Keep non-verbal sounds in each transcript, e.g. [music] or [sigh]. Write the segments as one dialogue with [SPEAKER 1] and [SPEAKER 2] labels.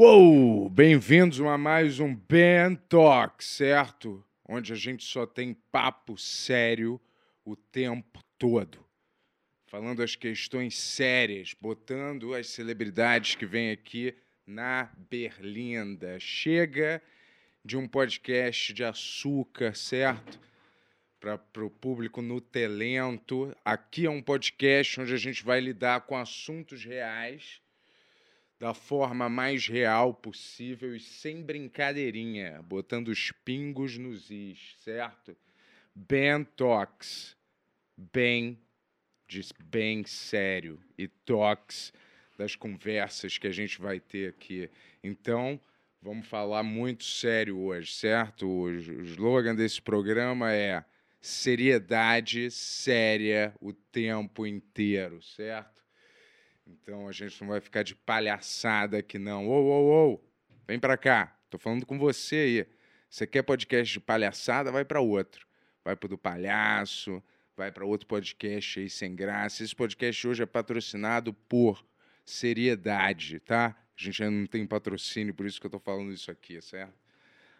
[SPEAKER 1] Uou! Bem-vindos a mais um Ben Talk, certo? Onde a gente só tem papo sério o tempo todo. Falando as questões sérias, botando as celebridades que vêm aqui na berlinda. Chega de um podcast de açúcar, certo? Para o público nutelento. Aqui é um podcast onde a gente vai lidar com assuntos reais da forma mais real possível e sem brincadeirinha, botando os pingos nos is, certo? Ben Talks, bem, diz bem sério, e talks das conversas que a gente vai ter aqui. Então, vamos falar muito sério hoje, certo? O slogan desse programa é seriedade séria o tempo inteiro, certo? Então a gente não vai ficar de palhaçada aqui, não. Ô, ô, ô, vem pra cá. Tô falando com você aí. Você quer podcast de palhaçada? Vai para outro. Vai pro do palhaço, vai para outro podcast aí sem graça. Esse podcast hoje é patrocinado por Seriedade, tá? A gente ainda não tem patrocínio, por isso que eu tô falando isso aqui, certo?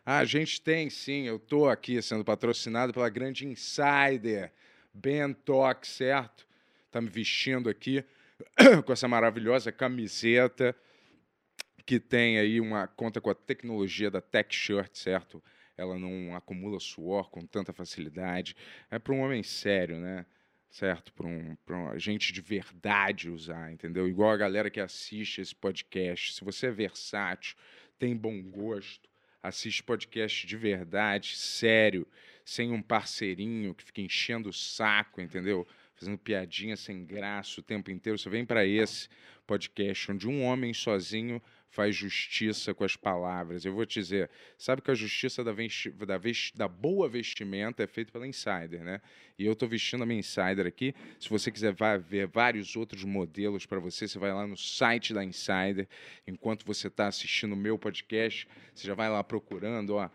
[SPEAKER 1] Ah, a gente tem sim, eu tô aqui sendo patrocinado pela grande Insider, Ben Talk, certo? Tá me vestindo aqui. [coughs] com essa maravilhosa camiseta que tem aí uma conta com a tecnologia da Tech Shirt, certo? Ela não acumula suor com tanta facilidade. É para um homem sério, né? Certo? Para um, um gente de verdade usar, entendeu? Igual a galera que assiste esse podcast. Se você é versátil, tem bom gosto, assiste podcast de verdade, sério, sem um parceirinho que fica enchendo o saco, entendeu? Fazendo piadinha sem graça o tempo inteiro. Você vem para esse podcast onde um homem sozinho faz justiça com as palavras. Eu vou te dizer, sabe que a justiça da, da, da boa vestimenta é feita pela Insider, né? E eu estou vestindo a minha Insider aqui. Se você quiser ver vários outros modelos para você, você vai lá no site da Insider. Enquanto você está assistindo o meu podcast, você já vai lá procurando, ó.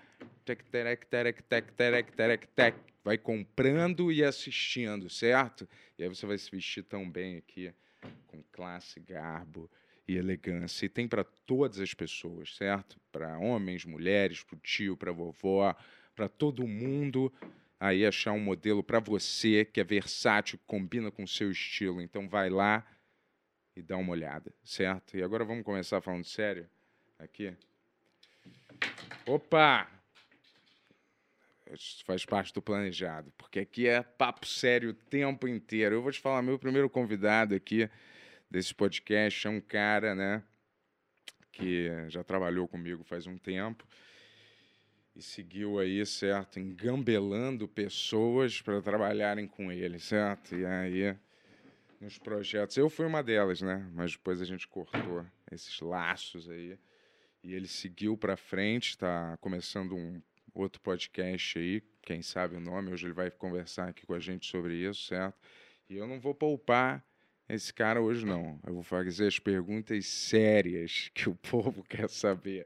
[SPEAKER 1] Tec, terec, terec, tec, terec, terec, tec. Vai comprando e assistindo, certo? E aí você vai se vestir tão bem aqui, com classe, garbo e elegância. E tem para todas as pessoas, certo? Para homens, mulheres, para o tio, para a vovó, para todo mundo. Aí achar um modelo para você que é versátil, combina com o seu estilo. Então vai lá e dá uma olhada, certo? E agora vamos começar falando sério aqui. Opa! Isso faz parte do planejado, porque aqui é papo sério o tempo inteiro. Eu vou te falar, meu primeiro convidado aqui desse podcast é um cara, né, que já trabalhou comigo faz um tempo e seguiu aí, certo, engambelando pessoas para trabalharem com ele, certo? E aí nos projetos, eu fui uma delas, né? Mas depois a gente cortou esses laços aí e ele seguiu para frente, está começando um outro podcast aí, quem sabe o nome, hoje ele vai conversar aqui com a gente sobre isso, certo? E eu não vou poupar esse cara hoje não. Eu vou fazer as perguntas sérias [laughs] que o povo quer saber.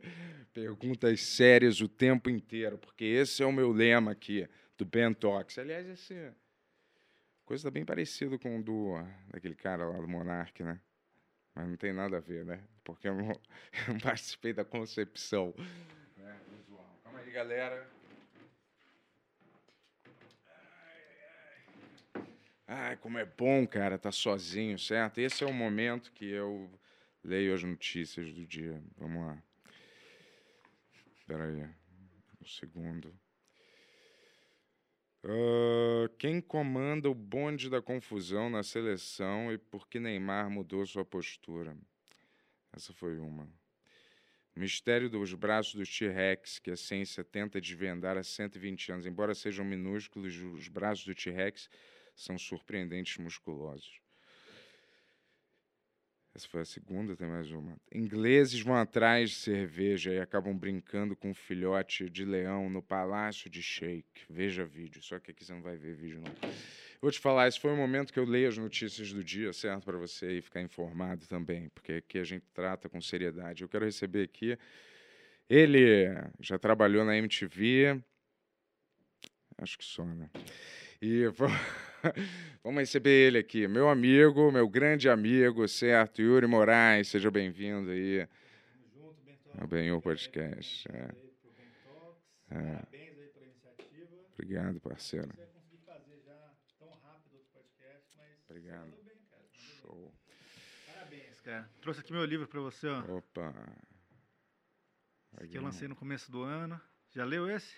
[SPEAKER 1] Perguntas sérias o tempo inteiro, porque esse é o meu lema aqui do Ben Talks. Aliás, esse coisa tá bem parecido com o do daquele cara lá do Monark, né? Mas não tem nada a ver, né? Porque eu não, [laughs] eu não participei da concepção né, visual. Calma aí, galera. Ai, como é bom, cara, estar tá sozinho, certo? Esse é o momento que eu leio as notícias do dia. Vamos lá. Espera aí, um segundo. Uh, quem comanda o bonde da confusão na seleção e por que Neymar mudou sua postura? Essa foi uma. Mistério dos braços do T-Rex, que a ciência tenta desvendar há 120 anos. Embora sejam minúsculos, os braços do T-Rex são surpreendentes musculosos. Essa foi a segunda, tem mais uma. Ingleses vão atrás de cerveja e acabam brincando com um filhote de leão no palácio de Sheik. Veja vídeo, só que aqui você não vai ver vídeo, não. Vou te falar, esse foi o momento que eu leio as notícias do dia, certo? Para você aí ficar informado também, porque aqui a gente trata com seriedade. Eu quero receber aqui. Ele já trabalhou na MTV. Acho que só, né? E [laughs] [laughs] vamos receber ele aqui, meu amigo, meu grande amigo, certo? Yuri Moraes, seja bem-vindo aí. O Benhur Podcast. É. É.
[SPEAKER 2] Parabéns aí pela iniciativa.
[SPEAKER 1] Obrigado, parceiro. Obrigado.
[SPEAKER 2] bem, bem.
[SPEAKER 1] Show.
[SPEAKER 2] Parabéns, cara. Trouxe aqui meu livro pra você, ó.
[SPEAKER 1] Opa.
[SPEAKER 2] Esse aqui eu lancei no começo do ano. Já leu esse?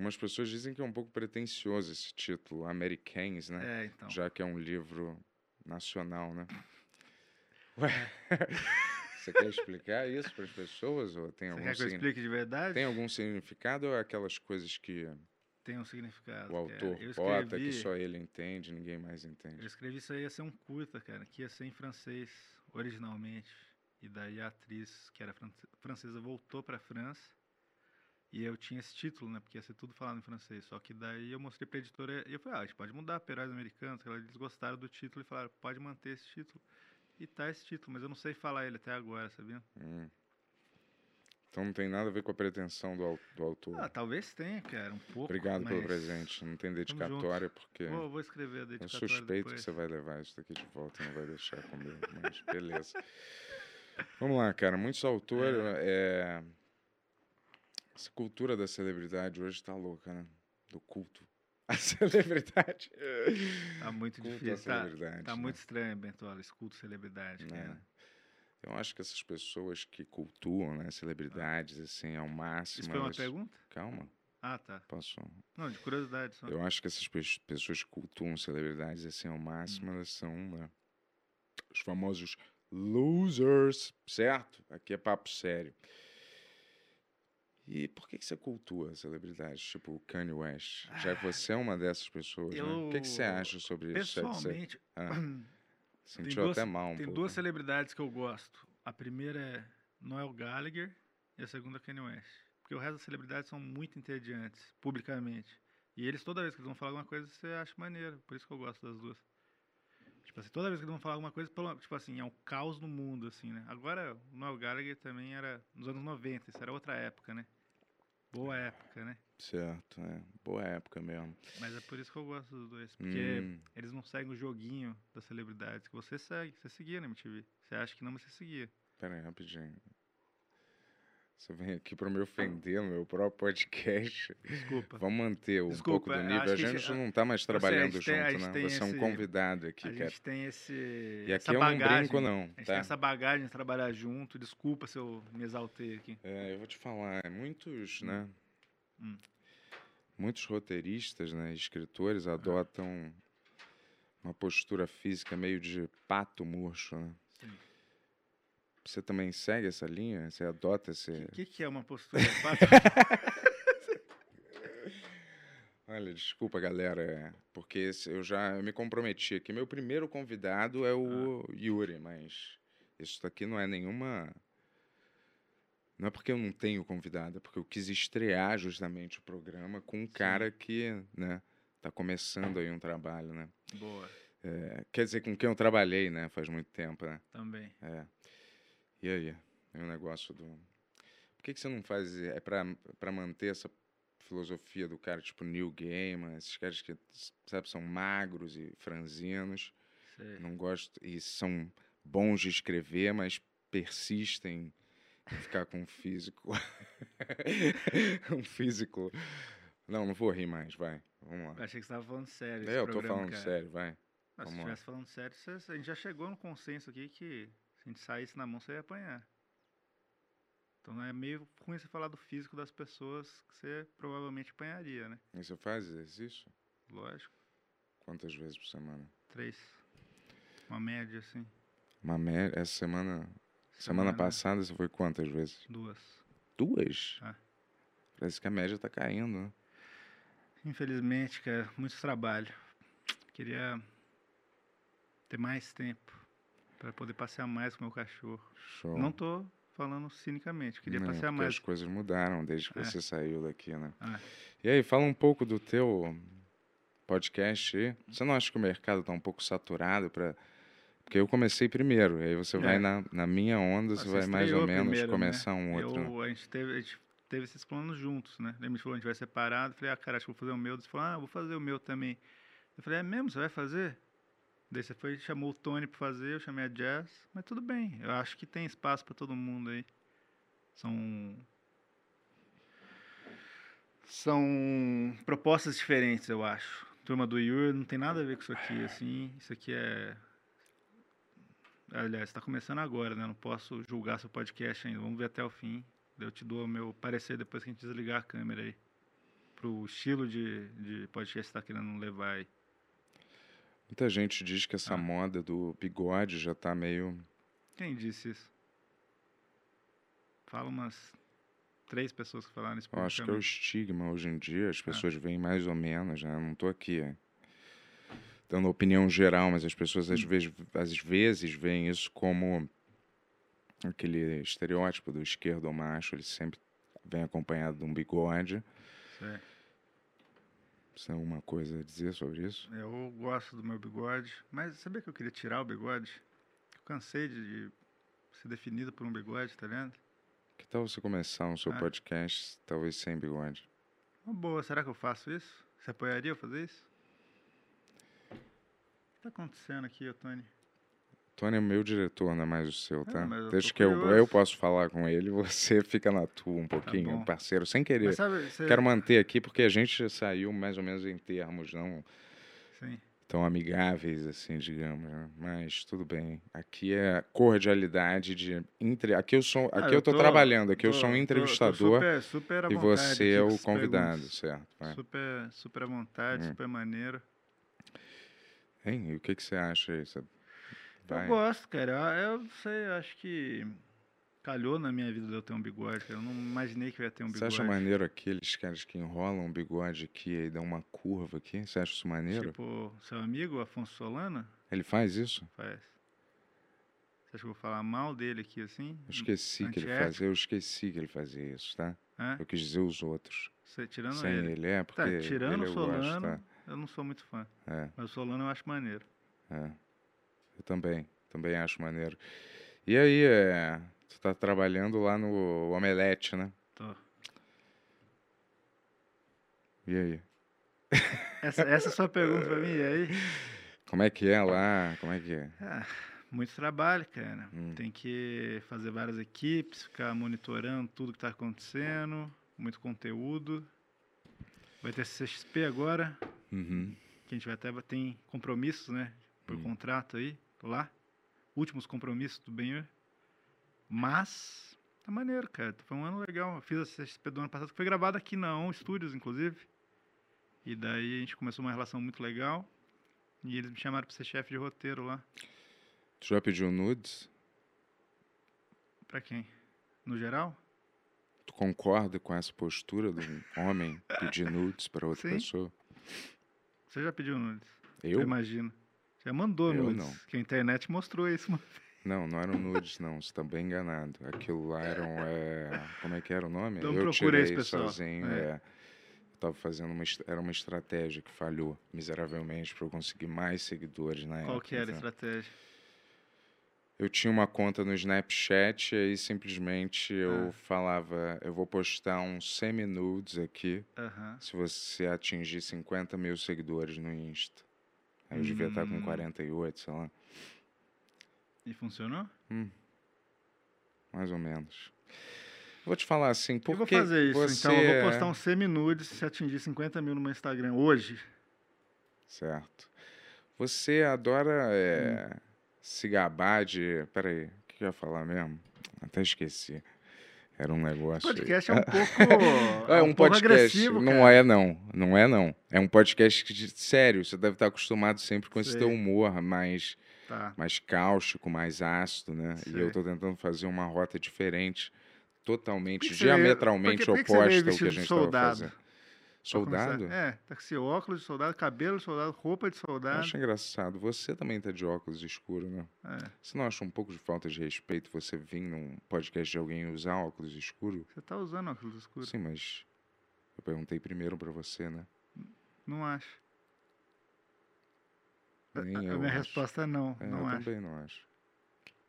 [SPEAKER 1] Algumas pessoas dizem que é um pouco pretencioso esse título, Americans, né?
[SPEAKER 2] É, então.
[SPEAKER 1] Já que é um livro nacional, né? Ué, [laughs] você quer explicar isso para as pessoas ou tem
[SPEAKER 2] Você
[SPEAKER 1] algum
[SPEAKER 2] quer que eu explique de verdade?
[SPEAKER 1] tem algum significado ou é aquelas coisas que
[SPEAKER 2] Tem um significado.
[SPEAKER 1] o
[SPEAKER 2] cara.
[SPEAKER 1] autor
[SPEAKER 2] eu
[SPEAKER 1] bota que
[SPEAKER 2] escrevi,
[SPEAKER 1] só ele entende, ninguém mais
[SPEAKER 2] Eu
[SPEAKER 1] entende?
[SPEAKER 2] escrevi isso aí ia ser um curta, cara, que ia ser em francês, originalmente. E daí a atriz, que era france- francesa, voltou pra França. E eu tinha esse título, né? Porque ia ser tudo falado em francês. Só que daí eu mostrei pra editora e eu falei, ah, a gente pode mudar para heróis americanos. Eles gostaram do título e falaram, pode manter esse título. E tá esse título, mas eu não sei falar ele até agora, sabia?
[SPEAKER 1] Hum. Então não tem nada a ver com a pretensão do, do autor.
[SPEAKER 2] Ah, talvez tenha, cara, um pouco.
[SPEAKER 1] Obrigado pelo
[SPEAKER 2] mas
[SPEAKER 1] presente. Não tem dedicatória porque
[SPEAKER 2] Vou, vou escrever a
[SPEAKER 1] eu
[SPEAKER 2] dedicatória
[SPEAKER 1] suspeito
[SPEAKER 2] depois.
[SPEAKER 1] que você vai levar isso daqui de volta e não vai deixar comigo, mas beleza. Vamos lá, cara. Muitos autores. é, Essa cultura da celebridade hoje tá louca, né? Do culto. A [laughs] celebridade.
[SPEAKER 2] Tá muito
[SPEAKER 1] Culto
[SPEAKER 2] difícil. Tá, tá
[SPEAKER 1] né?
[SPEAKER 2] muito estranho, Bentola. Escuto celebridade,
[SPEAKER 1] É.
[SPEAKER 2] cara.
[SPEAKER 1] Eu acho que essas pessoas que cultuam, né, celebridades, assim, ao máximo.
[SPEAKER 2] Isso foi uma
[SPEAKER 1] elas-
[SPEAKER 2] pergunta?
[SPEAKER 1] Calma,
[SPEAKER 2] Ah, tá.
[SPEAKER 1] posso.
[SPEAKER 2] Não, de curiosidade só.
[SPEAKER 1] Eu acho que essas pe- pessoas que cultuam celebridades, assim, ao máximo, elas são né, os famosos losers, certo? Aqui é papo sério. E por que, que você cultua celebridades, tipo o Kanye West? Já que você é uma dessas pessoas, né? O que, que você
[SPEAKER 2] eu-
[SPEAKER 1] acha sobre isso? Que você
[SPEAKER 2] Pessoalmente,
[SPEAKER 1] ah, [clears throat] sentiu
[SPEAKER 2] duas-
[SPEAKER 1] até mal um
[SPEAKER 2] tem
[SPEAKER 1] pouco.
[SPEAKER 2] duas celebridades que eu gosto. A primeira é Noel Gallagher e a segunda é Kanye West. Porque o resto das celebridades são muito entediantes, publicamente. E eles, toda vez que eles vão falar alguma coisa, você acha maneiro. Por isso que eu gosto das duas. Tipo assim, toda vez que eles vão falar alguma coisa, pelo- tipo assim, é um caos no mundo, assim, né? Agora, o Noel Gallagher também era nos anos 90, isso era outra época, né? Boa época, né?
[SPEAKER 1] Certo, é. Boa época mesmo.
[SPEAKER 2] Mas é por isso que eu gosto dos dois. Porque
[SPEAKER 1] Hum.
[SPEAKER 2] eles não seguem o joguinho das celebridades que você segue. Você seguia na MTV. Você acha que não, mas você seguia.
[SPEAKER 1] Pera aí, rapidinho. Você vem aqui para me ofender no meu próprio podcast.
[SPEAKER 2] Desculpa.
[SPEAKER 1] Vamos manter um
[SPEAKER 2] Desculpa,
[SPEAKER 1] pouco do
[SPEAKER 2] é,
[SPEAKER 1] nível. A gente
[SPEAKER 2] esse-
[SPEAKER 1] não está mais
[SPEAKER 2] sei, a
[SPEAKER 1] trabalhando
[SPEAKER 2] gente a
[SPEAKER 1] junto,
[SPEAKER 2] gente
[SPEAKER 1] né?
[SPEAKER 2] tem
[SPEAKER 1] Você é um
[SPEAKER 2] esse-
[SPEAKER 1] convidado aqui.
[SPEAKER 2] a
[SPEAKER 1] é-
[SPEAKER 2] gente tem esse.
[SPEAKER 1] E
[SPEAKER 2] essa
[SPEAKER 1] aqui é um
[SPEAKER 2] bagagem,
[SPEAKER 1] brinco, não.
[SPEAKER 2] A gente
[SPEAKER 1] Tá?
[SPEAKER 2] tem essa bagagem de trabalhar junto. Desculpa se eu me exaltei aqui.
[SPEAKER 1] É, eu vou te falar, muitos, né?
[SPEAKER 2] Hum.
[SPEAKER 1] Muitos roteiristas, né, escritores adotam uma postura física meio de pato murcho, né?
[SPEAKER 2] Sim.
[SPEAKER 1] Você também segue essa linha? Você adota esse...
[SPEAKER 2] O que, que é uma postura? [laughs]
[SPEAKER 1] Olha, desculpa, galera, é, porque eu já eu me comprometi aqui. Meu primeiro convidado é o
[SPEAKER 2] Ah.
[SPEAKER 1] Yuri, mas isso daqui não é nenhuma. Não é porque eu não tenho convidado, é porque eu quis estrear justamente o programa com um cara que, né, tá começando aí um trabalho, né?
[SPEAKER 2] Boa.
[SPEAKER 1] É, quer dizer, com quem eu trabalhei, né, faz muito tempo, né?
[SPEAKER 2] Também.
[SPEAKER 1] É. E aí? É o negócio do. Por que, que você não faz. É pra, pra manter essa filosofia do cara, tipo Neil Gaiman, esses caras que, sabe, são magros e franzinos,
[SPEAKER 2] Sei.
[SPEAKER 1] não gostam. E são bons de escrever, mas persistem em ficar com um físico. [laughs] um físico. Não, não vou rir mais, vai. Vamos lá.
[SPEAKER 2] Eu achei que você estava falando sério.
[SPEAKER 1] É, eu tô
[SPEAKER 2] programa,
[SPEAKER 1] falando
[SPEAKER 2] cara.
[SPEAKER 1] sério, vai.
[SPEAKER 2] Mas se
[SPEAKER 1] Vamos
[SPEAKER 2] estivesse falando sério, a gente já chegou no consenso aqui que gente saísse na mão, você ia apanhar. Então é meio ruim você falar do físico das pessoas que você provavelmente apanharia, né?
[SPEAKER 1] E você faz exercício?
[SPEAKER 2] Lógico.
[SPEAKER 1] Quantas vezes por semana?
[SPEAKER 2] Três. Uma média, assim.
[SPEAKER 1] Uma média. Essa semana. Semana passada você foi quantas vezes?
[SPEAKER 2] Duas.
[SPEAKER 1] Duas?
[SPEAKER 2] É.
[SPEAKER 1] Parece que a média tá caindo, né?
[SPEAKER 2] Infelizmente, cara, muito trabalho. Queria ter mais tempo para poder passear mais com o meu cachorro.
[SPEAKER 1] Show.
[SPEAKER 2] Não tô falando cinicamente, queria
[SPEAKER 1] Não,
[SPEAKER 2] passear mais.
[SPEAKER 1] as coisas mudaram desde que
[SPEAKER 2] É.
[SPEAKER 1] você saiu daqui, né?
[SPEAKER 2] Ah,
[SPEAKER 1] E aí, fala um pouco do teu podcast. Você não acha que o mercado tá um pouco saturado para Porque eu comecei primeiro, e aí você vai
[SPEAKER 2] É.
[SPEAKER 1] na, na minha onda, você
[SPEAKER 2] Você
[SPEAKER 1] vai mais ou menos
[SPEAKER 2] primeiro, né?
[SPEAKER 1] começar um outro. né?
[SPEAKER 2] eu, a, gente teve, a gente teve esses planos juntos, né? Lembra que falou, a gente vai separado. Eu falei, ah, cara, acho que vou fazer o meu. Você falou, ah, vou fazer o meu também. Eu falei, é mesmo? Você vai fazer? Daí você foi, chamou o Tony pra fazer, eu chamei a Jazz. Mas tudo bem, eu acho que tem espaço pra todo mundo aí. São. São propostas diferentes, eu acho. Turma do Yur não tem nada a ver com isso aqui, assim. Isso aqui é. Aliás, está começando agora, né? Não posso julgar seu podcast ainda. Vamos ver até o fim. Eu te dou o meu parecer depois que a gente desligar a câmera aí. Pro estilo de, de podcast que você está querendo levar aí.
[SPEAKER 1] Muita gente diz que essa
[SPEAKER 2] Ah.
[SPEAKER 1] moda do bigode já tá meio.
[SPEAKER 2] Quem disse isso? Fala umas três pessoas que falaram isso
[SPEAKER 1] Eu acho que é o estigma hoje em dia,
[SPEAKER 2] Ah.
[SPEAKER 1] as pessoas veem mais ou menos, né? Eu não tô aqui é, dando opinião geral, mas as pessoas
[SPEAKER 2] Hum.
[SPEAKER 1] às vezes, às vezes veem isso como aquele estereótipo do esquerdo macho, ele sempre vem acompanhado de um bigode.
[SPEAKER 2] É.
[SPEAKER 1] Você tem alguma coisa a dizer sobre isso?
[SPEAKER 2] Eu gosto do meu bigode, mas sabia que eu queria tirar o bigode? Eu cansei de, de ser definido por um bigode, tá vendo?
[SPEAKER 1] Que tal você começar um seu
[SPEAKER 2] Ah.
[SPEAKER 1] podcast, talvez sem bigode?
[SPEAKER 2] Uma boa, será que eu faço isso? Você apoiaria eu fazer isso? O que tá acontecendo aqui, ô Tony?
[SPEAKER 1] É meu diretor, não é mais o seu,
[SPEAKER 2] Ah,
[SPEAKER 1] tá?
[SPEAKER 2] eu
[SPEAKER 1] Deixa
[SPEAKER 2] tô
[SPEAKER 1] que eu, eu posso falar com ele, [laughs] você fica na tua um pouquinho,
[SPEAKER 2] bom.
[SPEAKER 1] parceiro, sem querer.
[SPEAKER 2] Sabe, você...
[SPEAKER 1] Quero manter aqui porque a gente saiu mais ou menos em termos não
[SPEAKER 2] Sim.
[SPEAKER 1] tão amigáveis assim, digamos. né? Mas tudo bem. Aqui é cordialidade de entre. Aqui eu sou,
[SPEAKER 2] Ah,
[SPEAKER 1] aqui eu tô, trabalhando. Aqui eu sou um
[SPEAKER 2] tô- tô
[SPEAKER 1] entrevistador
[SPEAKER 2] super, super
[SPEAKER 1] e você
[SPEAKER 2] aqui
[SPEAKER 1] é o convidado,
[SPEAKER 2] perguntas.
[SPEAKER 1] certo? Vai.
[SPEAKER 2] Super, super à vontade,
[SPEAKER 1] Hum.
[SPEAKER 2] super maneiro.
[SPEAKER 1] Hein? E o que que você acha aí? Vai?
[SPEAKER 2] Eu gosto, cara. Eu, eu não sei, eu acho que calhou na minha vida de eu ter um bigode, cara. Eu não imaginei que eu ia ter um
[SPEAKER 1] Você
[SPEAKER 2] bigode.
[SPEAKER 1] acha maneiro aqueles caras que enrolam o bigode aqui e dão uma curva aqui? Você acha isso maneiro?
[SPEAKER 2] Tipo, seu amigo, Afonso Solana,
[SPEAKER 1] Ele faz isso?
[SPEAKER 2] faz. Você acha que eu vou falar mal dele aqui assim?
[SPEAKER 1] Eu esqueci que ele fazia. Eu esqueci que ele fazia isso, tá?
[SPEAKER 2] Hã?
[SPEAKER 1] Eu quis dizer os outros.
[SPEAKER 2] Você, tirando
[SPEAKER 1] Sem
[SPEAKER 2] ele.
[SPEAKER 1] ele, é, porque
[SPEAKER 2] Tá, tirando
[SPEAKER 1] ele
[SPEAKER 2] o
[SPEAKER 1] eu gosto,
[SPEAKER 2] Solano,
[SPEAKER 1] tá?
[SPEAKER 2] eu não sou muito fã.
[SPEAKER 1] É,
[SPEAKER 2] Mas o Solano eu acho maneiro.
[SPEAKER 1] é. Eu também, também acho maneiro. E aí, é, tu tá trabalhando lá no Omelete, né?
[SPEAKER 2] Tô.
[SPEAKER 1] E aí?
[SPEAKER 2] Essa, essa é a sua pergunta pra mim, e aí? [laughs]
[SPEAKER 1] Como é que é lá? Como é que é?
[SPEAKER 2] Ah, muito trabalho, cara.
[SPEAKER 1] Hum.
[SPEAKER 2] Tem que fazer várias equipes, ficar monitorando tudo que tá acontecendo, muito conteúdo. Vai ter CXP agora,
[SPEAKER 1] Uhum.
[SPEAKER 2] que a gente vai até tem compromissos, né? Por
[SPEAKER 1] Hum.
[SPEAKER 2] contrato aí, lá. Últimos compromissos do Benhur. Mas tá maneiro, cara. Foi um ano legal. Eu fiz a CXP do ano passado, que foi gravada aqui na On Studios, inclusive. E daí a gente começou uma relação muito legal. E eles me chamaram pra ser chefe de roteiro lá.
[SPEAKER 1] Tu já pediu nudes?
[SPEAKER 2] Pra quem? No geral?
[SPEAKER 1] Tu concorda com essa postura de um homem pedir nudes para outra
[SPEAKER 2] Sim.
[SPEAKER 1] pessoa?
[SPEAKER 2] Você já pediu nudes? Eu
[SPEAKER 1] Eu?
[SPEAKER 2] imagino. Já mandou
[SPEAKER 1] Eu
[SPEAKER 2] nudes.
[SPEAKER 1] não.
[SPEAKER 2] Que a internet mostrou isso. mano.
[SPEAKER 1] Não, não eram nudes, não. Você tá bem enganado. Aquilo lá eram. é, Como é que era o nome?
[SPEAKER 2] Então
[SPEAKER 1] eu tirei
[SPEAKER 2] esse pessoal.
[SPEAKER 1] sozinho.
[SPEAKER 2] É.
[SPEAKER 1] É. Eu tava fazendo uma. Era uma estratégia que falhou miseravelmente para eu conseguir mais seguidores na época.
[SPEAKER 2] Qual que era a
[SPEAKER 1] entendeu?
[SPEAKER 2] estratégia?
[SPEAKER 1] Eu tinha uma conta no Snapchat e aí simplesmente eu
[SPEAKER 2] Ah.
[SPEAKER 1] falava: eu vou postar um semi-nudes aqui
[SPEAKER 2] Aham.
[SPEAKER 1] se você atingir 50 mil seguidores no Insta. Aí eu devia estar com
[SPEAKER 2] Hum.
[SPEAKER 1] 48, sei lá.
[SPEAKER 2] E funcionou?
[SPEAKER 1] Mais ou menos. Vou te falar assim, por
[SPEAKER 2] eu vou fazer isso.
[SPEAKER 1] você
[SPEAKER 2] Então eu
[SPEAKER 1] é-
[SPEAKER 2] vou postar um semi-nude se atingir 50 mil no meu Instagram hoje.
[SPEAKER 1] Certo. Você adora é,
[SPEAKER 2] Hum.
[SPEAKER 1] se gabar de... Peraí, o que eu ia falar mesmo? Até esqueci. Era um negócio aí.
[SPEAKER 2] podcast é um [laughs] pouco.
[SPEAKER 1] É um,
[SPEAKER 2] pouco
[SPEAKER 1] podcast.
[SPEAKER 2] agressivo,
[SPEAKER 1] não é, não. Não é, não. É um podcast que, sério, você deve estar acostumado sempre com esse
[SPEAKER 2] Sei.
[SPEAKER 1] teu humor mais,
[SPEAKER 2] Tá.
[SPEAKER 1] mais cáustico, mais ácido, né? E
[SPEAKER 2] Sei.
[SPEAKER 1] eu tô tentando fazer uma rota diferente, totalmente,
[SPEAKER 2] que que
[SPEAKER 1] diametralmente
[SPEAKER 2] que- que que você
[SPEAKER 1] oposta ao que a gente estava fazendo. Soldado?
[SPEAKER 2] É, tá com seu óculos de soldado, cabelo de soldado, roupa de
[SPEAKER 1] Eu
[SPEAKER 2] soldado.
[SPEAKER 1] acho engraçado. Você também tá de óculos escuro, né?
[SPEAKER 2] É,
[SPEAKER 1] Você não acha um pouco de falta de respeito você vir num podcast de alguém usar óculos escuro?
[SPEAKER 2] você tá usando óculos escuros.
[SPEAKER 1] Sim, mas eu perguntei primeiro pra você, né?
[SPEAKER 2] Não acho. A,
[SPEAKER 1] Nem
[SPEAKER 2] a- a
[SPEAKER 1] eu
[SPEAKER 2] minha
[SPEAKER 1] acho.
[SPEAKER 2] resposta é não.
[SPEAKER 1] É,
[SPEAKER 2] não
[SPEAKER 1] eu
[SPEAKER 2] acho.
[SPEAKER 1] também não acho.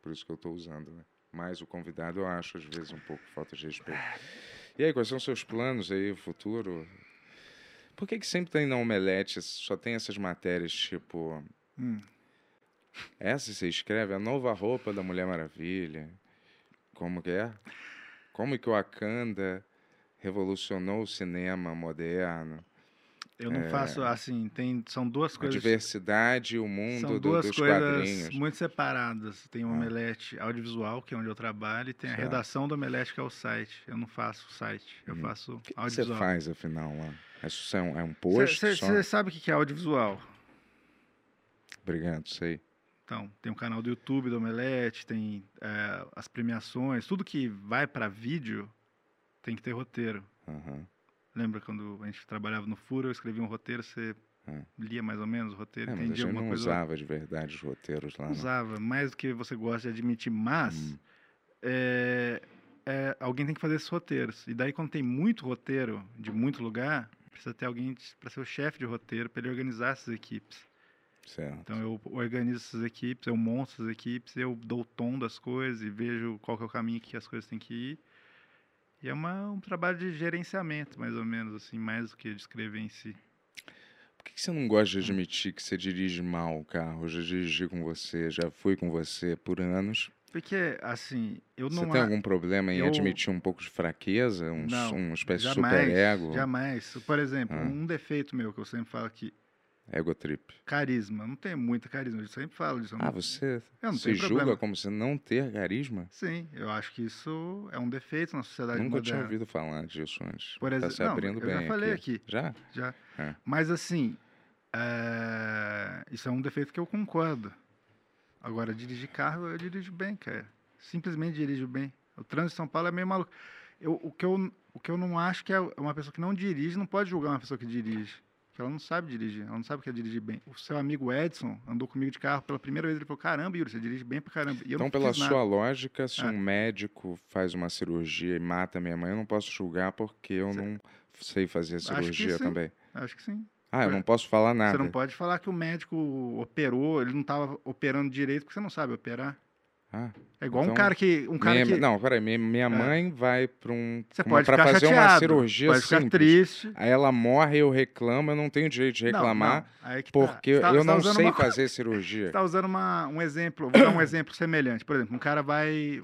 [SPEAKER 1] Por isso que eu tô usando, né? Mas o convidado eu acho, às vezes, um pouco falta de respeito. E aí, quais são os seus planos aí, futuro? Por que, que sempre tem na Omelete, só tem essas matérias tipo.
[SPEAKER 2] Hum.
[SPEAKER 1] Essa você escreve, a nova roupa da Mulher Maravilha. Como que é? Como que o Wakanda revolucionou o cinema moderno.
[SPEAKER 2] Eu não
[SPEAKER 1] É.
[SPEAKER 2] faço assim, tem, são duas
[SPEAKER 1] A
[SPEAKER 2] coisas.
[SPEAKER 1] diversidade e o mundo
[SPEAKER 2] São
[SPEAKER 1] do-
[SPEAKER 2] duas
[SPEAKER 1] dos
[SPEAKER 2] coisas
[SPEAKER 1] quadrinhos.
[SPEAKER 2] muito separadas. Tem o
[SPEAKER 1] Ah.
[SPEAKER 2] Omelete audiovisual, que é onde eu trabalho, e tem a
[SPEAKER 1] Certo.
[SPEAKER 2] redação do Omelete, que é o site. Eu não faço site, eu
[SPEAKER 1] Hum.
[SPEAKER 2] faço
[SPEAKER 1] O que você
[SPEAKER 2] audiovisual.
[SPEAKER 1] faz, afinal, lá? É, só um, é um post só?
[SPEAKER 2] Você sabe o que é audiovisual?
[SPEAKER 1] Obrigado, sei.
[SPEAKER 2] Então, tem um canal do YouTube do Omelete, tem é, as premiações, tudo que vai para vídeo tem que ter roteiro.
[SPEAKER 1] Aham.
[SPEAKER 2] Lembra quando a gente trabalhava no Furo, eu escrevia um roteiro, você
[SPEAKER 1] É.
[SPEAKER 2] lia mais ou menos o roteiro,
[SPEAKER 1] É, mas a
[SPEAKER 2] entendia
[SPEAKER 1] gente
[SPEAKER 2] alguma
[SPEAKER 1] não
[SPEAKER 2] coisa?
[SPEAKER 1] usava de verdade os roteiros lá, não.
[SPEAKER 2] Usava, mais do que você gosta de admitir, mas
[SPEAKER 1] Hum.
[SPEAKER 2] é, é, alguém tem que fazer esses roteiros. E daí, quando tem muito roteiro de muito lugar, precisa ter alguém para ser o chefe de roteiro, para ele organizar essas equipes.
[SPEAKER 1] Certo.
[SPEAKER 2] Então, eu organizo essas equipes, eu monto essas equipes, eu dou o tom das coisas e vejo qual é o caminho que as coisas têm que ir. E é uma, um trabalho de gerenciamento, mais ou menos, assim, mais do que de escrever em si.
[SPEAKER 1] Por que que você não gosta de admitir que você dirige mal o carro? Eu já dirigi com você, já fui com você por anos.
[SPEAKER 2] Porque, assim, eu
[SPEAKER 1] Você
[SPEAKER 2] não...
[SPEAKER 1] tem
[SPEAKER 2] a-
[SPEAKER 1] algum problema em
[SPEAKER 2] eu-
[SPEAKER 1] admitir um pouco de fraqueza? Um,
[SPEAKER 2] Não,
[SPEAKER 1] uma espécie de
[SPEAKER 2] jamais,
[SPEAKER 1] superego?
[SPEAKER 2] Jamais. Por exemplo,
[SPEAKER 1] Ah.
[SPEAKER 2] um defeito meu que eu sempre falo aqui,
[SPEAKER 1] Ego trip.
[SPEAKER 2] carisma. Não tenho muita carisma, eu sempre falo disso.
[SPEAKER 1] Ah,
[SPEAKER 2] não-
[SPEAKER 1] você
[SPEAKER 2] Eu não
[SPEAKER 1] se julga
[SPEAKER 2] problema.
[SPEAKER 1] como você não ter carisma?
[SPEAKER 2] Sim, eu acho que isso é um defeito na sociedade
[SPEAKER 1] Nunca tinha
[SPEAKER 2] moderna.
[SPEAKER 1] ouvido falar disso antes.
[SPEAKER 2] Por
[SPEAKER 1] tá
[SPEAKER 2] exemplo,
[SPEAKER 1] se
[SPEAKER 2] não,
[SPEAKER 1] abrindo
[SPEAKER 2] eu
[SPEAKER 1] bem
[SPEAKER 2] já falei aqui.
[SPEAKER 1] Já?
[SPEAKER 2] Já.
[SPEAKER 1] É.
[SPEAKER 2] Mas assim, é, isso é um defeito que eu concordo. Agora, dirigir carro, eu dirijo bem, cara. Simplesmente dirijo bem. O trânsito de São Paulo é meio maluco. Eu, o, que eu, o que eu não acho que é uma pessoa que não dirige não pode julgar uma pessoa que dirige. Porque ela não sabe dirigir, ela não sabe o que é dirigir bem. O seu amigo Edson andou comigo de carro pela primeira vez, ele falou, caramba, Yuri, você dirige bem pra caramba.
[SPEAKER 1] Então, pela sua
[SPEAKER 2] nada.
[SPEAKER 1] lógica, se
[SPEAKER 2] É.
[SPEAKER 1] um médico faz uma cirurgia e mata minha mãe, eu não posso julgar porque eu não sei fazer cirurgia
[SPEAKER 2] sim.
[SPEAKER 1] também.
[SPEAKER 2] Acho que sim.
[SPEAKER 1] Ah, eu não posso falar nada.
[SPEAKER 2] Você não pode falar que o médico operou, ele não estava operando direito porque você não sabe operar.
[SPEAKER 1] Ah,
[SPEAKER 2] É igual um
[SPEAKER 1] Então,
[SPEAKER 2] cara que. Um cara
[SPEAKER 1] minha-
[SPEAKER 2] que
[SPEAKER 1] Não, peraí, minha, minha
[SPEAKER 2] É.
[SPEAKER 1] mãe vai para um.
[SPEAKER 2] você
[SPEAKER 1] uma-
[SPEAKER 2] pode
[SPEAKER 1] pra fazer
[SPEAKER 2] chateado,
[SPEAKER 1] uma cirurgia
[SPEAKER 2] pode ficar
[SPEAKER 1] simples.
[SPEAKER 2] triste.
[SPEAKER 1] Aí ela morre, eu reclamo, eu não tenho direito de
[SPEAKER 2] Não,
[SPEAKER 1] reclamar,
[SPEAKER 2] não, aí que tá.
[SPEAKER 1] porque
[SPEAKER 2] Você tá-
[SPEAKER 1] eu
[SPEAKER 2] você tá
[SPEAKER 1] não sei
[SPEAKER 2] uma-
[SPEAKER 1] fazer [laughs]
[SPEAKER 2] Você
[SPEAKER 1] cirurgia.
[SPEAKER 2] está usando uma, um exemplo, vou dar um exemplo semelhante. Por exemplo, um cara vai.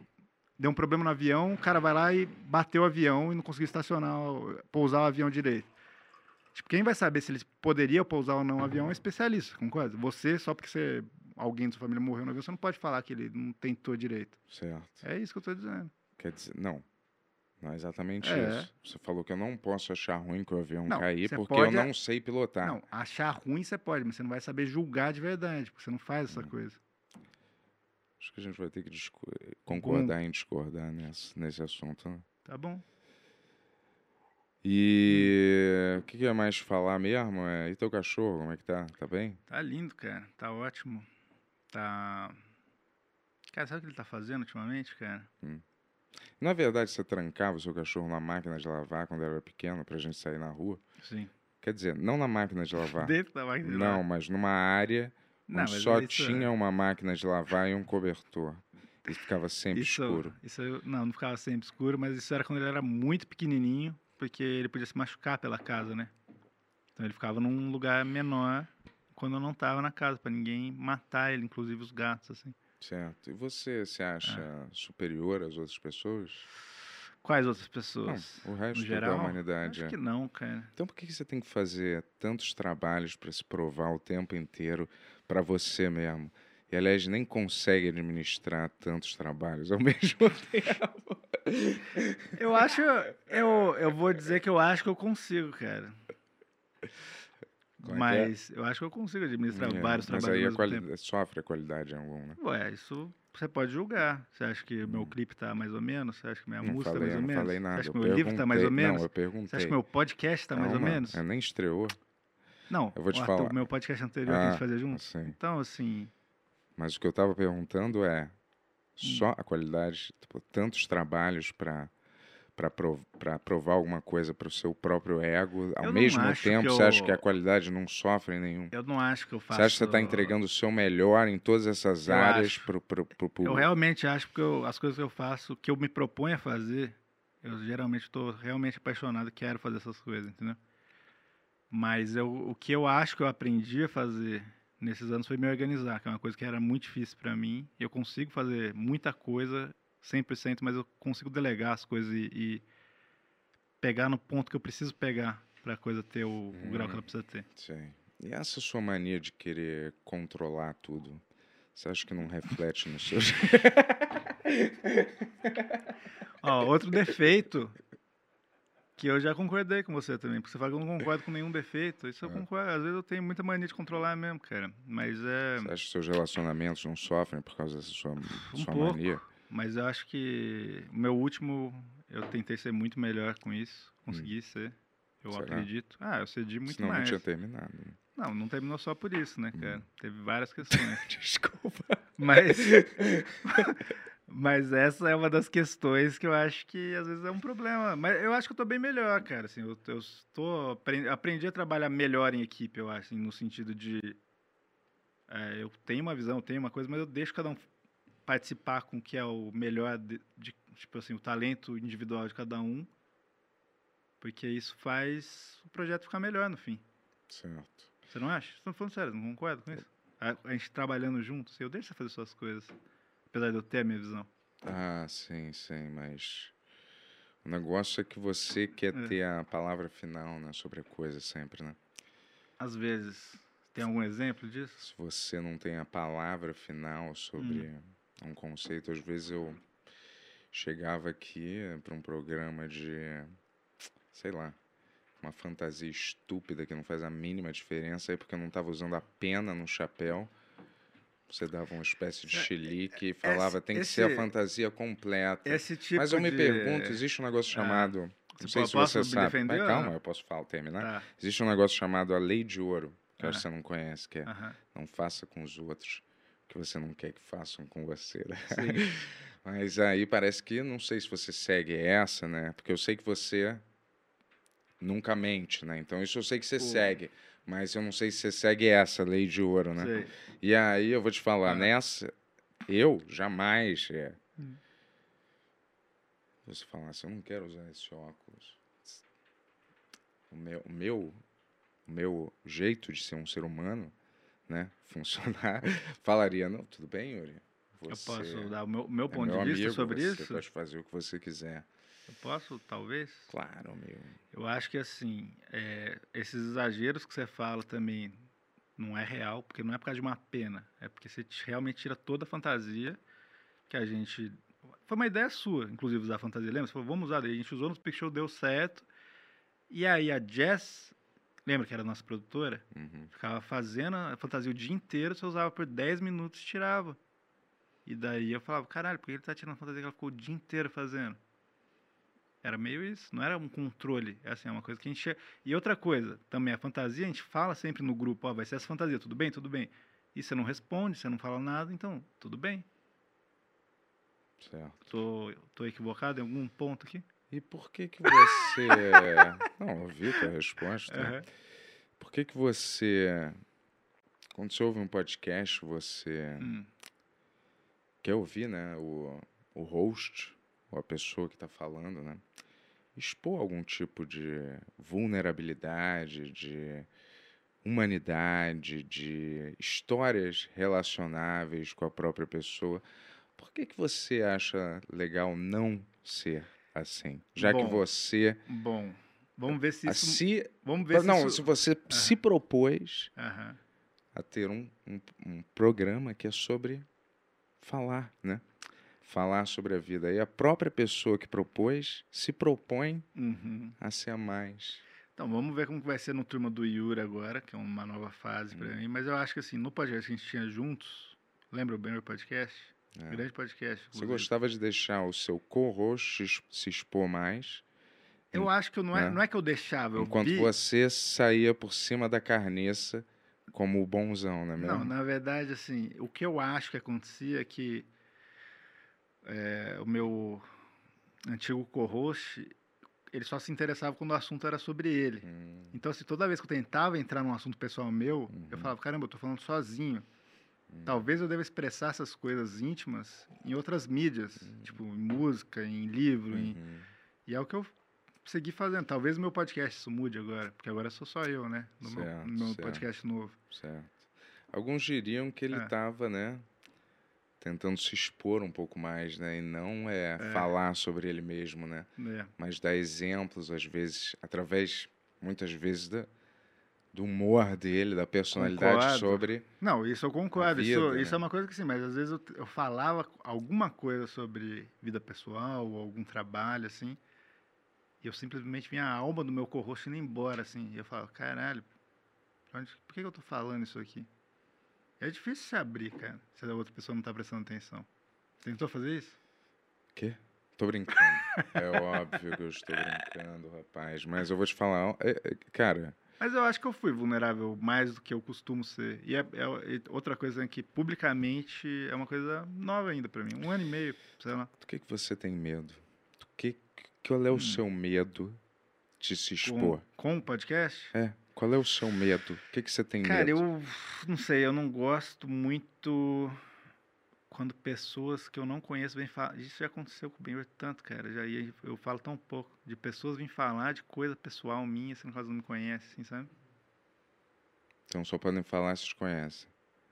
[SPEAKER 2] Deu um problema no avião, o cara vai lá e bateu o avião e não conseguiu estacionar, pousar o avião direito. Tipo, quem vai saber se ele poderia pousar ou não o avião é um especialista, concorda? Você, só porque você, alguém da sua família morreu no avião, você não pode falar que ele não tentou direito.
[SPEAKER 1] Certo.
[SPEAKER 2] É isso que eu tô dizendo.
[SPEAKER 1] Quer dizer, não. Não é exatamente
[SPEAKER 2] É.
[SPEAKER 1] isso. Você falou que eu não posso achar ruim que o avião
[SPEAKER 2] Não,
[SPEAKER 1] cair porque
[SPEAKER 2] pode
[SPEAKER 1] eu não sei pilotar.
[SPEAKER 2] Não, achar ruim você pode, mas você não vai saber julgar de verdade, porque você não faz essa coisa.
[SPEAKER 1] Acho que a gente vai ter que concordar em discordar nesse, nesse assunto. né?
[SPEAKER 2] Tá bom?
[SPEAKER 1] E o que, que ia mais falar mesmo? É, e teu cachorro, como é que tá? Tá bem?
[SPEAKER 2] Tá lindo, cara. Tá ótimo. Tá. Cara, sabe o que ele tá fazendo ultimamente, cara?
[SPEAKER 1] Na verdade, você trancava o seu cachorro na máquina de lavar quando era pequeno pra gente sair na rua?
[SPEAKER 2] Sim.
[SPEAKER 1] Quer dizer, não na máquina de lavar. [laughs]
[SPEAKER 2] Dentro da máquina de
[SPEAKER 1] Não,
[SPEAKER 2] lavar.
[SPEAKER 1] mas numa área
[SPEAKER 2] Não,
[SPEAKER 1] onde só
[SPEAKER 2] isso-
[SPEAKER 1] tinha uma máquina de lavar e um cobertor. E ficava sempre
[SPEAKER 2] isso,
[SPEAKER 1] escuro.
[SPEAKER 2] Isso, eu- não, não ficava sempre escuro, mas isso era quando ele era muito pequenininho, porque ele podia se machucar pela casa, né? Então ele ficava num lugar menor quando eu não tava na casa, pra ninguém matar ele, inclusive os gatos, assim.
[SPEAKER 1] Certo. E você se acha
[SPEAKER 2] É.
[SPEAKER 1] superior às outras pessoas?
[SPEAKER 2] Quais outras
[SPEAKER 1] Não,
[SPEAKER 2] pessoas?
[SPEAKER 1] o resto
[SPEAKER 2] geral?
[SPEAKER 1] da humanidade.
[SPEAKER 2] Acho
[SPEAKER 1] é.
[SPEAKER 2] que não, cara.
[SPEAKER 1] Então por que que você tem que fazer tantos trabalhos para se provar o tempo inteiro para você mesmo? E aliás, nem consegue administrar tantos trabalhos ao [laughs] mesmo tempo.
[SPEAKER 2] Eu acho. Eu, eu vou dizer que eu acho que eu consigo, cara.
[SPEAKER 1] Como é é?
[SPEAKER 2] Mas eu acho que eu consigo administrar
[SPEAKER 1] É,
[SPEAKER 2] vários
[SPEAKER 1] mas
[SPEAKER 2] trabalhos
[SPEAKER 1] aí
[SPEAKER 2] ao
[SPEAKER 1] a
[SPEAKER 2] mesmo
[SPEAKER 1] quali-
[SPEAKER 2] tempo.
[SPEAKER 1] sofre a qualidade em algum, né?
[SPEAKER 2] Ué, isso você pode julgar. Você acha que meu clipe tá mais ou menos? Você acha que minha
[SPEAKER 1] Hum. não
[SPEAKER 2] música tá
[SPEAKER 1] eu
[SPEAKER 2] mais ou
[SPEAKER 1] não
[SPEAKER 2] menos?
[SPEAKER 1] falei nada.
[SPEAKER 2] Você acha que
[SPEAKER 1] eu
[SPEAKER 2] meu livro tá mais ou menos?
[SPEAKER 1] Não, eu perguntei.
[SPEAKER 2] Você acha que meu podcast tá mais ou menos?
[SPEAKER 1] é, nem estreou.
[SPEAKER 2] Não,
[SPEAKER 1] eu vou te
[SPEAKER 2] o
[SPEAKER 1] falar.
[SPEAKER 2] meu podcast anterior que a
[SPEAKER 1] Ah,
[SPEAKER 2] gente fazia junto.
[SPEAKER 1] Assim.
[SPEAKER 2] Então, assim,
[SPEAKER 1] Mas o que eu estava perguntando é
[SPEAKER 2] Hum.
[SPEAKER 1] só a qualidade, tipo, tantos trabalhos para para provar alguma coisa para o seu próprio ego, ao
[SPEAKER 2] Eu
[SPEAKER 1] mesmo tempo
[SPEAKER 2] que
[SPEAKER 1] você acha
[SPEAKER 2] eu-
[SPEAKER 1] que a qualidade não sofre nenhum?
[SPEAKER 2] eu não acho que eu faço.
[SPEAKER 1] Você acha que você está entregando o seu melhor em todas essas
[SPEAKER 2] Eu
[SPEAKER 1] áreas para o
[SPEAKER 2] Eu
[SPEAKER 1] público?
[SPEAKER 2] realmente acho que eu- as coisas que eu faço, que eu me proponho a fazer, eu geralmente estou realmente apaixonado quero fazer essas coisas, entendeu? Mas eu, o que eu acho que eu aprendi a fazer nesses anos foi me organizar, que é uma coisa que era muito difícil para mim. Eu consigo fazer muita coisa 100%, mas eu consigo delegar as coisas e, e pegar no ponto que eu preciso pegar para a coisa ter o, o grau que ela precisa ter.
[SPEAKER 1] Sim. E essa sua mania de querer controlar tudo, você acha que não reflete nos seus... [laughs]
[SPEAKER 2] Ó, outro defeito que eu já concordei com você também, porque você fala que eu não concordo com nenhum defeito. Isso eu
[SPEAKER 1] É.
[SPEAKER 2] concordo. Às vezes eu tenho muita mania de controlar mesmo, cara. Mas é.
[SPEAKER 1] Você acha que seus relacionamentos não sofrem por causa dessa sua,
[SPEAKER 2] Um
[SPEAKER 1] sua
[SPEAKER 2] pouco.
[SPEAKER 1] mania?
[SPEAKER 2] Mas eu acho que o meu último, eu tentei ser muito melhor com isso. Consegui ser. Eu
[SPEAKER 1] Hum. Será?
[SPEAKER 2] acredito. Ah, eu cedi muito
[SPEAKER 1] Senão não
[SPEAKER 2] mais.
[SPEAKER 1] tinha terminado. né?
[SPEAKER 2] Não, não terminou só por isso, né,
[SPEAKER 1] Hum.
[SPEAKER 2] cara? Teve várias questões. [laughs]
[SPEAKER 1] Desculpa.
[SPEAKER 2] Mas. [laughs] Mas essa é uma das questões que eu acho que às vezes é um problema. Mas eu acho que eu tô bem melhor, cara. Assim, eu, eu tô, apren- aprendi a trabalhar melhor em equipe, eu acho, assim, no sentido de. é, eu tenho uma visão, eu tenho uma coisa, mas eu deixo cada um participar com o que é o melhor, de, de- tipo assim, o talento individual de cada um. Porque isso faz o projeto ficar melhor no fim.
[SPEAKER 1] Certo.
[SPEAKER 2] Você não acha? Estou falando sério, não concordo com isso? A, a gente trabalhando juntos, eu deixo você fazer suas coisas. Apesar de eu ter a minha visão.
[SPEAKER 1] Ah, sim, sim, mas o negócio é que você quer
[SPEAKER 2] É.
[SPEAKER 1] ter a palavra final, né, sobre a coisa sempre, né?
[SPEAKER 2] Às vezes. Tem algum exemplo disso?
[SPEAKER 1] Se você não tem a palavra final sobre um conceito, às vezes eu chegava aqui para um programa de, sei lá, uma fantasia estúpida que não faz a mínima diferença, aí porque eu não estava usando a pena no chapéu. Você dava uma espécie de
[SPEAKER 2] É,
[SPEAKER 1] chilique e falava, tem que ser a
[SPEAKER 2] esse-
[SPEAKER 1] fantasia completa.
[SPEAKER 2] Esse tipo
[SPEAKER 1] Mas eu me
[SPEAKER 2] de-
[SPEAKER 1] pergunto, existe um negócio
[SPEAKER 2] Ah,
[SPEAKER 1] chamado. Não
[SPEAKER 2] você
[SPEAKER 1] sei se você sabe.
[SPEAKER 2] defender
[SPEAKER 1] Mas calma, eu posso falar, terminar.
[SPEAKER 2] Tá.
[SPEAKER 1] Existe um negócio chamado a Lei de Ouro, que eu acho
[SPEAKER 2] Ah.
[SPEAKER 1] que você não conhece, que é
[SPEAKER 2] aham,
[SPEAKER 1] não faça com os outros que você não quer que façam com você. né? [laughs] Mas aí parece que, não sei se você segue essa, né? Porque eu sei que você nunca mente, né? Então isso eu sei que você
[SPEAKER 2] Pô.
[SPEAKER 1] segue. Mas eu não sei se você segue essa lei de ouro, né?
[SPEAKER 2] Sei.
[SPEAKER 1] E aí eu vou te falar,
[SPEAKER 2] Ah.
[SPEAKER 1] nessa, eu jamais é.
[SPEAKER 2] Hum.
[SPEAKER 1] Você falasse, eu não quero usar esse óculos. O meu, o meu, o meu jeito de ser um ser humano, né? Funcionar, [laughs] falaria, não, tudo bem, Yuri.
[SPEAKER 2] Eu
[SPEAKER 1] Você
[SPEAKER 2] posso dar o meu, meu
[SPEAKER 1] é
[SPEAKER 2] ponto
[SPEAKER 1] meu
[SPEAKER 2] de vista
[SPEAKER 1] amigo,
[SPEAKER 2] sobre
[SPEAKER 1] você
[SPEAKER 2] isso?
[SPEAKER 1] pode fazer o que você quiser.
[SPEAKER 2] Eu posso, talvez?
[SPEAKER 1] Claro, amigo.
[SPEAKER 2] Eu acho que assim, é, esses exageros que você fala também não é real, porque não é por causa de uma pena, é porque você realmente tira toda a fantasia que a gente. Foi uma ideia sua, inclusive, usar a fantasia. Lembra? Você falou, vamos usar, daí a gente usou no Speak Show, deu certo. E aí a Jess, lembra que era a nossa produtora?
[SPEAKER 1] Uhum.
[SPEAKER 2] Ficava fazendo a fantasia o dia inteiro, você usava por 10 minutos e tirava. E daí eu falava, caralho, por que ele tá tirando a fantasia que ela ficou o dia inteiro fazendo? Era meio isso, não era um controle, é assim, é uma coisa que a gente... E outra coisa, também a fantasia, a gente fala sempre no grupo, ó, vai ser essa fantasia, tudo bem? Tudo bem. E você não responde, você não fala nada, então, tudo bem.
[SPEAKER 1] Certo.
[SPEAKER 2] Tô, tô equivocado em algum ponto aqui?
[SPEAKER 1] E por que que você... [laughs] não, ouvi tua resposta.
[SPEAKER 2] Aham.
[SPEAKER 1] Por que que você... Quando você ouve um podcast, você
[SPEAKER 2] Hum,
[SPEAKER 1] quer ouvir, né, o, o host, ou a pessoa que está falando, né, expor algum tipo de vulnerabilidade, de humanidade, de histórias relacionáveis com a própria pessoa. Por que, que você acha legal não ser assim? Já que
[SPEAKER 2] Bom,
[SPEAKER 1] você
[SPEAKER 2] Bom, vamos ver se isso...
[SPEAKER 1] se,
[SPEAKER 2] Vamos ver se
[SPEAKER 1] não,
[SPEAKER 2] isso...
[SPEAKER 1] se você se propôs
[SPEAKER 2] Aham.
[SPEAKER 1] a ter um, um, um programa que é sobre falar, né? Falar sobre a vida. E a própria pessoa que propôs se propõe
[SPEAKER 2] Uhum.
[SPEAKER 1] a ser a mais.
[SPEAKER 2] Então, vamos ver como que vai ser no Turma do Yuri agora, que é uma nova fase pra
[SPEAKER 1] Hum.
[SPEAKER 2] mim. Mas eu acho que assim, no podcast que a gente tinha juntos, lembra o Banner Podcast?
[SPEAKER 1] É.
[SPEAKER 2] Grande podcast.
[SPEAKER 1] Você gostava de deixar o seu co-host se expor mais,
[SPEAKER 2] Eu acho que não é,
[SPEAKER 1] né?
[SPEAKER 2] não é que eu deixava, eu
[SPEAKER 1] enquanto
[SPEAKER 2] vi...
[SPEAKER 1] você saía por cima da carniça como o bonzão, não é mesmo?
[SPEAKER 2] Não, na verdade, assim, o que eu acho que acontecia é que é, o meu antigo co-host, ele só se interessava quando o assunto era sobre ele.
[SPEAKER 1] Hum,
[SPEAKER 2] Então, assim, toda vez que eu tentava entrar num assunto pessoal meu,
[SPEAKER 1] Uhum.
[SPEAKER 2] eu falava, caramba, eu tô falando sozinho.
[SPEAKER 1] Hum.
[SPEAKER 2] Talvez eu deva expressar essas coisas íntimas em outras mídias, tipo em música, em livro, em-
[SPEAKER 1] uhum.
[SPEAKER 2] e é o que eu segui fazendo. Talvez o meu podcast isso mude agora, porque agora sou só eu, né? No meu, no meu
[SPEAKER 1] Certo, certo.
[SPEAKER 2] podcast novo.
[SPEAKER 1] Certo. Alguns diriam que ele
[SPEAKER 2] É.
[SPEAKER 1] estava, né, tentando se expor um pouco mais, né? E não é,
[SPEAKER 2] É.
[SPEAKER 1] falar sobre ele mesmo, né?
[SPEAKER 2] É.
[SPEAKER 1] Mas dar exemplos, às vezes, através, muitas vezes, da, do humor dele, da personalidade
[SPEAKER 2] Concordo.
[SPEAKER 1] sobre.
[SPEAKER 2] Não, isso eu concordo.
[SPEAKER 1] vida,
[SPEAKER 2] isso,
[SPEAKER 1] né?
[SPEAKER 2] isso é uma coisa que sim, mas às vezes eu, eu falava alguma coisa sobre vida pessoal ou algum trabalho, assim, e eu simplesmente vinha a alma do meu co-host indo embora, assim, e eu falava, caralho, onde, por que, que eu tô falando isso aqui? É difícil se abrir, cara, se a outra pessoa não tá prestando atenção. Você tentou fazer isso?
[SPEAKER 1] Quê? Tô brincando. é óbvio que eu estou brincando, rapaz. Mas eu vou te falar, é- é- cara,
[SPEAKER 2] Mas eu acho que eu fui vulnerável mais do que eu costumo ser. E, é, é- outra coisa é que publicamente é uma coisa nova ainda pra mim. Um ano e meio, sei lá.
[SPEAKER 1] do que, que você tem medo? Do que, qual é o seu medo de se expor?
[SPEAKER 2] Hum. Com, o podcast?
[SPEAKER 1] É, qual é o seu medo? O que, que você tem
[SPEAKER 2] Cara,
[SPEAKER 1] medo?
[SPEAKER 2] eu não sei, eu não gosto muito quando pessoas que eu não conheço vêm falar. Isso já aconteceu comigo tanto, cara. Já eu falo tão pouco. De pessoas virem falar de coisa pessoal minha, sendo que elas não me conhecem, assim, sabe?
[SPEAKER 1] Então só podem falar se te conhecem.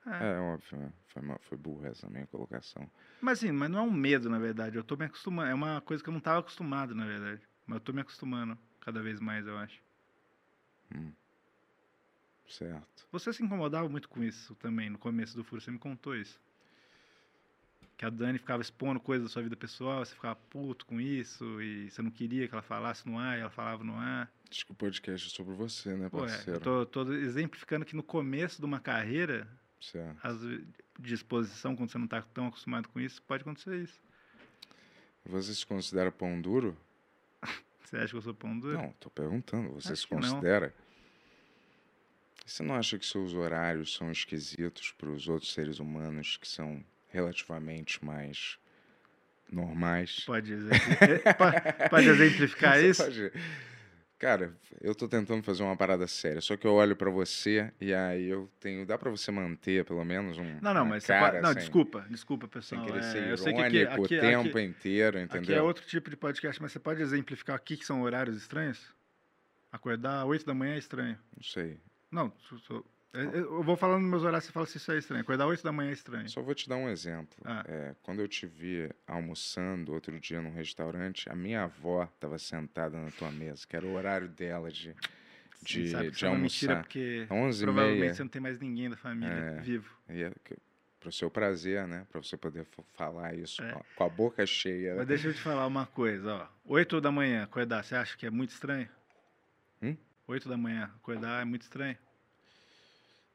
[SPEAKER 2] É.
[SPEAKER 1] É, óbvio, né? foi, foi burra essa minha colocação.
[SPEAKER 2] Mas assim, mas não é um medo, na verdade. Eu tô me acostumando. É uma coisa que eu não tava acostumado, na verdade. Mas eu tô me acostumando cada vez mais, eu acho.
[SPEAKER 1] Certo.
[SPEAKER 2] Você se incomodava muito com isso também no começo do furo, você me contou isso. Que a Dani ficava expondo coisas da sua vida pessoal, você ficava puto com isso e você não queria que ela falasse no ar e ela falava no ar.
[SPEAKER 1] Diz que o podcast é sobre você, né,
[SPEAKER 2] Pô, é,
[SPEAKER 1] parceiro?
[SPEAKER 2] eu tô, tô exemplificando que no começo de uma carreira,
[SPEAKER 1] Certo.
[SPEAKER 2] de exposição, quando você não tá tão acostumado com isso, pode acontecer isso.
[SPEAKER 1] Você se considera pão duro? [laughs]
[SPEAKER 2] Você acha que eu sou pão duro?
[SPEAKER 1] Não, tô perguntando. Você
[SPEAKER 2] Acho
[SPEAKER 1] se considera? Você não acha que seus horários são esquisitos para os outros seres humanos que são relativamente mais normais?
[SPEAKER 2] Pode, exempli- pode, pode exemplificar [laughs] isso?
[SPEAKER 1] pode- Cara, eu tô tentando fazer uma parada séria, só que eu olho pra você e aí eu tenho. Dá pra você manter pelo menos um.
[SPEAKER 2] Não, não, mas você
[SPEAKER 1] cara
[SPEAKER 2] pode, não,
[SPEAKER 1] sem-
[SPEAKER 2] desculpa, desculpa,
[SPEAKER 1] Sem
[SPEAKER 2] pessoal.
[SPEAKER 1] querer
[SPEAKER 2] é,
[SPEAKER 1] ser
[SPEAKER 2] eu sei que
[SPEAKER 1] irônico
[SPEAKER 2] aqui,
[SPEAKER 1] o
[SPEAKER 2] aqui,
[SPEAKER 1] tempo
[SPEAKER 2] aqui,
[SPEAKER 1] inteiro,
[SPEAKER 2] Aqui é
[SPEAKER 1] entendeu?
[SPEAKER 2] outro tipo de podcast, mas você pode exemplificar aqui que são horários estranhos? Acordar às 8 da manhã é estranho.
[SPEAKER 1] Não sei.
[SPEAKER 2] Não, é- é- eu vou falando nos meus horários, você fala se isso é estranho. Acordar às 8 da manhã é estranho.
[SPEAKER 1] Só vou te dar um exemplo.
[SPEAKER 2] Ah.
[SPEAKER 1] É, quando eu te vi almoçando outro dia num restaurante, a minha avó estava sentada na tua mesa, que era o horário dela de,
[SPEAKER 2] Sim,
[SPEAKER 1] de,
[SPEAKER 2] que
[SPEAKER 1] de
[SPEAKER 2] é uma mentira
[SPEAKER 1] almoçar.
[SPEAKER 2] porque
[SPEAKER 1] 11 e
[SPEAKER 2] provavelmente
[SPEAKER 1] meia.
[SPEAKER 2] você não tem mais ninguém da família
[SPEAKER 1] É.
[SPEAKER 2] vivo.
[SPEAKER 1] E é que- pro seu prazer, né? Pra você poder falar isso
[SPEAKER 2] É.
[SPEAKER 1] com a- boca cheia.
[SPEAKER 2] Mas deixa eu te falar uma coisa, ó. 8 da manhã, acordar, você acha que é muito estranho?
[SPEAKER 1] Hum?
[SPEAKER 2] 8 da manhã, acordar é muito estranho.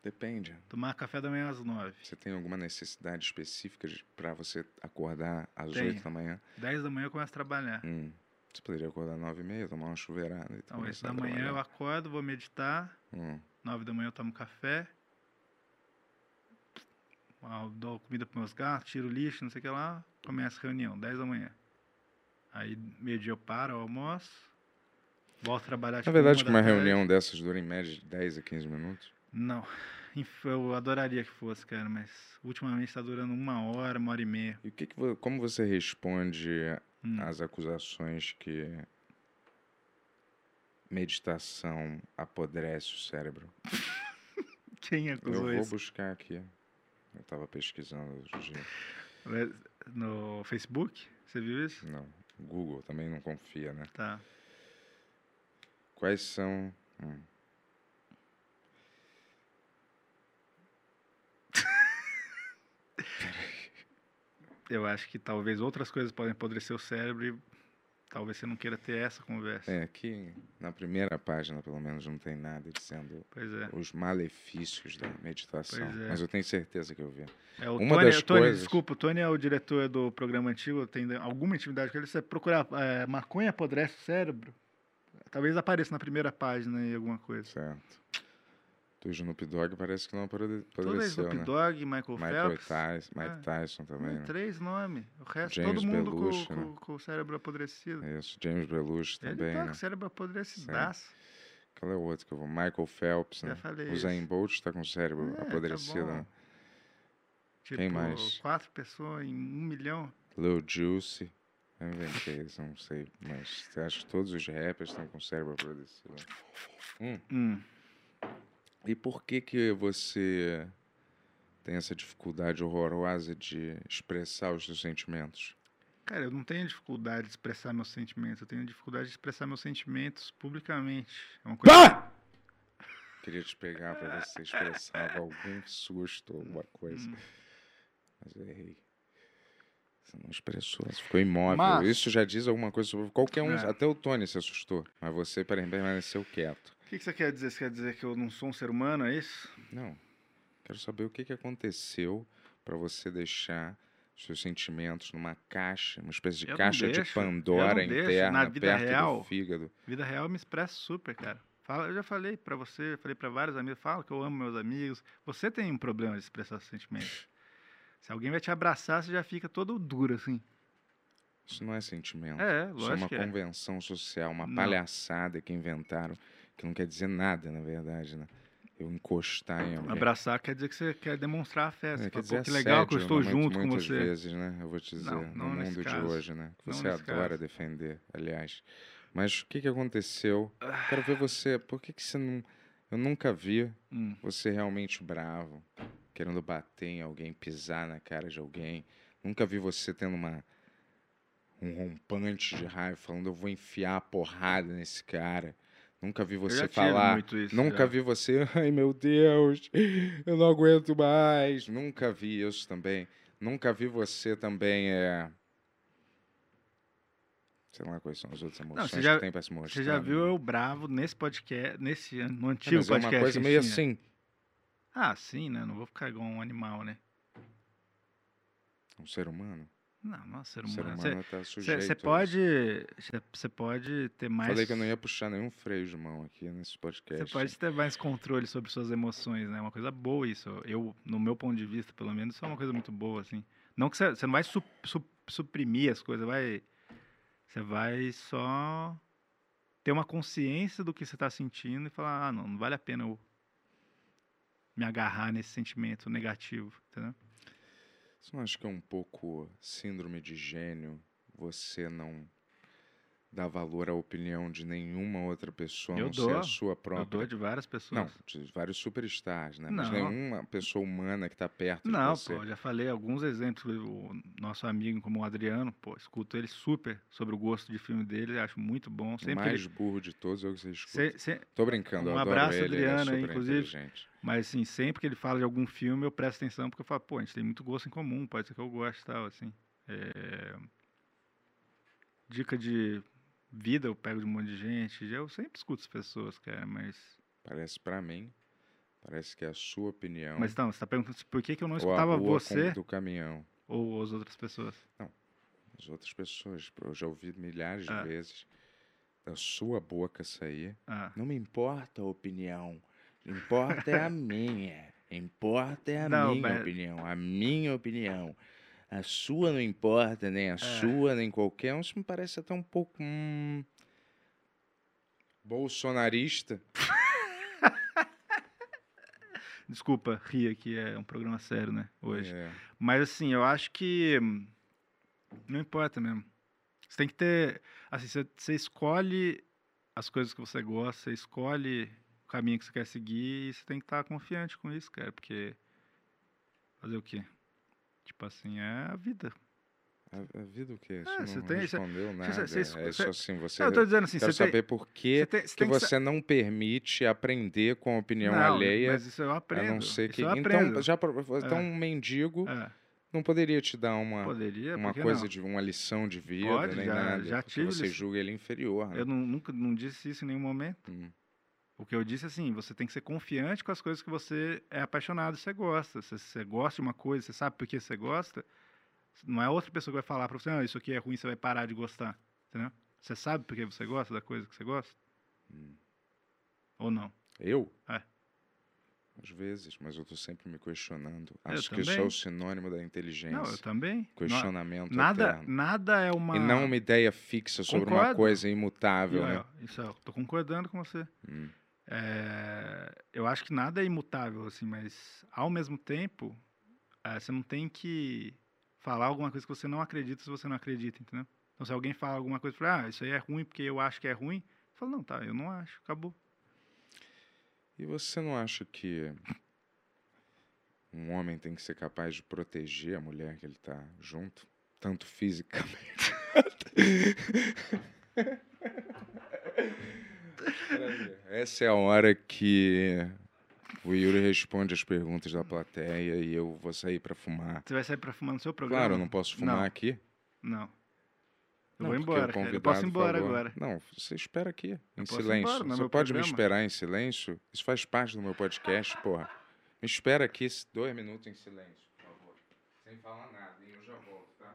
[SPEAKER 1] Depende.
[SPEAKER 2] Tomar café da manhã às 9.
[SPEAKER 1] Você tem alguma necessidade específica para você acordar às. 8 da manhã?
[SPEAKER 2] 10 da manhã eu começo a trabalhar.
[SPEAKER 1] Hum. Você poderia acordar às 9 e meia, tomar uma chuveirada e
[SPEAKER 2] Então, 8
[SPEAKER 1] começar
[SPEAKER 2] da manhã eu acordo, vou meditar.
[SPEAKER 1] Hum.
[SPEAKER 2] 9 da manhã eu tomo café. Dou comida para meus gatos, tiro o lixo, não sei o que lá. Começa a reunião, 10 da manhã. Aí, meio-dia eu paro, eu almoço. Volto a trabalhar
[SPEAKER 1] Na
[SPEAKER 2] tipo,
[SPEAKER 1] verdade,
[SPEAKER 2] uma
[SPEAKER 1] que uma
[SPEAKER 2] tarde.
[SPEAKER 1] reunião dessas dura em média de 10 a 15 minutos.
[SPEAKER 2] Não. Eu adoraria que fosse, cara, mas ultimamente está durando uma hora, uma hora e meia.
[SPEAKER 1] E o que que como você responde
[SPEAKER 2] Hum.
[SPEAKER 1] às acusações que meditação apodrece o cérebro? [laughs]
[SPEAKER 2] Quem
[SPEAKER 1] Eu
[SPEAKER 2] acusou
[SPEAKER 1] vou
[SPEAKER 2] isso?
[SPEAKER 1] buscar aqui. Eu estava pesquisando outro dia.
[SPEAKER 2] No Facebook? Você viu isso?
[SPEAKER 1] Não, Google também não confia, né?
[SPEAKER 2] Tá.
[SPEAKER 1] Quais são. hum.
[SPEAKER 2] Eu acho que talvez outras coisas podem apodrecer o cérebro e talvez você não queira ter essa conversa.
[SPEAKER 1] É, aqui na primeira página, pelo menos, não tem nada dizendo
[SPEAKER 2] é.
[SPEAKER 1] os malefícios da meditação.
[SPEAKER 2] É.
[SPEAKER 1] Mas eu tenho certeza que eu vi.
[SPEAKER 2] É, o
[SPEAKER 1] Uma
[SPEAKER 2] Tony,
[SPEAKER 1] das
[SPEAKER 2] Tony,
[SPEAKER 1] coisas-
[SPEAKER 2] desculpa, o Tony é o diretor do programa antigo, tem alguma intimidade com ele. Se você procurar é, maconha apodrece o cérebro, talvez apareça na primeira página aí alguma coisa.
[SPEAKER 1] Certo. Do Snoop Dogg parece que não apode-
[SPEAKER 2] Tudo é
[SPEAKER 1] apodreceu,
[SPEAKER 2] Snoop
[SPEAKER 1] né?
[SPEAKER 2] Dogg, Michael,
[SPEAKER 1] Michael
[SPEAKER 2] Phelps.
[SPEAKER 1] Tyson, Mike
[SPEAKER 2] É.
[SPEAKER 1] Tyson também, né?
[SPEAKER 2] Três nomes. O resto,
[SPEAKER 1] James
[SPEAKER 2] todo mundo
[SPEAKER 1] Belushi,
[SPEAKER 2] com,
[SPEAKER 1] né?
[SPEAKER 2] com- com o cérebro apodrecido.
[SPEAKER 1] Isso, James Belushi
[SPEAKER 2] Ele
[SPEAKER 1] também,
[SPEAKER 2] tá
[SPEAKER 1] né?
[SPEAKER 2] com o cérebro apodrecidaço.
[SPEAKER 1] Qual é o outro que eu vou? Michael Phelps,
[SPEAKER 2] Já
[SPEAKER 1] né?
[SPEAKER 2] falei
[SPEAKER 1] O Zayn. Bolt tá com o cérebro
[SPEAKER 2] É, tá
[SPEAKER 1] apodrecido, né?
[SPEAKER 2] Tipo,
[SPEAKER 1] Quem mais?
[SPEAKER 2] quatro pessoas em um milhão.
[SPEAKER 1] Lil Juicy. Eu inventei isso, não sei. Mas acha que todos os rappers estão com o cérebro apodrecido? Hum.
[SPEAKER 2] Hum.
[SPEAKER 1] E por que que você tem essa dificuldade horrorosa de expressar os seus sentimentos?
[SPEAKER 2] Cara, eu não tenho dificuldade de expressar meus sentimentos. Eu tenho dificuldade de expressar meus sentimentos publicamente. É uma coisa...
[SPEAKER 1] Queria te pegar se você expressava algum susto, alguma coisa.
[SPEAKER 2] Hum.
[SPEAKER 1] Mas eu errei. Você não expressou, você ficou imóvel.
[SPEAKER 2] Mas-
[SPEAKER 1] Isso já diz alguma coisa sobre qualquer um.
[SPEAKER 2] É.
[SPEAKER 1] Até o Tony se assustou. Mas você permaneceu quieto.
[SPEAKER 2] O que, que você quer dizer? Você quer dizer que eu não sou um ser humano, é isso?
[SPEAKER 1] Não. Quero saber o que, que aconteceu pra você deixar seus sentimentos numa caixa, uma espécie de
[SPEAKER 2] Eu
[SPEAKER 1] caixa de Pandora interna
[SPEAKER 2] Na vida
[SPEAKER 1] perto
[SPEAKER 2] real,
[SPEAKER 1] do fígado.
[SPEAKER 2] Vida real eu me expresso super, cara. Fala, eu já falei pra você, falei pra vários amigos, fala que eu amo meus amigos. Você tem um problema de expressar seus sentimentos. Se alguém vai te abraçar, você já fica todo duro, assim.
[SPEAKER 1] Isso não é sentimento.
[SPEAKER 2] É,
[SPEAKER 1] Isso é uma
[SPEAKER 2] lógico é.
[SPEAKER 1] convenção social, uma
[SPEAKER 2] Não.
[SPEAKER 1] palhaçada que inventaram, que não quer dizer nada, na verdade, né? Eu encostar em alguém.
[SPEAKER 2] Abraçar quer dizer que você quer demonstrar afeto.
[SPEAKER 1] É,
[SPEAKER 2] Você
[SPEAKER 1] quer dizer
[SPEAKER 2] Pô, que legal que eu estou junto com
[SPEAKER 1] muitas
[SPEAKER 2] você.
[SPEAKER 1] vezes, né? Eu vou te dizer,
[SPEAKER 2] Não,
[SPEAKER 1] no
[SPEAKER 2] não nesse
[SPEAKER 1] mundo de
[SPEAKER 2] caso.
[SPEAKER 1] hoje, né? Que você adora
[SPEAKER 2] caso.
[SPEAKER 1] defender, aliás. Mas o que, que aconteceu? Quero ver você. Por que, que você não. Eu nunca vi
[SPEAKER 2] Hum.
[SPEAKER 1] você realmente bravo, querendo bater em alguém, pisar na cara de alguém. Nunca vi você tendo uma um rompante de raiva, falando eu vou enfiar a porrada nesse cara. Nunca vi você falar.
[SPEAKER 2] isso,
[SPEAKER 1] Nunca
[SPEAKER 2] já.
[SPEAKER 1] vi você, [laughs] ai meu Deus, eu não aguento mais. Nunca vi isso também. Nunca vi você também, é. Sei lá quais são as outras emoções
[SPEAKER 2] você já-
[SPEAKER 1] que tem pra se mostrar.
[SPEAKER 2] Você já viu eu bravo nesse podcast, nesse no
[SPEAKER 1] É,
[SPEAKER 2] antigo
[SPEAKER 1] mas é
[SPEAKER 2] podcast?
[SPEAKER 1] uma coisa meio assim.
[SPEAKER 2] Ah, sim, né? Não vou ficar igual um animal, né?
[SPEAKER 1] Um ser humano.
[SPEAKER 2] Não, não é ser
[SPEAKER 1] O ser
[SPEAKER 2] humano.
[SPEAKER 1] humano tá sujeito.
[SPEAKER 2] Você pode. Você pode ter mais.
[SPEAKER 1] Falei que eu não ia puxar nenhum freio de mão aqui nesse podcast.
[SPEAKER 2] Você pode ter mais controle sobre suas emoções, né? É uma coisa boa isso. Eu, no meu ponto de vista, pelo menos, isso é uma coisa muito boa, assim. Não que você, você não vai su- su- suprimir as coisas, vai. Você vai só ter uma consciência do que você está sentindo e falar, ah, não, não vale a pena eu me agarrar nesse sentimento negativo, entendeu?
[SPEAKER 1] Você não acha que é um pouco síndrome de gênio você não dá valor à opinião de nenhuma outra pessoa,
[SPEAKER 2] Eu
[SPEAKER 1] não ser a
[SPEAKER 2] dou.
[SPEAKER 1] sua
[SPEAKER 2] Eu
[SPEAKER 1] própria?
[SPEAKER 2] dou de várias pessoas.
[SPEAKER 1] Não, de vários superstars, né? Mas
[SPEAKER 2] Não.
[SPEAKER 1] nenhuma pessoa humana que tá perto
[SPEAKER 2] Não,
[SPEAKER 1] de você.
[SPEAKER 2] pô, já falei alguns exemplos. O nosso amigo, como o Adriano, pô, escuto ele super sobre o gosto de filme dele, acho muito bom.
[SPEAKER 1] o
[SPEAKER 2] Sempre que
[SPEAKER 1] mais
[SPEAKER 2] ele-
[SPEAKER 1] burro de todos é o que você escuta.
[SPEAKER 2] se- se-
[SPEAKER 1] Tô brincando, eu
[SPEAKER 2] um
[SPEAKER 1] adoro
[SPEAKER 2] abraço,
[SPEAKER 1] ele, ele é
[SPEAKER 2] Adriano, aí,
[SPEAKER 1] super
[SPEAKER 2] inclusive.
[SPEAKER 1] inteligente.
[SPEAKER 2] Mas assim, sempre que ele fala de algum filme, eu presto atenção, porque eu falo, pô, a gente tem muito gosto em comum, pode ser que eu goste e tal, assim. É, Dica de vida, eu pego de um monte de gente. Eu sempre escuto as pessoas, cara, mas.
[SPEAKER 1] Parece pra mim, parece que é a sua opinião
[SPEAKER 2] Mas então, você tá perguntando por que, que eu não escutava você
[SPEAKER 1] do caminhão.
[SPEAKER 2] ou as outras pessoas?
[SPEAKER 1] As outras pessoas, eu já ouvi milhares de
[SPEAKER 2] Ah.
[SPEAKER 1] vezes da sua boca sair.
[SPEAKER 2] Ah.
[SPEAKER 1] Não me importa a opinião. Importa é a minha. Importa é a
[SPEAKER 2] Não,
[SPEAKER 1] minha
[SPEAKER 2] mas-
[SPEAKER 1] opinião. A minha opinião. A sua não importa, nem a
[SPEAKER 2] É.
[SPEAKER 1] sua, nem qualquer um. Isso me parece até um pouco. Hum, bolsonarista. [laughs]
[SPEAKER 2] Desculpa, rir aqui, é um programa sério, né? Hoje.
[SPEAKER 1] É.
[SPEAKER 2] Mas assim, eu acho que hum, não importa mesmo. Você tem que ter. Assim, você, você escolhe as coisas que você gosta, você escolhe caminho que você quer seguir e você tem que estar confiante com isso, cara, porque. Fazer o quê? Tipo assim, é a vida.
[SPEAKER 1] A, a vida o quê?
[SPEAKER 2] É,
[SPEAKER 1] Você
[SPEAKER 2] você
[SPEAKER 1] não
[SPEAKER 2] tem- você-
[SPEAKER 1] respondeu
[SPEAKER 2] você-
[SPEAKER 1] nada.
[SPEAKER 2] você-
[SPEAKER 1] é
[SPEAKER 2] você-
[SPEAKER 1] isso assim, você...
[SPEAKER 2] Não, eu tô dizendo assim,
[SPEAKER 1] Quero
[SPEAKER 2] você tem,
[SPEAKER 1] saber por que,
[SPEAKER 2] você tem, você
[SPEAKER 1] que
[SPEAKER 2] tem que
[SPEAKER 1] você não permite aprender com a opinião
[SPEAKER 2] Não,
[SPEAKER 1] alheia.
[SPEAKER 2] Mas isso eu
[SPEAKER 1] A
[SPEAKER 2] aprendo.
[SPEAKER 1] não ser que. Então, já então
[SPEAKER 2] É.
[SPEAKER 1] um mendigo
[SPEAKER 2] É,
[SPEAKER 1] não poderia te dar uma,
[SPEAKER 2] poderia,
[SPEAKER 1] uma coisa
[SPEAKER 2] não?
[SPEAKER 1] de uma lição de vida,
[SPEAKER 2] Pode,
[SPEAKER 1] nem
[SPEAKER 2] já-
[SPEAKER 1] nada.
[SPEAKER 2] já tive
[SPEAKER 1] você julga ele inferior. Né?
[SPEAKER 2] Eu não, nunca não disse isso em nenhum momento.
[SPEAKER 1] Hum.
[SPEAKER 2] O que eu disse assim, você tem que ser confiante com as coisas que você é apaixonado, você gosta. Se você gosta de uma coisa, você sabe por que você gosta, não é outra pessoa que vai falar pra você, não, isso aqui é ruim, você vai parar de gostar, entendeu? Você sabe por que você gosta da coisa que você gosta?
[SPEAKER 1] Hum.
[SPEAKER 2] Ou não?
[SPEAKER 1] Eu?
[SPEAKER 2] É.
[SPEAKER 1] Às vezes, mas eu tô sempre me questionando. Acho que isso é o sinônimo da inteligência.
[SPEAKER 2] Não, eu também. Não-
[SPEAKER 1] Questionamento
[SPEAKER 2] nada,
[SPEAKER 1] eterno.
[SPEAKER 2] nada é uma...
[SPEAKER 1] E não uma ideia fixa sobre uma
[SPEAKER 2] Concordo.
[SPEAKER 1] coisa imutável,
[SPEAKER 2] Isso,
[SPEAKER 1] né?
[SPEAKER 2] é, Isso, eu tô concordando com você.
[SPEAKER 1] Hum.
[SPEAKER 2] É, eu acho que nada é imutável, assim, mas ao mesmo tempo, eh, você não tem que falar alguma coisa que você não acredita se você não acredita, entendeu? Então, se alguém fala alguma coisa, fala, ah, isso aí é ruim porque eu acho que é ruim, você fala, não, tá, eu não acho, acabou.
[SPEAKER 1] E você não acha que um homem tem que ser capaz de proteger a mulher que ele tá junto, tanto fisicamente. [laughs] Essa é a hora que o Yuri responde as perguntas da plateia e eu vou sair pra fumar.
[SPEAKER 2] Você vai sair pra fumar no seu programa?
[SPEAKER 1] Claro, eu não posso fumar
[SPEAKER 2] Não.
[SPEAKER 1] aqui.
[SPEAKER 2] Não. Eu
[SPEAKER 1] Não,
[SPEAKER 2] vou embora, cara. Eu posso ir embora
[SPEAKER 1] falou-
[SPEAKER 2] agora.
[SPEAKER 1] Não, você espera aqui, em
[SPEAKER 2] posso ir
[SPEAKER 1] silêncio.
[SPEAKER 2] embora,
[SPEAKER 1] você pode me
[SPEAKER 2] programa.
[SPEAKER 1] esperar em silêncio? Isso faz parte do meu podcast, porra. Me espera aqui dois minutos em silêncio, por favor. Sem falar nada, e eu já volto, tá?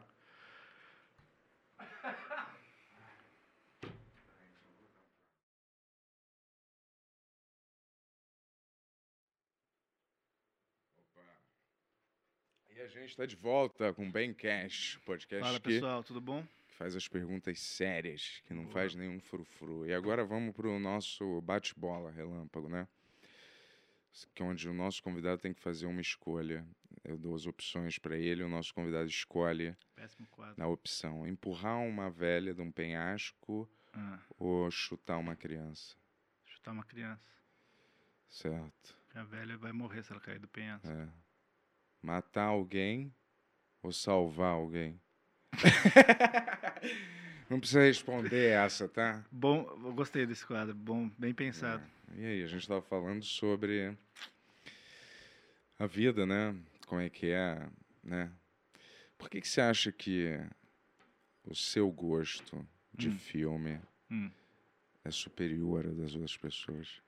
[SPEAKER 1] E a gente está de volta com o Bencast, podcast
[SPEAKER 2] Fala,
[SPEAKER 1] que
[SPEAKER 2] pessoal, tudo bom?
[SPEAKER 1] que faz as perguntas sérias, que não
[SPEAKER 2] Boa.
[SPEAKER 1] faz nenhum frufru. E agora vamos para o nosso bate-bola relâmpago, né? Que é onde o nosso convidado tem que fazer uma escolha. Eu dou as opções para ele, o nosso convidado escolhe
[SPEAKER 2] Péssimo quadro.
[SPEAKER 1] na opção empurrar uma velha de um penhasco
[SPEAKER 2] Ah,
[SPEAKER 1] ou chutar uma criança.
[SPEAKER 2] chutar uma criança.
[SPEAKER 1] Certo.
[SPEAKER 2] A velha vai morrer se ela cair do penhasco.
[SPEAKER 1] É. Matar alguém ou salvar alguém? [laughs] não precisa responder essa, tá?
[SPEAKER 2] Bom, eu gostei desse quadro. Bom, bem pensado.
[SPEAKER 1] É. E aí, a gente estava falando sobre a vida, né? Como é que é, né? Por que, que você acha que o seu gosto de
[SPEAKER 2] Hum.
[SPEAKER 1] filme
[SPEAKER 2] Hum.
[SPEAKER 1] é superior ao das outras pessoas?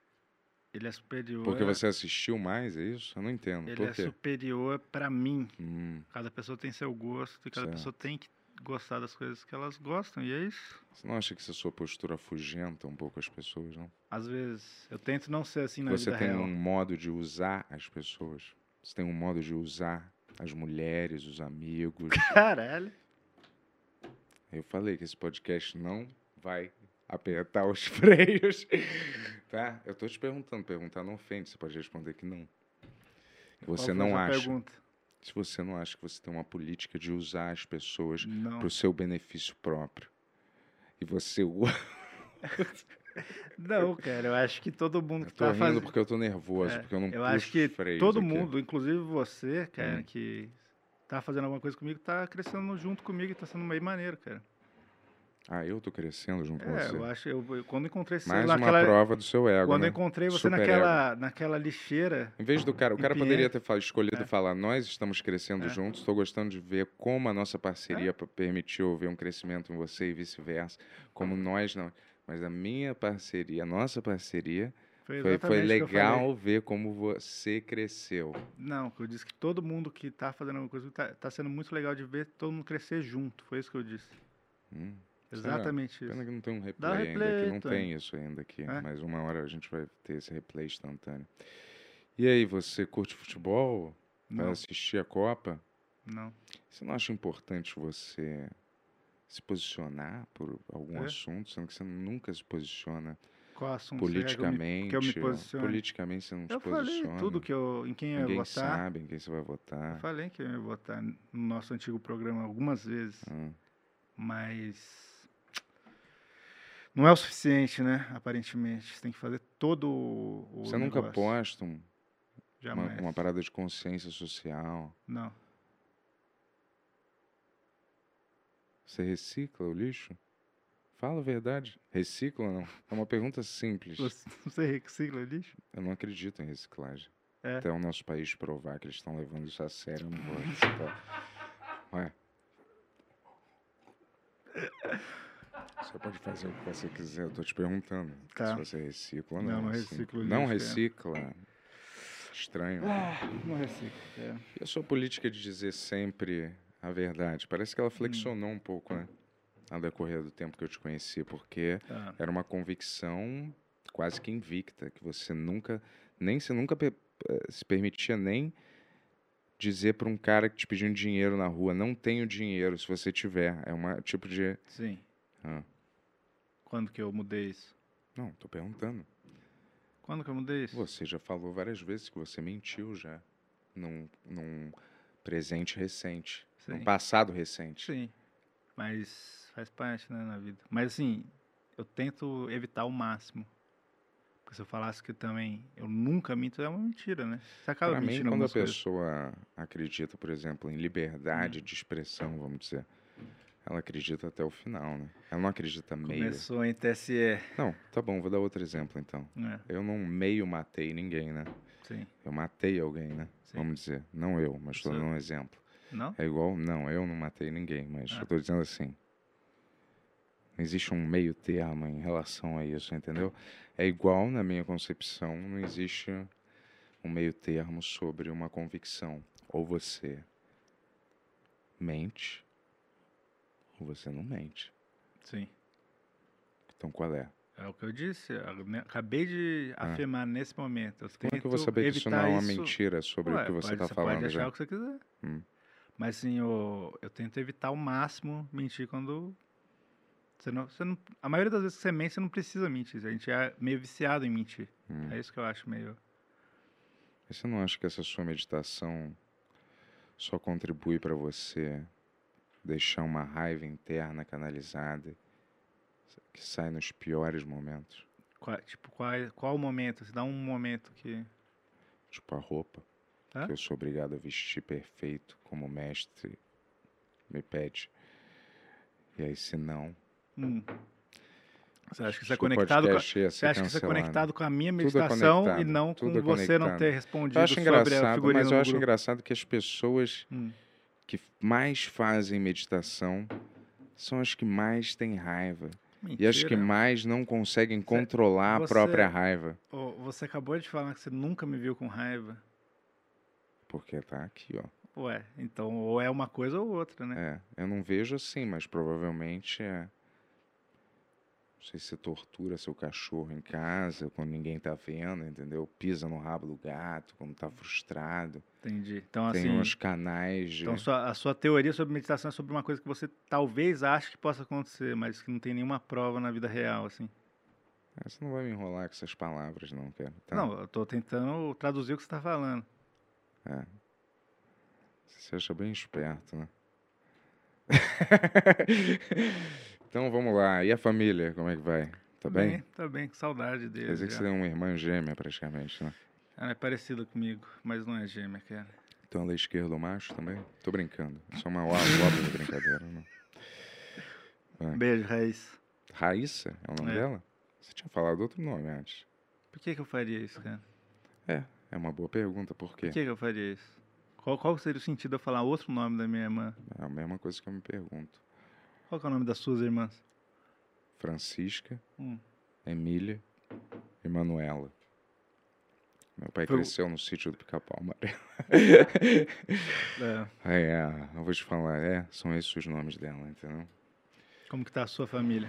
[SPEAKER 2] Ele é superior.
[SPEAKER 1] Porque você assistiu mais, é isso? Eu não entendo.
[SPEAKER 2] Ele é superior pra mim.
[SPEAKER 1] Hum,
[SPEAKER 2] Cada pessoa tem seu gosto e cada
[SPEAKER 1] Certo.
[SPEAKER 2] pessoa tem que gostar das coisas que elas gostam. E é isso.
[SPEAKER 1] você não acha que essa sua postura afugenta um pouco as pessoas, não?
[SPEAKER 2] Às vezes, eu tento não ser assim na
[SPEAKER 1] Você
[SPEAKER 2] vida
[SPEAKER 1] tem
[SPEAKER 2] real.
[SPEAKER 1] um modo de usar as pessoas. Você tem um modo de usar as mulheres, os amigos. [laughs]
[SPEAKER 2] Caralho.
[SPEAKER 1] Eu falei que esse podcast não vai apertar os [laughs] freios, tá? Eu tô te perguntando, perguntar não ofende, você pode responder que não. Você não acha,
[SPEAKER 2] Pergunta?
[SPEAKER 1] se você não acha que você tem uma política de usar as pessoas para o seu benefício próprio, e você [laughs]
[SPEAKER 2] Não, cara, eu acho que todo mundo
[SPEAKER 1] eu
[SPEAKER 2] que
[SPEAKER 1] tô
[SPEAKER 2] tá
[SPEAKER 1] rindo
[SPEAKER 2] fazendo.
[SPEAKER 1] porque eu tô nervoso,
[SPEAKER 2] É,
[SPEAKER 1] porque eu não
[SPEAKER 2] Eu acho que todo
[SPEAKER 1] aqui.
[SPEAKER 2] mundo, inclusive você, cara,
[SPEAKER 1] Hum.
[SPEAKER 2] que tá fazendo alguma coisa comigo, tá crescendo junto comigo e tá sendo meio maneiro, cara.
[SPEAKER 1] Ah, eu tô crescendo junto com
[SPEAKER 2] É,
[SPEAKER 1] você.
[SPEAKER 2] eu acho, eu, eu- quando encontrei você
[SPEAKER 1] Mais uma
[SPEAKER 2] naquela.
[SPEAKER 1] prova do seu ego,
[SPEAKER 2] Quando
[SPEAKER 1] né?
[SPEAKER 2] encontrei você
[SPEAKER 1] Super
[SPEAKER 2] naquela, naquela lixeira.
[SPEAKER 1] Em vez do cara, o cara poderia ter fa- escolhido
[SPEAKER 2] É.
[SPEAKER 1] falar, nós estamos crescendo
[SPEAKER 2] É.
[SPEAKER 1] juntos, estou gostando de ver como a nossa parceria p- permitiu ver um crescimento em você e vice-versa, como nós não. Mas a minha parceria, a nossa parceria,
[SPEAKER 2] Foi,
[SPEAKER 1] foi, foi legal ver como você cresceu.
[SPEAKER 2] Não, eu disse que todo mundo que tá fazendo alguma coisa tá, tá sendo muito legal de ver todo mundo crescer junto. Foi isso que eu disse.
[SPEAKER 1] Hum,
[SPEAKER 2] Exatamente
[SPEAKER 1] pena
[SPEAKER 2] isso.
[SPEAKER 1] que não tem um replay, ainda
[SPEAKER 2] replay,
[SPEAKER 1] não
[SPEAKER 2] Tony.
[SPEAKER 1] tem isso ainda aqui,
[SPEAKER 2] É.
[SPEAKER 1] mas uma hora a gente vai ter esse replay instantâneo. E aí, você curte futebol? Vai
[SPEAKER 2] Não,
[SPEAKER 1] assistir a Copa?
[SPEAKER 2] não.
[SPEAKER 1] Você não acha importante você se posicionar por algum
[SPEAKER 2] É?
[SPEAKER 1] assunto, sendo que você nunca se posiciona
[SPEAKER 2] Qual assunto quer que eu me-
[SPEAKER 1] politicamente?
[SPEAKER 2] que eu me posicione?
[SPEAKER 1] politicamente você não
[SPEAKER 2] Eu
[SPEAKER 1] se posiciona.
[SPEAKER 2] falei tudo que eu, em quem eu ia
[SPEAKER 1] Ninguém
[SPEAKER 2] votar.
[SPEAKER 1] sabe em quem você vai
[SPEAKER 2] Eu
[SPEAKER 1] votar.
[SPEAKER 2] falei que eu ia votar no nosso antigo programa algumas vezes,
[SPEAKER 1] Hum.
[SPEAKER 2] mas não é o suficiente, né? Aparentemente, você tem que fazer todo o
[SPEAKER 1] Você nunca
[SPEAKER 2] negócio.
[SPEAKER 1] posta um- uma, uma parada de consciência social.
[SPEAKER 2] Não.
[SPEAKER 1] Você recicla o lixo? Fala a verdade. Recicla ou não? É uma pergunta simples.
[SPEAKER 2] Você, recicla lixo?
[SPEAKER 1] Eu não acredito em reciclagem.
[SPEAKER 2] É.
[SPEAKER 1] Até o nosso país provar que eles estão levando isso a sério, eu não vou participar. [laughs] Ué. Você pode fazer o que você quiser, eu tô te perguntando.
[SPEAKER 2] Tá.
[SPEAKER 1] Se você recicla ou não.
[SPEAKER 2] Não, não
[SPEAKER 1] assim.
[SPEAKER 2] reciclo
[SPEAKER 1] Não
[SPEAKER 2] é.
[SPEAKER 1] recicla. Estranho.
[SPEAKER 2] Ah, não reciclo. É.
[SPEAKER 1] E a sua política de dizer sempre a verdade? Parece
[SPEAKER 2] Hum.
[SPEAKER 1] que ela flexionou um pouco, né? Ao decorrer do tempo que eu te conheci, porque
[SPEAKER 2] Tá.
[SPEAKER 1] era uma convicção quase que invicta, que você nunca, nem você nunca eh, se permitia nem dizer para um cara que te pedindo dinheiro na rua, não tenho dinheiro, se você tiver. É uma tipo de,
[SPEAKER 2] Sim.
[SPEAKER 1] Ah.
[SPEAKER 2] Quando que eu mudei isso?
[SPEAKER 1] não, tô perguntando.
[SPEAKER 2] Quando que eu mudei isso?
[SPEAKER 1] Você já falou várias vezes que você mentiu já num, num presente recente, num
[SPEAKER 2] Sim.
[SPEAKER 1] passado recente.
[SPEAKER 2] Sim. Mas faz parte, né, na vida. Mas assim, eu tento evitar o máximo. Porque se eu falasse que também eu nunca minto, é uma mentira, né? Você acaba
[SPEAKER 1] mim,
[SPEAKER 2] mentindo
[SPEAKER 1] quando a
[SPEAKER 2] algumas coisas.
[SPEAKER 1] pessoa acredita, por exemplo, em liberdade de expressão, vamos dizer, ela acredita até o final, né? Ela não acredita meio.
[SPEAKER 2] Começou em TSE.
[SPEAKER 1] Não, tá bom, vou dar outro exemplo então.
[SPEAKER 2] É,
[SPEAKER 1] Eu não meio matei ninguém, né?
[SPEAKER 2] sim.
[SPEAKER 1] Eu matei alguém, né?
[SPEAKER 2] Sim.
[SPEAKER 1] Vamos dizer. Não eu, mas estou dando um exemplo.
[SPEAKER 2] Não?
[SPEAKER 1] É igual, não, eu não matei ninguém, mas
[SPEAKER 2] Ah.
[SPEAKER 1] eu tô dizendo assim. Não existe um meio termo em relação a isso, entendeu? É igual, na minha concepção, não existe um meio termo sobre uma convicção. Ou você mente, você não mente.
[SPEAKER 2] Sim.
[SPEAKER 1] Então qual é?
[SPEAKER 2] É o que eu disse. eu Acabei de
[SPEAKER 1] Ah.
[SPEAKER 2] afirmar nesse momento. Eu
[SPEAKER 1] Como é que eu vou saber que isso não é uma
[SPEAKER 2] isso-
[SPEAKER 1] mentira sobre
[SPEAKER 2] Ué,
[SPEAKER 1] o que você está falando
[SPEAKER 2] pode achar
[SPEAKER 1] já?
[SPEAKER 2] o que você quiser.
[SPEAKER 1] Hum.
[SPEAKER 2] Mas assim, eu, eu tento evitar ao máximo mentir quando. Você não, você não, a maioria das vezes que você mente, você não precisa mentir. A gente é meio viciado em mentir.
[SPEAKER 1] Hum.
[SPEAKER 2] É isso que eu acho meio.
[SPEAKER 1] E Você não acha que essa sua meditação só contribui para você deixar uma raiva interna canalizada que sai nos piores momentos?
[SPEAKER 2] Qual, tipo, qual, qual o momento? Se dá um momento que.
[SPEAKER 1] Tipo a roupa
[SPEAKER 2] Hã?
[SPEAKER 1] que eu sou obrigado a vestir perfeito como o mestre me pede. E aí, se não,
[SPEAKER 2] Hum. Você acha que isso é conectado com. Você acha que isso é conectado com a minha
[SPEAKER 1] é
[SPEAKER 2] meditação e
[SPEAKER 1] conectado,
[SPEAKER 2] não com
[SPEAKER 1] é
[SPEAKER 2] você não ter respondido
[SPEAKER 1] Eu acho
[SPEAKER 2] sobre a
[SPEAKER 1] mas eu acho
[SPEAKER 2] grupo?
[SPEAKER 1] engraçado que as pessoas
[SPEAKER 2] Hum.
[SPEAKER 1] Que mais fazem meditação são as que mais têm raiva. E as que
[SPEAKER 2] Mentira.
[SPEAKER 1] mais não conseguem controlar a
[SPEAKER 2] você-
[SPEAKER 1] própria raiva.
[SPEAKER 2] Ô, você acabou de falar que você nunca me viu com raiva.
[SPEAKER 1] Porque tá aqui, ó.
[SPEAKER 2] Ué, então ou é uma coisa ou outra, né?
[SPEAKER 1] É, eu não vejo assim, mas provavelmente é. Não sei se você tortura seu cachorro em casa, quando ninguém tá vendo, entendeu? Pisa no rabo do gato, quando tá frustrado.
[SPEAKER 2] Entendi. Então,
[SPEAKER 1] Tem
[SPEAKER 2] assim.
[SPEAKER 1] uns canais de.
[SPEAKER 2] Então, a sua teoria sobre meditação é sobre uma coisa que você talvez ache que possa acontecer, mas que não tem nenhuma prova na vida real, assim.
[SPEAKER 1] Ah, Você não vai me enrolar com essas palavras, não, cara. Tá?
[SPEAKER 2] Não, eu tô tentando traduzir o que você tá falando.
[SPEAKER 1] É. Você se acha bem esperto, né? [laughs] então vamos lá. E a família, como é que vai? Tá bem?
[SPEAKER 2] Tá bem, com saudade
[SPEAKER 1] Quer
[SPEAKER 2] dele.
[SPEAKER 1] dizer que você tem uma irmã gêmea, praticamente, né?
[SPEAKER 2] Ela é parecida comigo, mas não é gêmea, cara.
[SPEAKER 1] Então ela é esquerdo macho também? Tô brincando. É uma ó- óbvia [laughs] brincadeira, né? É.
[SPEAKER 2] Beijo, Raiz.
[SPEAKER 1] Raíssa é o nome
[SPEAKER 2] É.
[SPEAKER 1] dela? Você tinha falado outro nome antes.
[SPEAKER 2] Por que, que eu faria isso, cara?
[SPEAKER 1] É uma boa pergunta, por quê?
[SPEAKER 2] Por que, que eu faria isso? Qual, qual seria o sentido de eu falar outro nome da minha irmã?
[SPEAKER 1] É a mesma coisa que eu me pergunto.
[SPEAKER 2] Qual que é o nome das suas irmãs?
[SPEAKER 1] Francisca,
[SPEAKER 2] Hum.
[SPEAKER 1] Emília e Manuela. Meu pai
[SPEAKER 2] Foi
[SPEAKER 1] cresceu no sítio do Pica-Pau Amarelo. [laughs]
[SPEAKER 2] É,
[SPEAKER 1] É, eu vou te falar, é, são esses os nomes dela, entendeu?
[SPEAKER 2] como que tá a sua família?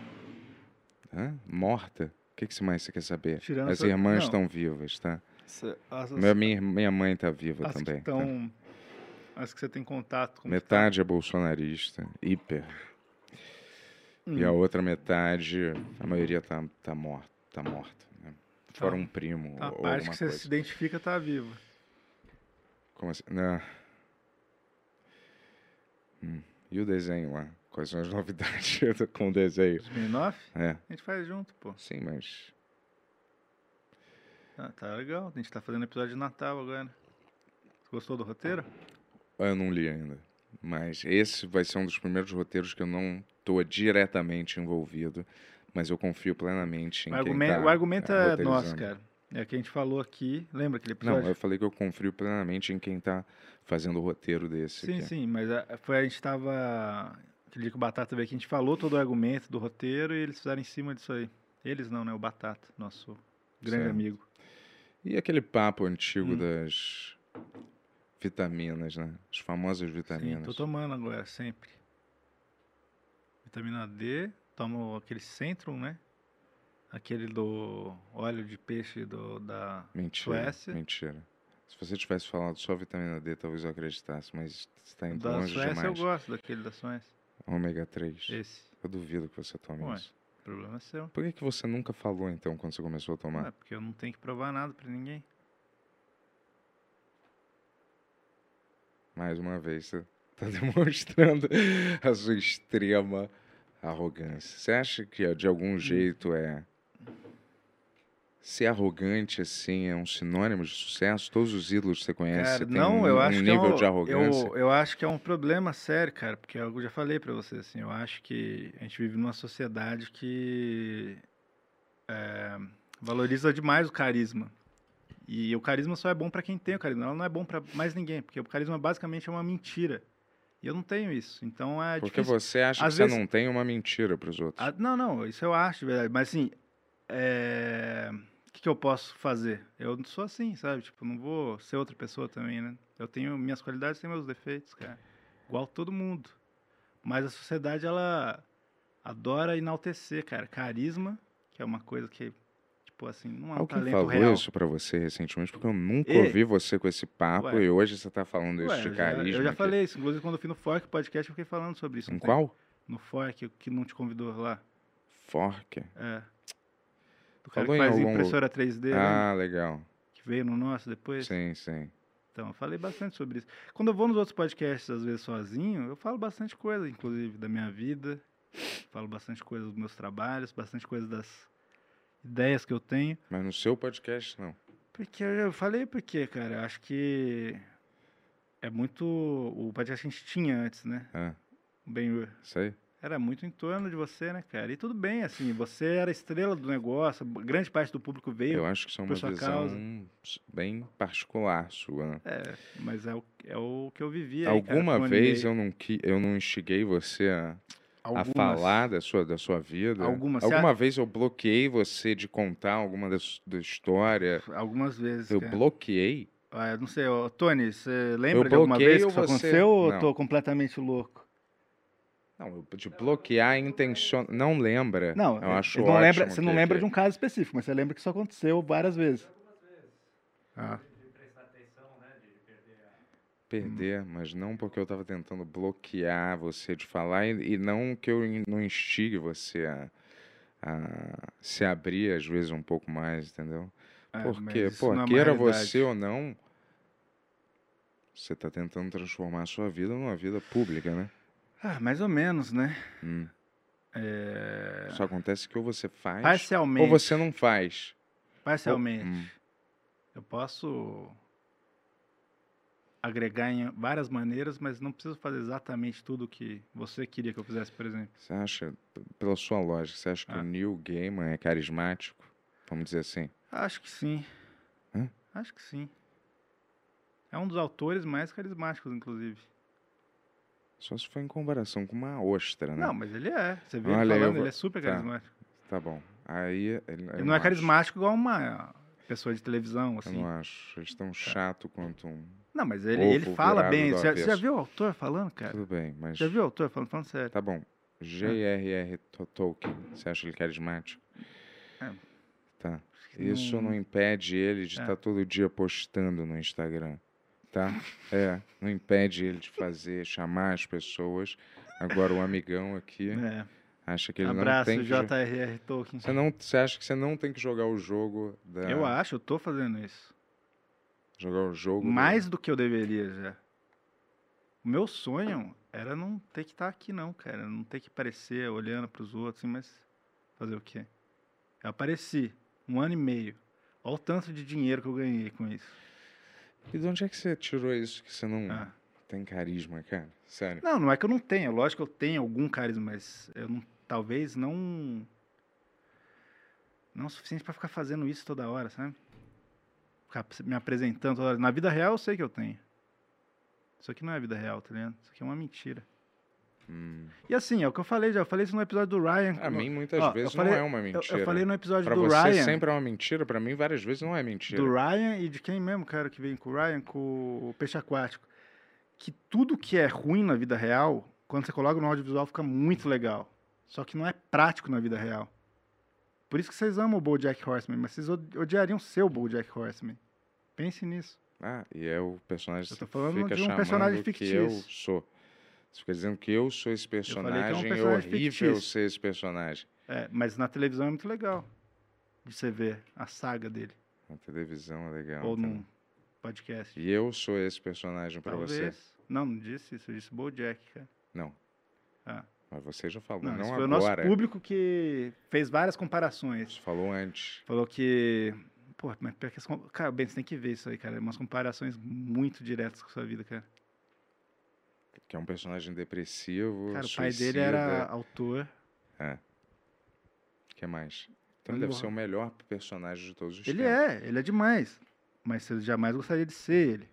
[SPEAKER 1] Hã? Morta? O que, que mais você quer saber?
[SPEAKER 2] Tirando
[SPEAKER 1] As irmãs estão vivas, tá?
[SPEAKER 2] Cê- As,
[SPEAKER 1] Minha, minha, mãe tá viva
[SPEAKER 2] as que
[SPEAKER 1] também. tá?
[SPEAKER 2] estão... As que você tem contato com
[SPEAKER 1] Metade é bolsonarista, hiper. E a outra metade, a maioria tá, tá morta, tá morta. Né? Fora um primo
[SPEAKER 2] A
[SPEAKER 1] ou
[SPEAKER 2] parte que você
[SPEAKER 1] coisa.
[SPEAKER 2] se identifica tá viva.
[SPEAKER 1] Como assim? Não. Hum. E o desenho lá? Quais são as [laughs] novidades com o desenho?
[SPEAKER 2] 2009?
[SPEAKER 1] É,
[SPEAKER 2] A gente faz junto, pô.
[SPEAKER 1] sim, mas
[SPEAKER 2] Ah, tá legal. A gente tá fazendo episódio de Natal agora. Você gostou do roteiro?
[SPEAKER 1] eu não li ainda. Mas esse vai ser um dos primeiros roteiros que eu não tô diretamente envolvido, mas eu confio plenamente em
[SPEAKER 2] O
[SPEAKER 1] quem
[SPEAKER 2] argumento,
[SPEAKER 1] tá
[SPEAKER 2] o argumento é
[SPEAKER 1] roteirizando.
[SPEAKER 2] nosso, cara. É o que a gente falou aqui. Lembra aquele episódio?
[SPEAKER 1] Não, eu falei que eu confio plenamente em quem tá fazendo o roteiro desse
[SPEAKER 2] Sim,
[SPEAKER 1] aqui.
[SPEAKER 2] sim, mas a, foi a gente tava. Aquele dia que o Batata veio aqui, a gente falou todo o argumento do roteiro e eles fizeram em cima disso aí. Eles não, né? O Batata, nosso grande
[SPEAKER 1] Certo.
[SPEAKER 2] amigo.
[SPEAKER 1] E aquele papo antigo
[SPEAKER 2] Hum.
[SPEAKER 1] das vitaminas, né? As famosas
[SPEAKER 2] Sim,
[SPEAKER 1] vitaminas.
[SPEAKER 2] tô tomando agora, sempre. Vitamina D, tomo aquele Centrum, né? Aquele do óleo de peixe do, da
[SPEAKER 1] Mentira,
[SPEAKER 2] Suécia.
[SPEAKER 1] mentira. Se você tivesse falado só vitamina D, talvez eu acreditasse, mas está indo
[SPEAKER 2] da
[SPEAKER 1] longe
[SPEAKER 2] Suécia eu
[SPEAKER 1] demais.
[SPEAKER 2] gosto daquele da Suécia.
[SPEAKER 1] Ômega 3.
[SPEAKER 2] Esse.
[SPEAKER 1] Eu duvido que você tome
[SPEAKER 2] Ué.
[SPEAKER 1] isso.
[SPEAKER 2] O problema é seu.
[SPEAKER 1] Por que, que você nunca falou, então, quando você começou a tomar?
[SPEAKER 2] É porque eu não tenho que provar nada pra ninguém.
[SPEAKER 1] Mais uma vez, você está [laughs] demonstrando a sua extrema arrogância. Você acha que, de algum
[SPEAKER 2] Hum.
[SPEAKER 1] jeito, é ser arrogante, assim, é um sinônimo de sucesso? Todos os ídolos que você conhece
[SPEAKER 2] Cara,
[SPEAKER 1] têm
[SPEAKER 2] não,
[SPEAKER 1] um,
[SPEAKER 2] eu
[SPEAKER 1] um
[SPEAKER 2] acho que é
[SPEAKER 1] nível
[SPEAKER 2] um,
[SPEAKER 1] de arrogância?
[SPEAKER 2] eu, eu acho que é um problema sério, cara, porque eu já falei pra você, assim, eu acho que a gente vive numa sociedade que é, valoriza demais o carisma. E o carisma só é bom pra quem tem o carisma, não é bom pra mais ninguém, porque o carisma basicamente é uma mentira. E eu não tenho isso, então é
[SPEAKER 1] Porque
[SPEAKER 2] difícil.
[SPEAKER 1] você acha
[SPEAKER 2] Às
[SPEAKER 1] que você
[SPEAKER 2] vezes-
[SPEAKER 1] não tem uma mentira pros outros.
[SPEAKER 2] Ah, não, não, isso eu acho, de verdade. Mas assim, é, o que, que eu posso fazer? Eu não sou assim, sabe? Tipo, não vou ser outra pessoa também, né? Eu tenho minhas qualidades, tenho meus defeitos, cara. Igual todo mundo. Mas a sociedade, ela adora enaltecer, cara. Carisma, que é uma coisa que, tipo assim, não é um
[SPEAKER 1] Alguém falou
[SPEAKER 2] real.
[SPEAKER 1] isso pra você recentemente? Porque eu nunca
[SPEAKER 2] Ei.
[SPEAKER 1] ouvi você com esse papo
[SPEAKER 2] Ué.
[SPEAKER 1] e hoje você tá falando isso
[SPEAKER 2] Ué,
[SPEAKER 1] de
[SPEAKER 2] eu já,
[SPEAKER 1] carisma.
[SPEAKER 2] eu já falei isso, inclusive quando eu fui no Fork Podcast, eu fiquei falando sobre isso.
[SPEAKER 1] Em
[SPEAKER 2] tem?
[SPEAKER 1] qual?
[SPEAKER 2] No Fork, que não te convidou lá.
[SPEAKER 1] Fork.
[SPEAKER 2] É. Do cara
[SPEAKER 1] Falou
[SPEAKER 2] que faz
[SPEAKER 1] algum-
[SPEAKER 2] impressora 3D, lembra?
[SPEAKER 1] Ah, legal.
[SPEAKER 2] que veio no nosso depois.
[SPEAKER 1] Sim, sim.
[SPEAKER 2] Então, eu falei bastante sobre isso. Quando eu vou nos outros podcasts, às vezes sozinho, eu falo bastante coisa, inclusive, da minha vida. Falo bastante coisa dos meus trabalhos, bastante coisa das ideias que eu tenho.
[SPEAKER 1] Mas no seu podcast, não.
[SPEAKER 2] Porque eu falei porque, cara, acho que é muito o podcast que a gente tinha antes, né?
[SPEAKER 1] Ah,
[SPEAKER 2] Ben
[SPEAKER 1] isso aí?
[SPEAKER 2] era muito em torno de você, né, cara? E tudo bem, assim, você era estrela do negócio, grande parte do público veio.
[SPEAKER 1] Eu acho que isso é uma
[SPEAKER 2] sua
[SPEAKER 1] visão
[SPEAKER 2] causa.
[SPEAKER 1] bem particular sua. né?
[SPEAKER 2] É, mas é o, é o que eu vivia. aí,
[SPEAKER 1] Alguma
[SPEAKER 2] cara, com o
[SPEAKER 1] vez eu não, eu não instiguei você a, a
[SPEAKER 2] Algumas.
[SPEAKER 1] falar da sua, da sua vida?
[SPEAKER 2] Algumas.
[SPEAKER 1] Alguma vez eu bloqueei você de contar alguma da, da história?
[SPEAKER 2] Algumas vezes.
[SPEAKER 1] Eu
[SPEAKER 2] cara.
[SPEAKER 1] bloqueei?
[SPEAKER 2] Ah, não sei, ô, Tony, você lembra
[SPEAKER 1] Eu
[SPEAKER 2] de alguma vez que isso
[SPEAKER 1] você-
[SPEAKER 2] aconteceu ou eu
[SPEAKER 1] Não.
[SPEAKER 2] tô completamente louco?
[SPEAKER 1] Não, eu de bloquear intencion... Não lembra.
[SPEAKER 2] Não,
[SPEAKER 1] eu
[SPEAKER 2] é,
[SPEAKER 1] acho
[SPEAKER 2] você não lembra, você não lembra de um caso específico, mas você lembra que isso aconteceu várias vezes. Ah,
[SPEAKER 1] Perder, mas não porque eu tava tentando bloquear você de falar e, e não que eu in- não instigue você a, a se abrir às vezes um pouco mais, entendeu?
[SPEAKER 2] é,
[SPEAKER 1] Porque, pô,
[SPEAKER 2] é
[SPEAKER 1] queira você ou não, você tá tentando transformar a sua vida numa vida pública, né?
[SPEAKER 2] Ah, mais ou menos, né?
[SPEAKER 1] Hum.
[SPEAKER 2] É...
[SPEAKER 1] Só acontece que ou você faz
[SPEAKER 2] Parcialmente.
[SPEAKER 1] ou você não faz.
[SPEAKER 2] Parcialmente.
[SPEAKER 1] Hum.
[SPEAKER 2] Eu posso agregar em várias maneiras, mas não preciso fazer exatamente tudo que você queria que eu fizesse, por exemplo.
[SPEAKER 1] Você acha, pela sua lógica, você acha que
[SPEAKER 2] Ah.
[SPEAKER 1] o Neil Gaiman é carismático? Vamos dizer assim.
[SPEAKER 2] Acho que sim.
[SPEAKER 1] Hã?
[SPEAKER 2] Acho que sim. É um dos autores mais carismáticos, inclusive.
[SPEAKER 1] Só se for em comparação com uma ostra, né?
[SPEAKER 2] Não, mas ele é. Você vê
[SPEAKER 1] Olha,
[SPEAKER 2] ele
[SPEAKER 1] eu
[SPEAKER 2] falando,
[SPEAKER 1] vou-
[SPEAKER 2] ele é super
[SPEAKER 1] tá.
[SPEAKER 2] carismático.
[SPEAKER 1] Tá bom. Aí. Ele,
[SPEAKER 2] Ele não é carismático igual uma pessoa de televisão,
[SPEAKER 1] Eu
[SPEAKER 2] assim.
[SPEAKER 1] não acho. Eles tão chato quanto um.
[SPEAKER 2] Não, mas ele,
[SPEAKER 1] Ovo
[SPEAKER 2] ele fala bem. Você já, já viu o autor falando, cara?
[SPEAKER 1] Tudo bem, mas.
[SPEAKER 2] Já viu o autor falando? Falando sério.
[SPEAKER 1] Tá bom. J.R.R. To- Tolkien. Você acha ele carismático?
[SPEAKER 2] É.
[SPEAKER 1] Tá. Isso não impede ele de
[SPEAKER 2] É.
[SPEAKER 1] estar todo dia postando no Instagram. Tá? É. Não impede ele de fazer, chamar as pessoas. Agora o amigão aqui
[SPEAKER 2] É.
[SPEAKER 1] acha que ele não
[SPEAKER 2] Abraço,
[SPEAKER 1] tem que. jo-
[SPEAKER 2] J.R.R. Tolkien.
[SPEAKER 1] Você, não, você acha que você não tem que jogar o jogo da.
[SPEAKER 2] Eu acho, eu tô fazendo isso.
[SPEAKER 1] Jogar o jogo. do-
[SPEAKER 2] Mais do que eu deveria já. O meu sonho era não ter que estar aqui, não, cara. Não ter que aparecer olhando pros outros, assim, mas fazer o quê? Eu apareci um ano e meio. Olha o tanto de dinheiro que eu ganhei com isso.
[SPEAKER 1] E de onde é que você tirou isso que você não
[SPEAKER 2] Ah.
[SPEAKER 1] tem carisma, cara? Sério.
[SPEAKER 2] Não, não é que eu não tenha. Lógico que eu tenho algum carisma, mas eu não, talvez não. Não o suficiente pra ficar fazendo isso toda hora, sabe? Ficar me apresentando toda hora. Na vida real eu sei que eu tenho. Isso aqui não é vida real, tá ligado? Isso aqui é uma mentira.
[SPEAKER 1] Hum.
[SPEAKER 2] E assim, é o que eu falei já. Eu falei isso no episódio do Ryan.
[SPEAKER 1] Pra
[SPEAKER 2] no-
[SPEAKER 1] mim, muitas
[SPEAKER 2] Ó, eu
[SPEAKER 1] vezes
[SPEAKER 2] falei-
[SPEAKER 1] não é uma
[SPEAKER 2] eu,
[SPEAKER 1] mentira.
[SPEAKER 2] eu falei no episódio
[SPEAKER 1] Pra
[SPEAKER 2] do
[SPEAKER 1] você
[SPEAKER 2] Ryan.
[SPEAKER 1] sempre é uma mentira, pra mim várias vezes não é mentira.
[SPEAKER 2] Do Ryan e de quem mesmo, cara, que vem com o Ryan, com o Peixe Aquático. Que tudo que é ruim na vida real, quando você coloca no audiovisual, fica muito legal. Só que não é prático na vida real. Por isso que vocês amam o BoJack Horseman, mas vocês od- odiariam ser o BoJack Horseman. Pense nisso.
[SPEAKER 1] Ah, e é o personagem
[SPEAKER 2] Eu
[SPEAKER 1] que
[SPEAKER 2] tô
[SPEAKER 1] você
[SPEAKER 2] falando
[SPEAKER 1] fica
[SPEAKER 2] de um personagem
[SPEAKER 1] que eu
[SPEAKER 2] fictício.
[SPEAKER 1] sou. Você fica dizendo que eu sou esse
[SPEAKER 2] falei que é um
[SPEAKER 1] personagem,
[SPEAKER 2] personagem
[SPEAKER 1] horrível
[SPEAKER 2] fictício.
[SPEAKER 1] ser esse personagem.
[SPEAKER 2] É, mas na televisão é muito legal de você ver a saga dele.
[SPEAKER 1] Na televisão é legal.
[SPEAKER 2] ou
[SPEAKER 1] também.
[SPEAKER 2] num podcast.
[SPEAKER 1] E eu sou esse personagem pra
[SPEAKER 2] Talvez.
[SPEAKER 1] você.
[SPEAKER 2] Não, não disse isso. Eu disse BoJack, cara.
[SPEAKER 1] Não. Mas você já falou,
[SPEAKER 2] Não,
[SPEAKER 1] não,
[SPEAKER 2] foi o nosso
[SPEAKER 1] agora.
[SPEAKER 2] público que fez várias comparações.
[SPEAKER 1] Você falou antes.
[SPEAKER 2] Falou que. Pô, mas pior que Cara, Ben, você tem que ver isso aí, cara. Umas comparações muito diretas com a sua vida, cara.
[SPEAKER 1] Que é um personagem depressivo,
[SPEAKER 2] Cara, o pai
[SPEAKER 1] suicida.
[SPEAKER 2] dele era autor.
[SPEAKER 1] O que mais? Então
[SPEAKER 2] Ele
[SPEAKER 1] ele deve ser o melhor personagem de todos os
[SPEAKER 2] Ele
[SPEAKER 1] tempos.
[SPEAKER 2] é, ele é demais. Mas você jamais gostaria de ser ele.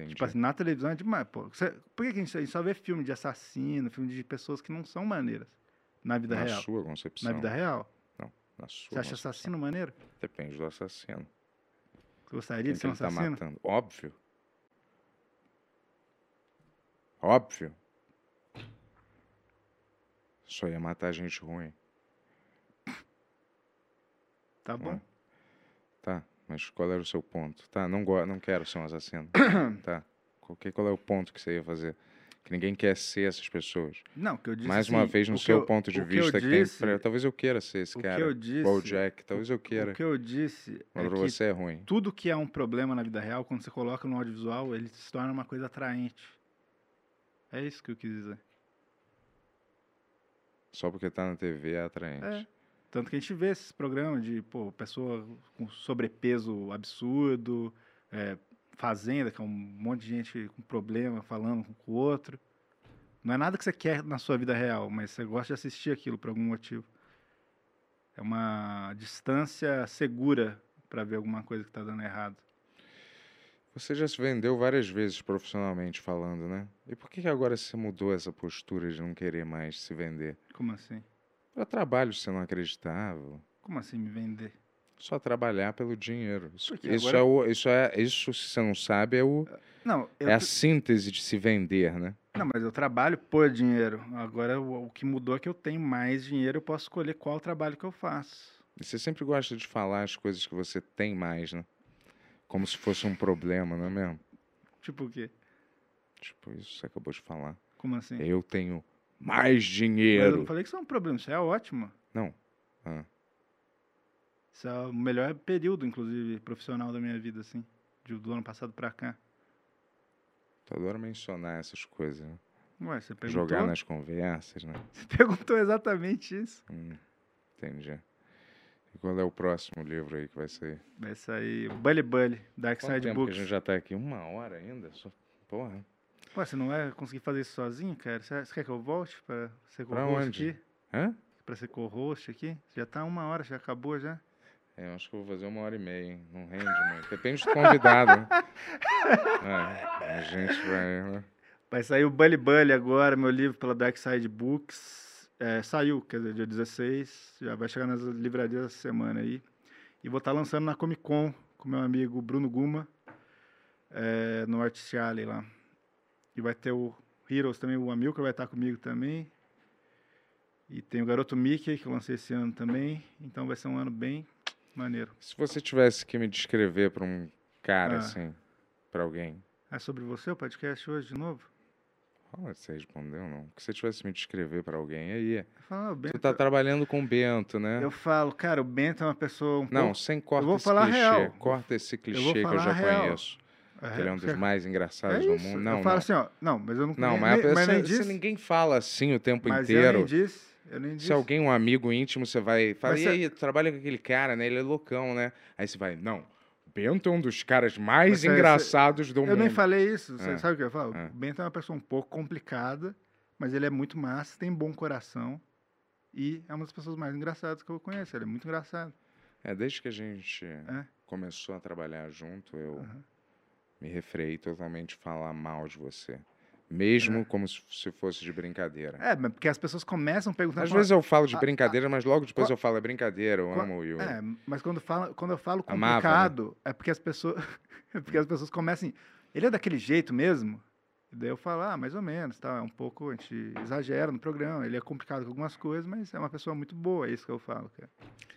[SPEAKER 1] Entendi.
[SPEAKER 2] Tipo assim, na televisão é demais. Pô, Você- por que, que a, gente, a gente só vê filme de assassino, filme de pessoas que não são maneiras na vida
[SPEAKER 1] Na
[SPEAKER 2] real?
[SPEAKER 1] sua concepção.
[SPEAKER 2] Na vida real.
[SPEAKER 1] Na sua
[SPEAKER 2] Você acha
[SPEAKER 1] concepção.
[SPEAKER 2] assassino maneiro?
[SPEAKER 1] Depende do assassino.
[SPEAKER 2] Você gostaria
[SPEAKER 1] Quem
[SPEAKER 2] de ser um
[SPEAKER 1] tá
[SPEAKER 2] assassino?
[SPEAKER 1] matando? Óbvio. Óbvio. Só ia matar gente ruim.
[SPEAKER 2] tá bom.
[SPEAKER 1] Hum. Mas qual era o seu ponto? Tá, não, não quero ser um assassino. [coughs] tá. Qual, qual é o ponto que você ia fazer? Que ninguém quer ser essas pessoas.
[SPEAKER 2] Não, que eu disse
[SPEAKER 1] Mais uma
[SPEAKER 2] assim,
[SPEAKER 1] vez, no seu
[SPEAKER 2] eu-
[SPEAKER 1] ponto de
[SPEAKER 2] o que eu
[SPEAKER 1] vista, que
[SPEAKER 2] disse-
[SPEAKER 1] Talvez eu queira ser esse cara.
[SPEAKER 2] que eu disse,
[SPEAKER 1] o Jack, talvez eu queira.
[SPEAKER 2] o que eu disse é
[SPEAKER 1] Mas
[SPEAKER 2] que
[SPEAKER 1] você é ruim.
[SPEAKER 2] tudo que é um problema na vida real, quando você coloca no audiovisual, ele se torna uma coisa atraente. É isso que eu quis dizer.
[SPEAKER 1] Só porque tá na TV é atraente.
[SPEAKER 2] É. Tanto que a gente vê esses programas de, pô, pessoa com sobrepeso absurdo, é, fazenda, que é um monte de gente com problema, falando um com o outro. Não é nada que você quer na sua vida real, mas você gosta de assistir aquilo por algum motivo. É uma distância segura para ver alguma coisa que tá dando errado.
[SPEAKER 1] Você já se vendeu várias vezes profissionalmente falando, né? E por que agora você mudou essa postura de não querer mais se vender?
[SPEAKER 2] Como assim?
[SPEAKER 1] Para trabalho você não acreditava.
[SPEAKER 2] Como assim me vender?
[SPEAKER 1] Só trabalhar pelo dinheiro. Isso, isso,
[SPEAKER 2] agora-
[SPEAKER 1] é o, isso, é, isso, se você não sabe, é, o,
[SPEAKER 2] Não, eu,
[SPEAKER 1] é a síntese de se vender, né?
[SPEAKER 2] não, mas eu trabalho por dinheiro. Agora o, o que mudou é que eu tenho mais dinheiro, eu posso escolher qual trabalho que eu faço.
[SPEAKER 1] E você sempre gosta de falar as coisas que você tem mais, né? Como se fosse um problema, não é mesmo?
[SPEAKER 2] Tipo o quê?
[SPEAKER 1] Tipo, isso você acabou de falar.
[SPEAKER 2] Como assim?
[SPEAKER 1] Eu tenho mais
[SPEAKER 2] Mas eu
[SPEAKER 1] dinheiro.
[SPEAKER 2] não falei que isso é um problema, isso é ótimo.
[SPEAKER 1] Não. Ah.
[SPEAKER 2] Isso é o melhor período, inclusive, profissional da minha vida, assim. de- Do ano passado pra cá.
[SPEAKER 1] Tu adora mencionar essas coisas, né?
[SPEAKER 2] Ué, você perguntou?
[SPEAKER 1] Jogar nas conversas, né?
[SPEAKER 2] Você perguntou exatamente isso.
[SPEAKER 1] Hum, entendi. E qual é o próximo livro aí que vai sair?
[SPEAKER 2] Vai sair Bully Bully, Dark
[SPEAKER 1] Quanto
[SPEAKER 2] Side
[SPEAKER 1] tempo
[SPEAKER 2] Books.
[SPEAKER 1] que a gente já tá aqui? Uma hora ainda? Só... Porra.
[SPEAKER 2] Pô, você não vai conseguir fazer isso sozinho, cara? Você você quer que eu volte pra ser co-host aqui?
[SPEAKER 1] Hã?
[SPEAKER 2] Pra ser co-host aqui? Já tá uma hora, já acabou já.
[SPEAKER 1] É, eu acho que eu vou fazer uma hora e meia, hein? Não rende muito. Depende do convidado, né? [laughs] É, a gente vai... né?
[SPEAKER 2] Vai sair o Bully Bully agora, meu livro pela Dark Side Books. É, saiu, quer dizer, dia 16. Já vai chegar nas livrarias essa semana aí. E vou estar lançando na Comic Con com meu amigo Bruno Guma, é, no Alley lá. E vai ter o Heroes também, o Amilcar vai estar comigo também. E tem o Garoto Mickey, que eu lancei esse ano também. Então vai ser um ano bem maneiro.
[SPEAKER 1] Se você tivesse que me descrever pra um cara,
[SPEAKER 2] Ah.
[SPEAKER 1] assim, pra alguém...
[SPEAKER 2] É sobre você o podcast hoje de novo?
[SPEAKER 1] Olha, você respondeu, não. Se você tivesse que me descrever pra alguém, aí...
[SPEAKER 2] Eu falo, ah, o Bento,
[SPEAKER 1] Tu tá trabalhando com o Bento, né?
[SPEAKER 2] eu falo, cara, o Bento é uma pessoa um
[SPEAKER 1] Não,
[SPEAKER 2] pouco...
[SPEAKER 1] sem corta
[SPEAKER 2] vou
[SPEAKER 1] esse
[SPEAKER 2] falar
[SPEAKER 1] clichê.
[SPEAKER 2] real.
[SPEAKER 1] Corta esse clichê que eu já
[SPEAKER 2] real.
[SPEAKER 1] conheço. Que ele é um dos
[SPEAKER 2] você-
[SPEAKER 1] mais engraçados
[SPEAKER 2] é
[SPEAKER 1] do mundo. Não,
[SPEAKER 2] eu falo
[SPEAKER 1] não.
[SPEAKER 2] assim, ó, não, mas eu não
[SPEAKER 1] Não,
[SPEAKER 2] nem,
[SPEAKER 1] mas,
[SPEAKER 2] nem, mas nem
[SPEAKER 1] pessoa- se ninguém fala assim o tempo
[SPEAKER 2] mas eu
[SPEAKER 1] inteiro.
[SPEAKER 2] nem disse, eu nem disse.
[SPEAKER 1] Se alguém, um amigo íntimo, você vai. Fala,
[SPEAKER 2] Mas
[SPEAKER 1] e
[SPEAKER 2] você-
[SPEAKER 1] aí, tu trabalha com aquele cara, né? Ele é loucão, né? Aí você vai, não. Bento é um dos caras mais
[SPEAKER 2] Mas você-
[SPEAKER 1] engraçados do
[SPEAKER 2] eu
[SPEAKER 1] mundo.
[SPEAKER 2] nem falei isso, você
[SPEAKER 1] Ah.
[SPEAKER 2] sabe o que eu falo?
[SPEAKER 1] Ah.
[SPEAKER 2] O Bento é uma pessoa um pouco complicada, mas ele é muito massa, tem bom coração e é uma das pessoas mais engraçadas que eu conheço, ele é muito engraçado.
[SPEAKER 1] É, desde que a gente
[SPEAKER 2] É.
[SPEAKER 1] começou a trabalhar junto, eu
[SPEAKER 2] Aham.
[SPEAKER 1] Me refrei totalmente falar mal de você. Mesmo
[SPEAKER 2] É.
[SPEAKER 1] como se se fosse de brincadeira.
[SPEAKER 2] É, mas porque as pessoas começam a perguntar...
[SPEAKER 1] Às vezes eu falo de brincadeira, mas logo depois
[SPEAKER 2] qua-
[SPEAKER 1] eu falo, é brincadeira, eu
[SPEAKER 2] qua-
[SPEAKER 1] amo o Yuri.
[SPEAKER 2] É, mas quando, fala, quando eu falo
[SPEAKER 1] Amava, né?
[SPEAKER 2] complicado, é porque as pessoas. [laughs] é porque as pessoas começam. Ele é daquele jeito mesmo? E daí eu falo, ah, mais ou menos, tá? É um pouco, a gente exagera no programa. Ele é complicado com algumas coisas, mas é uma pessoa muito boa, é isso que eu falo, cara,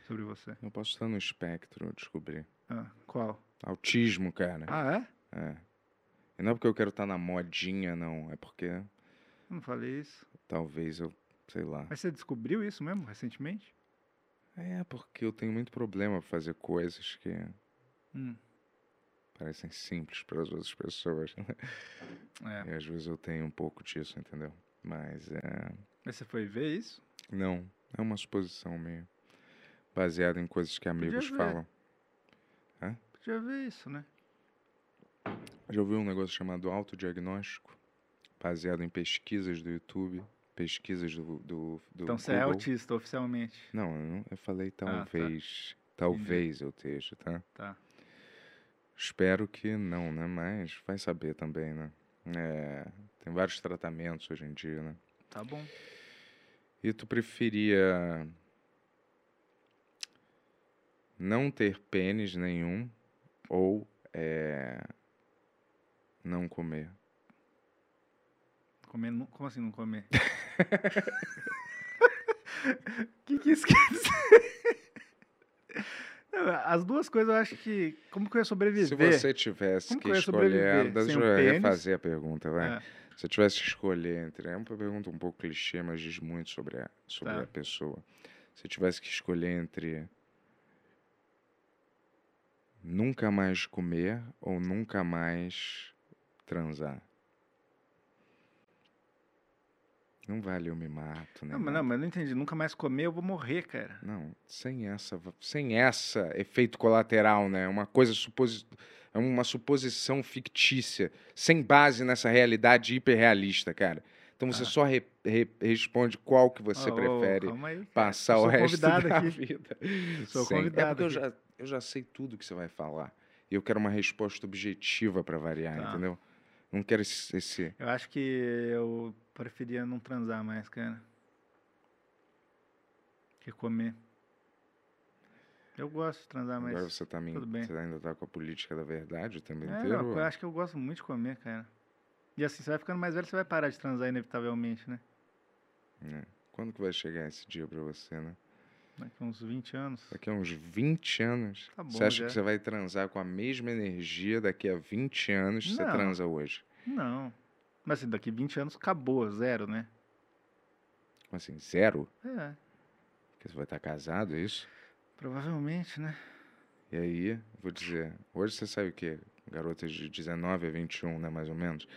[SPEAKER 2] sobre você.
[SPEAKER 1] Eu posso estar no espectro, eu descobri.
[SPEAKER 2] Ah, qual?
[SPEAKER 1] Autismo, cara.
[SPEAKER 2] Ah, é?
[SPEAKER 1] É. E não é porque eu quero estar na modinha, não. É porque
[SPEAKER 2] Eu não falei isso.
[SPEAKER 1] talvez eu, sei lá.
[SPEAKER 2] Mas você descobriu isso mesmo, recentemente?
[SPEAKER 1] É porque eu tenho muito problema pra fazer coisas que
[SPEAKER 2] Hum,
[SPEAKER 1] parecem simples para as outras pessoas. [laughs]
[SPEAKER 2] é.
[SPEAKER 1] E às vezes eu tenho um pouco disso, entendeu? Mas é.
[SPEAKER 2] Mas você foi ver isso?
[SPEAKER 1] Não, é uma suposição minha. Baseada em coisas que amigos falam.
[SPEAKER 2] Podia ver isso, né?
[SPEAKER 1] Já ouviu um negócio chamado autodiagnóstico? Baseado em pesquisas do YouTube, pesquisas do, do, do
[SPEAKER 2] Então você é autista oficialmente.
[SPEAKER 1] Não, eu, não- eu falei
[SPEAKER 2] tá.
[SPEAKER 1] talvez. Talvez eu esteja, tá?
[SPEAKER 2] Tá.
[SPEAKER 1] Espero que não, né? Mas vai saber também, né? É, tem vários tratamentos hoje em dia, né?
[SPEAKER 2] Tá bom.
[SPEAKER 1] E tu preferia não ter pênis nenhum ou é, não comer?
[SPEAKER 2] Comer, nu- como assim não comer? O [laughs] que, que isso quer dizer? Não, As duas coisas eu acho que. Como que eu ia sobreviver?
[SPEAKER 1] Se você tivesse
[SPEAKER 2] Como
[SPEAKER 1] que
[SPEAKER 2] que eu ia
[SPEAKER 1] escolher,
[SPEAKER 2] sobreviver
[SPEAKER 1] deixa
[SPEAKER 2] sem um
[SPEAKER 1] eu
[SPEAKER 2] pênis?
[SPEAKER 1] refazer a pergunta, vai.
[SPEAKER 2] É,
[SPEAKER 1] Se eu tivesse que escolher entre. É uma pergunta um pouco clichê, mas diz muito sobre a, sobre
[SPEAKER 2] Tá.
[SPEAKER 1] a pessoa. Se eu tivesse que escolher entre nunca mais comer ou nunca mais transar. Não vale eu me mato, né?
[SPEAKER 2] não, mas não, mas eu não entendi. Nunca mais comer, eu vou morrer, cara.
[SPEAKER 1] Não, sem essa, sem essa efeito colateral, né? Uma coisa suposi é uma suposição fictícia, sem base nessa realidade hiperrealista, cara. Então você
[SPEAKER 2] Ah.
[SPEAKER 1] só re- re- responde qual que você
[SPEAKER 2] ô,
[SPEAKER 1] prefere
[SPEAKER 2] calma aí,
[SPEAKER 1] passar
[SPEAKER 2] Eu
[SPEAKER 1] o resto da
[SPEAKER 2] aqui.
[SPEAKER 1] vida.
[SPEAKER 2] Sou
[SPEAKER 1] Sem- É
[SPEAKER 2] convidado
[SPEAKER 1] porque eu
[SPEAKER 2] aqui.
[SPEAKER 1] já, eu já sei tudo que você vai falar. E eu quero uma resposta objetiva para variar,
[SPEAKER 2] Tá.
[SPEAKER 1] entendeu? Não quero esse, esse-
[SPEAKER 2] Eu acho que eu preferia não transar mais, cara. Que comer. Eu gosto de transar, mas.
[SPEAKER 1] Agora você, tá me,
[SPEAKER 2] tudo bem.
[SPEAKER 1] você ainda tá com a política da verdade o tempo
[SPEAKER 2] É,
[SPEAKER 1] inteiro?
[SPEAKER 2] não, eu acho que eu gosto muito de comer, cara. E assim, você vai ficando mais velho, você vai parar de transar inevitavelmente, né?
[SPEAKER 1] É. Quando que vai chegar esse dia pra você, né?
[SPEAKER 2] Daqui uns 20 anos.
[SPEAKER 1] Daqui a uns 20 anos.
[SPEAKER 2] Tá bom,
[SPEAKER 1] você acha
[SPEAKER 2] já.
[SPEAKER 1] que você vai transar com a mesma energia daqui a 20 anos que você transa hoje?
[SPEAKER 2] Não. Mas assim, daqui 20 anos acabou, zero, né?
[SPEAKER 1] Como assim, zero?
[SPEAKER 2] É,
[SPEAKER 1] Porque você vai estar casado, é isso?
[SPEAKER 2] provavelmente, né?
[SPEAKER 1] E aí, vou dizer, hoje você sabe o quê? Garotas de 19 a 21, né, mais ou menos.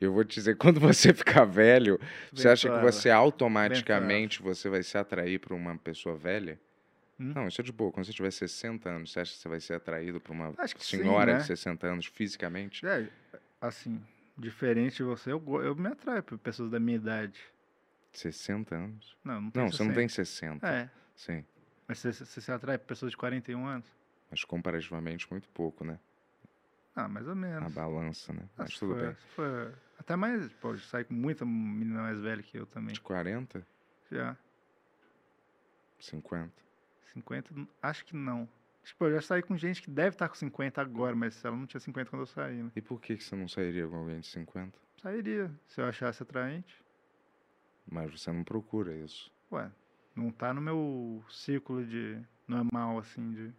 [SPEAKER 1] Eu vou te dizer, [laughs] quando você ficar velho, você
[SPEAKER 2] Bem
[SPEAKER 1] acha que você automaticamente você vai se atrair por uma pessoa velha?
[SPEAKER 2] Hum?
[SPEAKER 1] Não, isso é de boa. Quando você tiver 60 anos, você acha que você vai ser atraído por uma
[SPEAKER 2] que sim,
[SPEAKER 1] senhora
[SPEAKER 2] né?
[SPEAKER 1] de 60 anos fisicamente?
[SPEAKER 2] É, assim, diferente de você, eu, eu me atraio por pessoas da minha idade.
[SPEAKER 1] 60 anos?
[SPEAKER 2] Não, não tem
[SPEAKER 1] Não, você não
[SPEAKER 2] 60.
[SPEAKER 1] tem 60.
[SPEAKER 2] É,
[SPEAKER 1] Sim.
[SPEAKER 2] mas você, você se atrai por pessoas de 41 anos?
[SPEAKER 1] Mas comparativamente muito pouco, né?
[SPEAKER 2] Ah, mais ou
[SPEAKER 1] A
[SPEAKER 2] menos.
[SPEAKER 1] balança, né? Mas tudo
[SPEAKER 2] for-
[SPEAKER 1] bem.
[SPEAKER 2] for- até mais, pode sair com muita menina mais velha que eu também.
[SPEAKER 1] De 40,
[SPEAKER 2] Já.
[SPEAKER 1] 50.
[SPEAKER 2] 50, n- acho que não. Tipo, eu já saí com gente que deve estar com 50 agora, mas ela não tinha 50 quando eu saí, né?
[SPEAKER 1] E por que, que você não sairia com alguém de 50?
[SPEAKER 2] Sairia, se eu achasse atraente.
[SPEAKER 1] Mas você não procura isso.
[SPEAKER 2] Ué, não tá no meu círculo de normal, assim, de...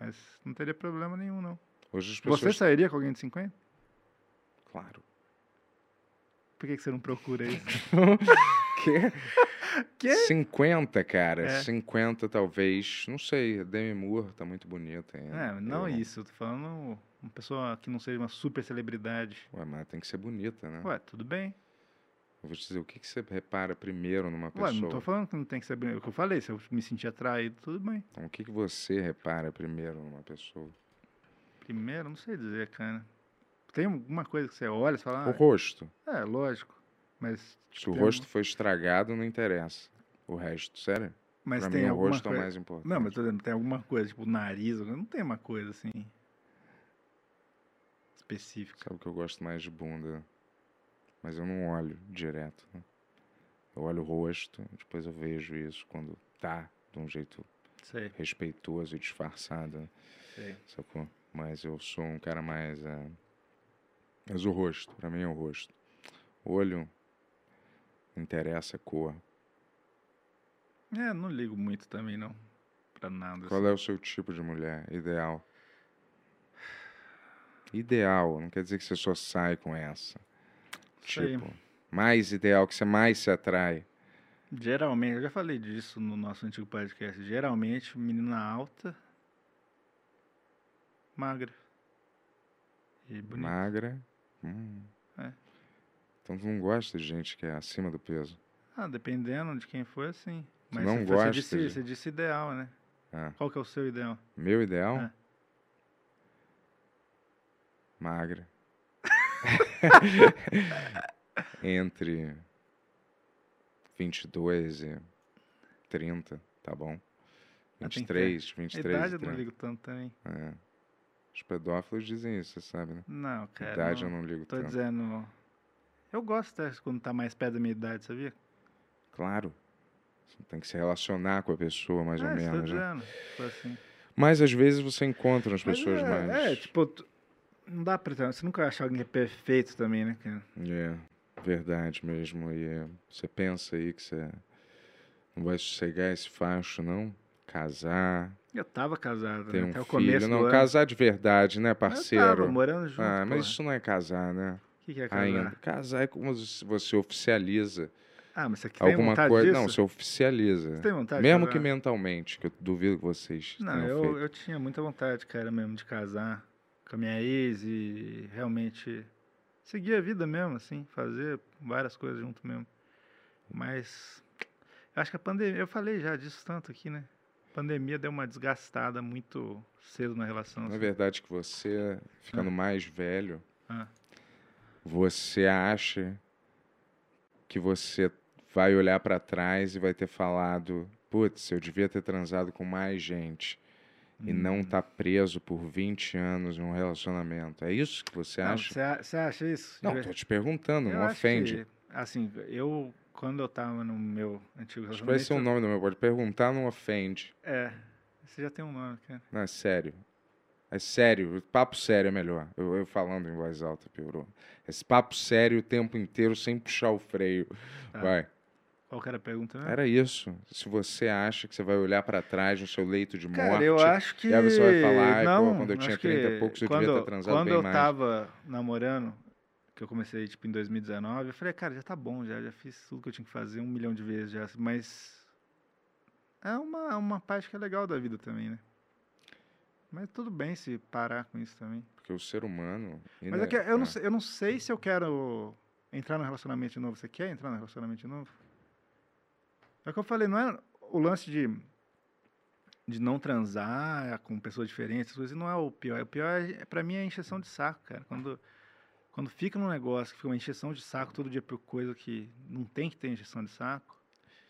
[SPEAKER 2] Mas não teria problema nenhum, não.
[SPEAKER 1] Hoje as
[SPEAKER 2] Você
[SPEAKER 1] pessoas.
[SPEAKER 2] sairia com alguém de 50?
[SPEAKER 1] Claro.
[SPEAKER 2] Por que, que você não procura isso? [laughs]
[SPEAKER 1] Que?
[SPEAKER 2] Quê?
[SPEAKER 1] 50, cara.
[SPEAKER 2] É.
[SPEAKER 1] 50 talvez. Não sei. Demi Moore tá muito bonita ainda.
[SPEAKER 2] É, não
[SPEAKER 1] Eu-
[SPEAKER 2] isso. Eu tô falando uma pessoa que não seja uma super celebridade.
[SPEAKER 1] Ué, mas tem que ser bonita, né?
[SPEAKER 2] Ué, tudo bem.
[SPEAKER 1] Eu vou te dizer, o que, que você repara primeiro numa
[SPEAKER 2] Ué,
[SPEAKER 1] pessoa?
[SPEAKER 2] não tô falando que não tem que ser bonito. É o que eu falei, se eu me sentir atraído, tudo bem.
[SPEAKER 1] Então, o que, que você repara primeiro numa pessoa?
[SPEAKER 2] Primeiro, não sei dizer, cara. Tem alguma coisa que você olha e fala,
[SPEAKER 1] O
[SPEAKER 2] ah,
[SPEAKER 1] rosto.
[SPEAKER 2] é, lógico. Mas,
[SPEAKER 1] Se o
[SPEAKER 2] tem
[SPEAKER 1] rosto
[SPEAKER 2] algum-
[SPEAKER 1] foi estragado, não interessa. O resto, sério?
[SPEAKER 2] mas
[SPEAKER 1] pra
[SPEAKER 2] tem
[SPEAKER 1] mim, o
[SPEAKER 2] alguma
[SPEAKER 1] rosto é o
[SPEAKER 2] coisa...
[SPEAKER 1] mais importante.
[SPEAKER 2] Não, mas tô dizendo, tem alguma coisa, tipo o nariz, não tem uma coisa assim específica.
[SPEAKER 1] Sabe que eu gosto mais de bunda, mas eu não olho direto. né? Eu olho o rosto, depois eu vejo isso quando tá de um jeito
[SPEAKER 2] Sei,
[SPEAKER 1] respeitoso e disfarçado, né?
[SPEAKER 2] sei.
[SPEAKER 1] sacou? Mas eu sou um cara mais. é, Mas o rosto, pra mim é o rosto. Olho interessa a cor.
[SPEAKER 2] É, não ligo muito também, não. Pra nada.
[SPEAKER 1] Qual
[SPEAKER 2] assim.
[SPEAKER 1] é o seu tipo de mulher ideal? Ideal, não quer dizer que você só sai com essa.
[SPEAKER 2] Sei.
[SPEAKER 1] Tipo, mais ideal, que você mais se atrai.
[SPEAKER 2] Geralmente, eu já falei disso no nosso antigo podcast. Geralmente, menina alta, magra. E bonita.
[SPEAKER 1] Magra. Hum.
[SPEAKER 2] É.
[SPEAKER 1] Então tu não gosta de gente que é acima do peso.
[SPEAKER 2] Ah, dependendo de quem for, sim.
[SPEAKER 1] Tu
[SPEAKER 2] Mas
[SPEAKER 1] não
[SPEAKER 2] você,
[SPEAKER 1] gosta
[SPEAKER 2] você, disse,
[SPEAKER 1] de-
[SPEAKER 2] você disse ideal, né?
[SPEAKER 1] Ah,
[SPEAKER 2] Qual que é o seu ideal?
[SPEAKER 1] meu ideal?
[SPEAKER 2] É.
[SPEAKER 1] Magra. [laughs] Entre 22 e 30, tá bom?
[SPEAKER 2] Ah, tem que
[SPEAKER 1] 23,
[SPEAKER 2] A
[SPEAKER 1] 23
[SPEAKER 2] idade eu não
[SPEAKER 1] 30.
[SPEAKER 2] ligo tanto também.
[SPEAKER 1] É. Os pedófilos dizem isso, você sabe, né?
[SPEAKER 2] Não, cara.
[SPEAKER 1] idade
[SPEAKER 2] não,
[SPEAKER 1] eu não ligo
[SPEAKER 2] Tô
[SPEAKER 1] tanto.
[SPEAKER 2] dizendo. Eu gosto até quando tá mais perto da minha idade, sabia?
[SPEAKER 1] Claro. Você tem que se relacionar com a pessoa, mais ou
[SPEAKER 2] é, isso tô
[SPEAKER 1] menos. né?
[SPEAKER 2] dizendo. Tipo assim.
[SPEAKER 1] Mas às vezes você encontra as
[SPEAKER 2] Mas
[SPEAKER 1] pessoas
[SPEAKER 2] é,
[SPEAKER 1] mais.
[SPEAKER 2] É, tipo, não dá pra. Você nunca vai achar alguém que é perfeito também, né, cara?
[SPEAKER 1] É, verdade mesmo. E é, você pensa aí que você não vai sossegar esse facho, não? Casar,
[SPEAKER 2] Eu tava casado,
[SPEAKER 1] ter
[SPEAKER 2] né?
[SPEAKER 1] um
[SPEAKER 2] Até o começo
[SPEAKER 1] Não,
[SPEAKER 2] do ano.
[SPEAKER 1] casar de verdade, né,
[SPEAKER 2] Eu
[SPEAKER 1] parceiro?
[SPEAKER 2] tava morando junto.
[SPEAKER 1] ah, mas
[SPEAKER 2] porra.
[SPEAKER 1] isso não é casar, né?
[SPEAKER 2] O que, que é casar?
[SPEAKER 1] Ainda. Casar é como se você oficializa
[SPEAKER 2] Ah, mas você tem
[SPEAKER 1] alguma
[SPEAKER 2] vontade
[SPEAKER 1] coisa.
[SPEAKER 2] disso?
[SPEAKER 1] Não, você oficializa.
[SPEAKER 2] Você tem vontade de
[SPEAKER 1] Mesmo
[SPEAKER 2] casar?
[SPEAKER 1] que mentalmente, que eu duvido que vocês
[SPEAKER 2] Não, eu,
[SPEAKER 1] feito.
[SPEAKER 2] eu tinha muita vontade, cara, mesmo, de casar com a minha ex e realmente seguir a vida mesmo, assim, fazer várias coisas junto mesmo. Mas eu acho que a pandemia, eu falei já disso tanto aqui, né? A pandemia deu uma desgastada muito cedo na relação.
[SPEAKER 1] Na
[SPEAKER 2] assim.
[SPEAKER 1] verdade, que você, ficando mais velho,
[SPEAKER 2] Ah.
[SPEAKER 1] você acha que você vai olhar pra trás e vai ter falado, putz, eu devia ter transado com mais gente e
[SPEAKER 2] Hum.
[SPEAKER 1] não tá preso por 20 anos em um relacionamento. É isso que você acha?
[SPEAKER 2] Você acha isso?
[SPEAKER 1] Não, tô te perguntando,
[SPEAKER 2] Eu
[SPEAKER 1] não ofende.
[SPEAKER 2] que, assim, eu, quando eu tava no meu antigo
[SPEAKER 1] Acho que vai ser o nome do meu, pode perguntar, não ofende.
[SPEAKER 2] É, você já tem um nome, cara.
[SPEAKER 1] Não, é sério. É sério, papo sério é melhor. Eu, eu falando em voz alta, piorou. Esse papo sério o tempo inteiro sem puxar o freio.
[SPEAKER 2] Tá.
[SPEAKER 1] Vai.
[SPEAKER 2] Qual que era a pergunta mesmo?
[SPEAKER 1] Era isso. Se você acha que você vai olhar pra trás no seu leito de morte.
[SPEAKER 2] Cara, eu acho que.
[SPEAKER 1] E aí você vai falar, "Ai, pô,
[SPEAKER 2] não,
[SPEAKER 1] quando eu tinha
[SPEAKER 2] acho
[SPEAKER 1] 30 e poucos, eu
[SPEAKER 2] quando,
[SPEAKER 1] devia ter transado
[SPEAKER 2] Quando
[SPEAKER 1] bem
[SPEAKER 2] eu
[SPEAKER 1] mais.
[SPEAKER 2] tava namorando, que eu comecei tipo em 2019, eu falei, cara, já tá bom, já, já fiz tudo que eu tinha que fazer um milhão de vezes já. Mas. É uma, uma parte que é legal da vida também, né? Mas tudo bem se parar com isso também.
[SPEAKER 1] Porque o ser humano.
[SPEAKER 2] Mas
[SPEAKER 1] ine-
[SPEAKER 2] é que eu não, sei, eu não sei se eu quero entrar no relacionamento de novo. Você quer entrar no relacionamento de novo? É o que eu falei, não é o lance de, de não transar com pessoas diferentes, coisas não é o pior. O pior, é, pra mim, é a encheção de saco, cara. Quando, quando fica num negócio que fica uma encheção de saco todo dia por coisa que não tem que ter encheção de saco,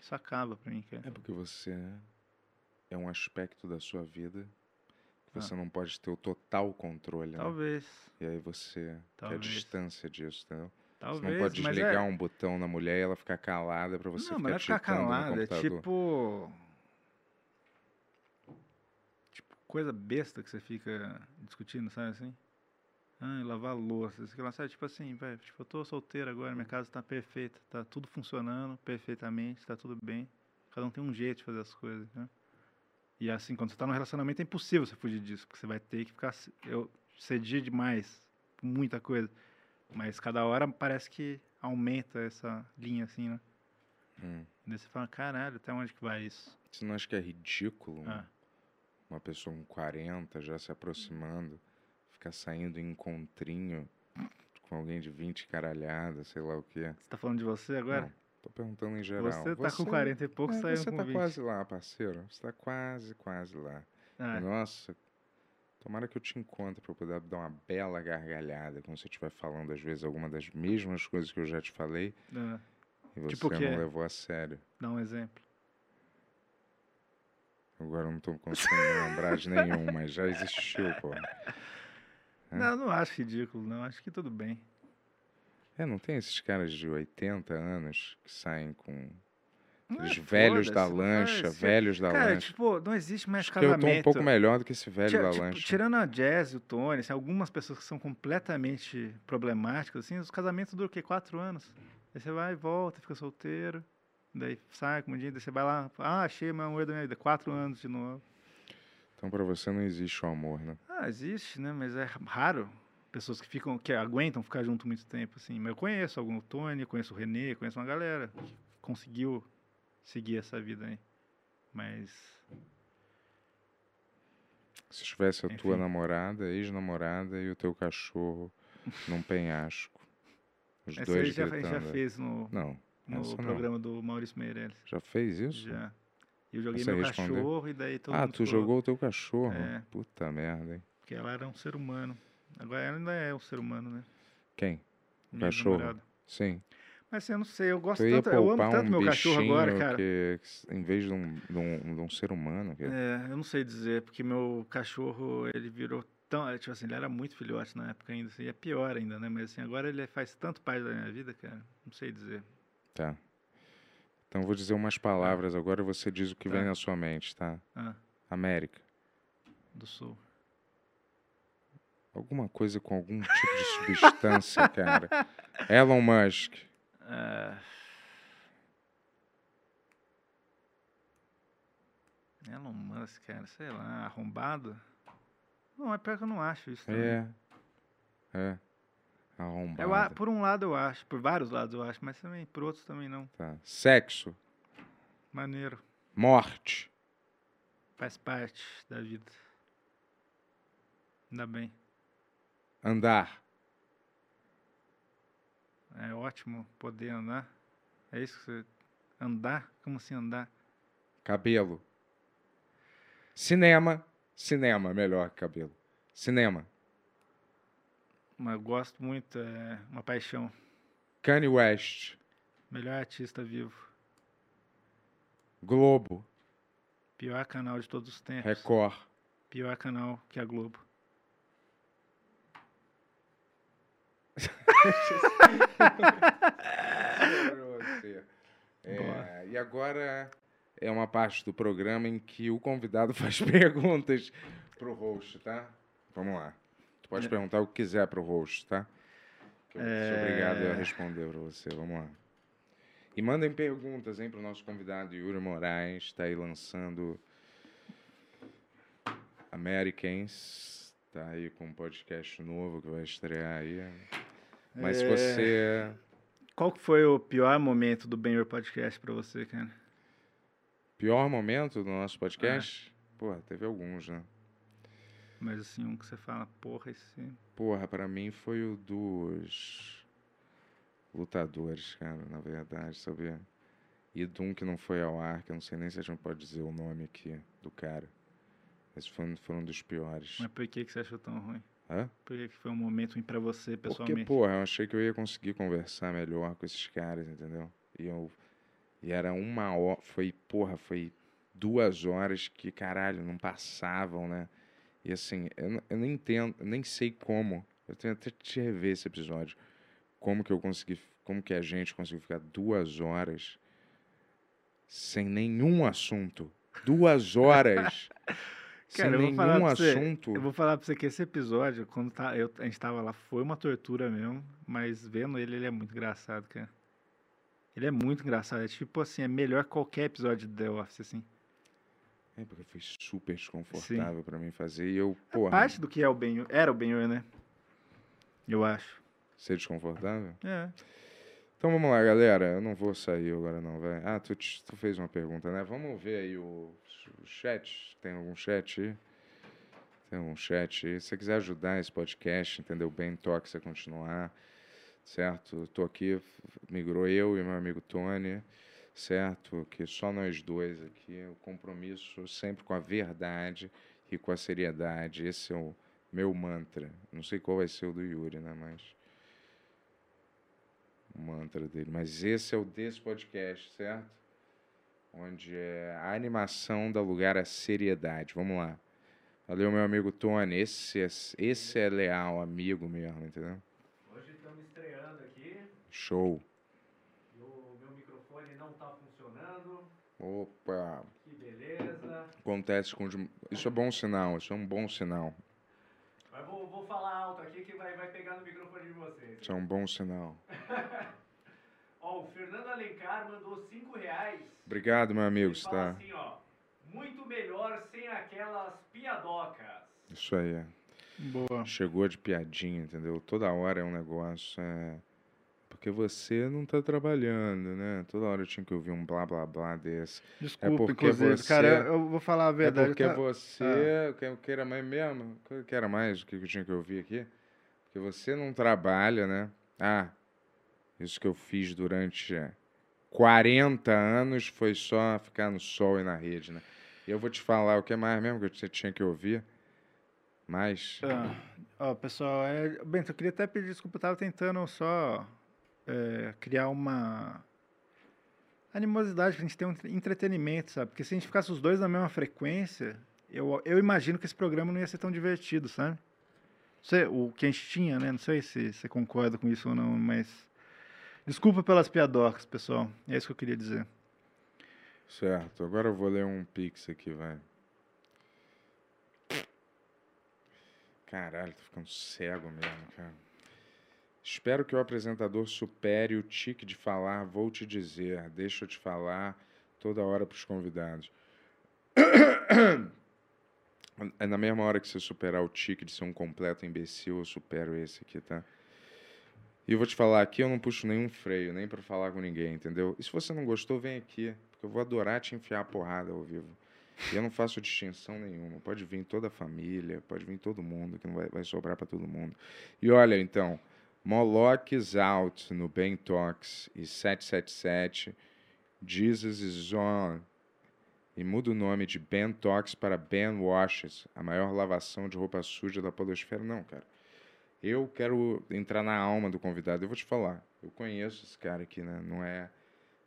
[SPEAKER 2] isso acaba pra mim, cara.
[SPEAKER 1] É porque você é um aspecto da sua vida que
[SPEAKER 2] Ah.
[SPEAKER 1] você não pode ter o total controle. né?
[SPEAKER 2] Talvez,
[SPEAKER 1] E aí você quer a
[SPEAKER 2] Talvez.
[SPEAKER 1] distância disso, entendeu?
[SPEAKER 2] talvez.
[SPEAKER 1] você não pode desligar
[SPEAKER 2] é...
[SPEAKER 1] um botão na mulher e ela ficar calada pra você
[SPEAKER 2] não,
[SPEAKER 1] ficar
[SPEAKER 2] mas ficar calado, é tipo. Tipo, coisa besta que você fica discutindo, sabe assim? Ah, lavar louça, isso que lá, sabe? Tipo assim, velho, tipo, eu tô solteiro agora, minha casa tá perfeita, tá tudo funcionando perfeitamente, tá tudo bem. Cada um tem um jeito de fazer as coisas, né? E assim, quando você tá num relacionamento é impossível você fugir disso, porque você vai ter que ficar. Eu cedi demais, muita coisa. Mas cada hora parece que aumenta essa linha, assim, né?
[SPEAKER 1] Hum.
[SPEAKER 2] E daí você fala, caralho, até onde que vai isso?
[SPEAKER 1] Você não acha que é ridículo
[SPEAKER 2] Ah.
[SPEAKER 1] uma pessoa com 40 já se aproximando, ficar saindo em encontrinho com alguém de 20 caralhada, sei lá o quê?
[SPEAKER 2] Você tá falando de você agora?
[SPEAKER 1] Não, tô perguntando em geral.
[SPEAKER 2] Você tá com 40 e pouco,
[SPEAKER 1] é, Você
[SPEAKER 2] com
[SPEAKER 1] tá
[SPEAKER 2] 20.
[SPEAKER 1] quase lá, parceiro. Você tá quase, quase lá.
[SPEAKER 2] Ah,
[SPEAKER 1] Nossa, tomara que eu te encontre pra eu poder dar uma bela gargalhada quando você estiver falando, às vezes, alguma das mesmas coisas que eu já te falei
[SPEAKER 2] ah,
[SPEAKER 1] e você
[SPEAKER 2] Tipo
[SPEAKER 1] não levou a sério.
[SPEAKER 2] dá um exemplo.
[SPEAKER 1] Agora eu não tô conseguindo lembrar de nenhum, mas já existiu, pô. [laughs] É.
[SPEAKER 2] Não, não acho ridículo, não. Acho que tudo bem.
[SPEAKER 1] É, não tem esses caras de 80 anos que saem com
[SPEAKER 2] Não é
[SPEAKER 1] aqueles velhos da lancha,
[SPEAKER 2] se-
[SPEAKER 1] velhos da
[SPEAKER 2] Cara,
[SPEAKER 1] lancha.
[SPEAKER 2] tipo, não existe mais
[SPEAKER 1] Acho que eu
[SPEAKER 2] casamento.
[SPEAKER 1] tô um pouco melhor do que esse velho
[SPEAKER 2] Tira-
[SPEAKER 1] da
[SPEAKER 2] tipo,
[SPEAKER 1] lancha.
[SPEAKER 2] tirando a Jazz e o Tony, assim, algumas pessoas que são completamente problemáticas, assim, os casamentos duram o quê? Quatro anos. Aí você vai e volta, fica solteiro, daí sai com um dia, daí você vai lá, ah, achei meu amor da minha vida, quatro anos de novo.
[SPEAKER 1] Então pra você não existe o amor, né?
[SPEAKER 2] Ah, existe, né? Mas é raro pessoas que ficam, que aguentam ficar junto muito tempo, assim. Mas eu conheço algum Tony, conheço o Renê, conheço uma galera que conseguiu seguir essa vida aí. Mas
[SPEAKER 1] Se tivesse a tua
[SPEAKER 2] Enfim.
[SPEAKER 1] namorada, ex-namorada e o teu cachorro [laughs] num penhasco. Os
[SPEAKER 2] Essa aí
[SPEAKER 1] dois
[SPEAKER 2] já, a gente já
[SPEAKER 1] gritando.
[SPEAKER 2] fez no,
[SPEAKER 1] Não,
[SPEAKER 2] no
[SPEAKER 1] essa não.
[SPEAKER 2] programa do Maurício Meirelles.
[SPEAKER 1] Já fez isso?
[SPEAKER 2] Já. Eu joguei
[SPEAKER 1] Você
[SPEAKER 2] meu
[SPEAKER 1] respondeu?
[SPEAKER 2] cachorro e daí todo
[SPEAKER 1] ah, tu
[SPEAKER 2] ficou-
[SPEAKER 1] jogou o teu cachorro.
[SPEAKER 2] É.
[SPEAKER 1] Puta merda, hein?
[SPEAKER 2] Porque ela era um ser humano. Agora ela ainda é um ser humano, né?
[SPEAKER 1] Quem?
[SPEAKER 2] Minha
[SPEAKER 1] cachorro?
[SPEAKER 2] namorada.
[SPEAKER 1] Sim.
[SPEAKER 2] Mas assim, eu não sei, eu gosto tanto, eu amo tanto
[SPEAKER 1] um
[SPEAKER 2] meu cachorro agora, cara.
[SPEAKER 1] que, que em vez de um, de um, de um ser humano. Que...
[SPEAKER 2] É, eu não sei dizer, porque meu cachorro, ele virou tão, tipo assim, ele era muito filhote na época ainda, assim, e é pior ainda, né? Mas assim, agora ele faz tanto parte da minha vida, cara, não sei dizer.
[SPEAKER 1] Tá. Então vou dizer umas palavras agora e você diz o que
[SPEAKER 2] Tá.
[SPEAKER 1] vem na sua mente, tá?
[SPEAKER 2] Ah,
[SPEAKER 1] América.
[SPEAKER 2] do sul.
[SPEAKER 1] Alguma coisa com algum tipo de substância, [laughs] cara. Elon Musk.
[SPEAKER 2] Ah, Elon Musk, cara, sei lá, arrombado? Não, é pior que eu não acho isso também.
[SPEAKER 1] É. É. Arrombado.
[SPEAKER 2] Eu por um lado eu acho, por vários lados eu acho, mas também por outros também não.
[SPEAKER 1] Tá. Sexo.
[SPEAKER 2] Maneiro,
[SPEAKER 1] Morte.
[SPEAKER 2] faz parte da vida. Ainda bem.
[SPEAKER 1] Andar.
[SPEAKER 2] É ótimo poder andar. É isso que você. Andar? Como assim andar?
[SPEAKER 1] Cabelo. Cinema. Cinema, melhor que cabelo. Cinema.
[SPEAKER 2] Mas eu gosto muito, é uma paixão.
[SPEAKER 1] Kanye West.
[SPEAKER 2] Melhor artista vivo.
[SPEAKER 1] Globo.
[SPEAKER 2] Pior canal de todos os tempos.
[SPEAKER 1] Record.
[SPEAKER 2] Pior canal que a Globo. [laughs]
[SPEAKER 1] É, e agora é uma parte do programa em que o convidado [laughs] faz perguntas pro host, tá? Vamos lá. Tu pode
[SPEAKER 2] É.
[SPEAKER 1] perguntar o que quiser pro host, tá? Que eu
[SPEAKER 2] É.
[SPEAKER 1] obrigado a responder pra você. Vamos lá. E mandem perguntas, hein, pro nosso convidado Yuri Moraes. Está aí lançando Americans. Tá aí com um podcast novo que vai estrear aí. Mas se
[SPEAKER 2] É.
[SPEAKER 1] você
[SPEAKER 2] Qual que foi o pior momento do Benhor Podcast pra você, cara?
[SPEAKER 1] Pior momento do nosso podcast? Pô, teve alguns, né?
[SPEAKER 2] Mas assim, um que você fala, porra, esse.
[SPEAKER 1] Porra, pra mim foi o dos lutadores, cara, na verdade, sabia? E de um que não foi ao ar, que eu não sei nem se a gente pode dizer o nome aqui do cara. Esse foi, um- foi um dos piores.
[SPEAKER 2] Mas por que, que você achou tão ruim?
[SPEAKER 1] Hã?
[SPEAKER 2] Por que, que foi um momento ruim pra você,
[SPEAKER 1] Porque,
[SPEAKER 2] pessoalmente?
[SPEAKER 1] porra, eu achei que eu ia conseguir conversar melhor com esses caras, entendeu? E eu. E era uma hora. Foi, porra, foi duas horas que, caralho, não passavam, né? E assim, eu, eu nem entendo, eu nem sei como. Eu tenho até que te rever esse episódio. Como que eu consegui. Como que a gente conseguiu ficar duas horas sem nenhum assunto? Duas horas [laughs] sem
[SPEAKER 2] Cara, falar
[SPEAKER 1] nenhum
[SPEAKER 2] pra você,
[SPEAKER 1] assunto.
[SPEAKER 2] Eu vou falar pra você que esse episódio, quando tá, eu, a gente tava lá, foi uma tortura mesmo, mas vendo ele, ele é muito engraçado, cara. Ele é muito engraçado. É tipo assim, é melhor que qualquer episódio de The Office, assim.
[SPEAKER 1] É, porque foi super desconfortável pra mim fazer. E eu, porra,
[SPEAKER 2] Parte do que é o ben era o Ben né? Eu acho.
[SPEAKER 1] ser desconfortável?
[SPEAKER 2] É.
[SPEAKER 1] Então vamos lá, galera. Eu não vou sair agora não, vai. Ah, tu, te- tu fez uma pergunta, né? Vamos ver aí o, o chat. Tem algum chat aí? Tem algum chat aí? Se você quiser ajudar esse podcast, entendeu? Bem Tox a continuar, certo? Tô aqui, migrou eu e meu amigo Tony, certo? Que só nós dois aqui. O compromisso sempre com a verdade e com a seriedade. Esse é o meu mantra. Não sei qual vai ser o do Yuri, né? Mas o mantra dele. Mas esse é o desse podcast, certo? Onde é a animação dá lugar à seriedade. Vamos lá. Valeu, meu amigo Tony. Esse é, esse é leal, amigo mesmo, entendeu?
[SPEAKER 3] Hoje estamos estreando aqui
[SPEAKER 1] Show.
[SPEAKER 3] e o meu microfone não está funcionando.
[SPEAKER 1] Opa.
[SPEAKER 3] Que beleza.
[SPEAKER 1] Acontece com. dem- Isso é bom sinal, isso é um bom sinal.
[SPEAKER 3] Mas vou, vou falar alto aqui que vai, vai pegar no microfone de vocês.
[SPEAKER 1] Isso é um bom sinal. [laughs]
[SPEAKER 3] Ó, o Fernando Alencar mandou 5 reais.
[SPEAKER 1] Obrigado, meu amigo.
[SPEAKER 3] Ele
[SPEAKER 1] Você
[SPEAKER 3] fala
[SPEAKER 1] tá...
[SPEAKER 3] assim, ó. Muito melhor sem aquelas piadocas.
[SPEAKER 1] Isso aí.
[SPEAKER 2] Boa.
[SPEAKER 1] Chegou de piadinha, entendeu? Toda hora é um negócio. É... Porque você não tá trabalhando, né? Toda hora eu tinha que ouvir um blá blá blá desse.
[SPEAKER 2] Desculpa,
[SPEAKER 1] porque
[SPEAKER 2] inclusive.
[SPEAKER 1] você-
[SPEAKER 2] Cara, eu, vou falar a verdade.
[SPEAKER 1] é porque
[SPEAKER 2] tá-
[SPEAKER 1] você. Que, que era mais mesmo? Que, que era mais o que eu tinha que ouvir aqui? Porque você não trabalha, né? Ah, Isso que eu fiz durante 40 anos foi só ficar no sol e na rede, né? E eu vou te falar o que mais mesmo que você tinha que ouvir. Mas.
[SPEAKER 2] Ah, ó, pessoal, é... Bento, eu queria até pedir desculpa, eu tava tentando só é, criar uma animosidade, pra gente ter um entretenimento, sabe? Porque se a gente ficasse os dois na mesma frequência, eu, eu imagino que esse programa não ia ser tão divertido, sabe? Sei, o que a gente tinha, né? Não sei se você concorda com isso ou não, mas. Desculpa pelas piadocas, pessoal. É isso que eu queria dizer.
[SPEAKER 1] Certo, agora eu vou ler um pix aqui, vai. Caralho, tô ficando cego mesmo, cara. Espero que o apresentador supere o tique de falar, vou te dizer, deixa eu te falar toda hora para os convidados. [clears throat] É na mesma hora que você superar o tique de ser um completo imbecil, eu supero esse aqui, tá? E eu vou te falar aqui, eu não puxo nenhum freio, nem para falar com ninguém, entendeu? E se você não gostou, vem aqui, porque eu vou adorar te enfiar a porrada ao vivo. E eu não faço distinção nenhuma. Pode vir toda a família, pode vir todo mundo, que não vai, vai sobrar para todo mundo. E olha, então, Moloch's Out no Ben Talks e 777, Jesus is on. E muda o nome de Ben Talks para Ben Washes, a maior lavação de roupa suja da podosfera. Não, cara. Eu quero entrar na alma do convidado. Eu vou te falar. Eu conheço esse cara aqui, né? Não é,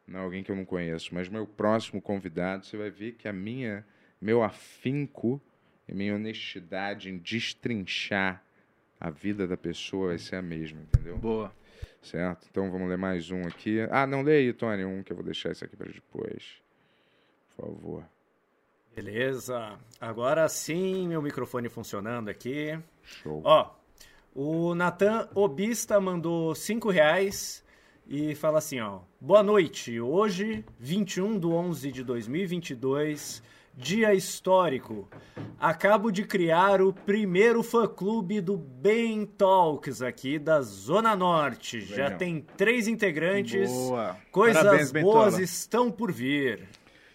[SPEAKER 1] não é alguém que eu não conheço. Mas meu próximo convidado, você vai ver que a minha, meu afinco e minha honestidade em destrinchar a vida da pessoa vai ser a mesma, entendeu?
[SPEAKER 2] Boa.
[SPEAKER 1] Certo? Então vamos ler mais um aqui. Ah, não, lê aí, Tony, um que eu vou deixar isso aqui para depois. Por favor.
[SPEAKER 4] Beleza. Agora sim, meu microfone funcionando aqui.
[SPEAKER 1] Show.
[SPEAKER 4] Ó, o Natan Obista mandou cinco reais e fala assim, ó. Boa noite. Hoje, 21 de 11 de 2022, dia histórico. Acabo de criar o primeiro fã-clube do Ben Talks aqui da Zona Norte. Já tem três integrantes.
[SPEAKER 2] Boa.
[SPEAKER 4] Coisas
[SPEAKER 2] Parabéns,
[SPEAKER 4] boas
[SPEAKER 2] Bentola.
[SPEAKER 4] estão por vir.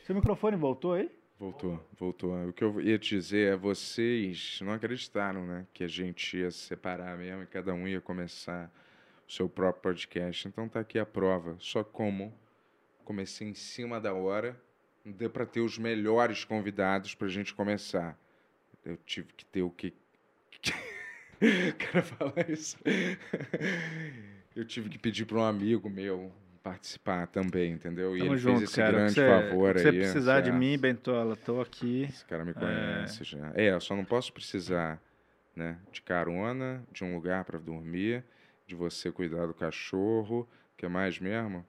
[SPEAKER 2] Seu microfone voltou aí?
[SPEAKER 1] Voltou, voltou. O que eu ia te dizer é vocês não acreditaram, né? Que a gente ia se separar mesmo e cada um ia começar o seu próprio podcast. Então tá aqui a prova. Só como comecei em cima da hora, deu para ter os melhores convidados pra gente começar. Eu tive que ter o que. [laughs] O cara falar isso. Eu tive que pedir para um amigo meu participar também, entendeu? E
[SPEAKER 2] Tamo
[SPEAKER 1] ele
[SPEAKER 2] junto,
[SPEAKER 1] fez esse
[SPEAKER 2] cara.
[SPEAKER 1] grande
[SPEAKER 2] Se você-
[SPEAKER 1] favor
[SPEAKER 2] se
[SPEAKER 1] aí.
[SPEAKER 2] você precisar de
[SPEAKER 1] certo?
[SPEAKER 2] mim, Bentola, tô aqui.
[SPEAKER 1] Esse cara me conhece já. É, eu só não posso precisar, né, de carona, de um lugar para dormir, de você cuidar do cachorro, que é mais mesmo?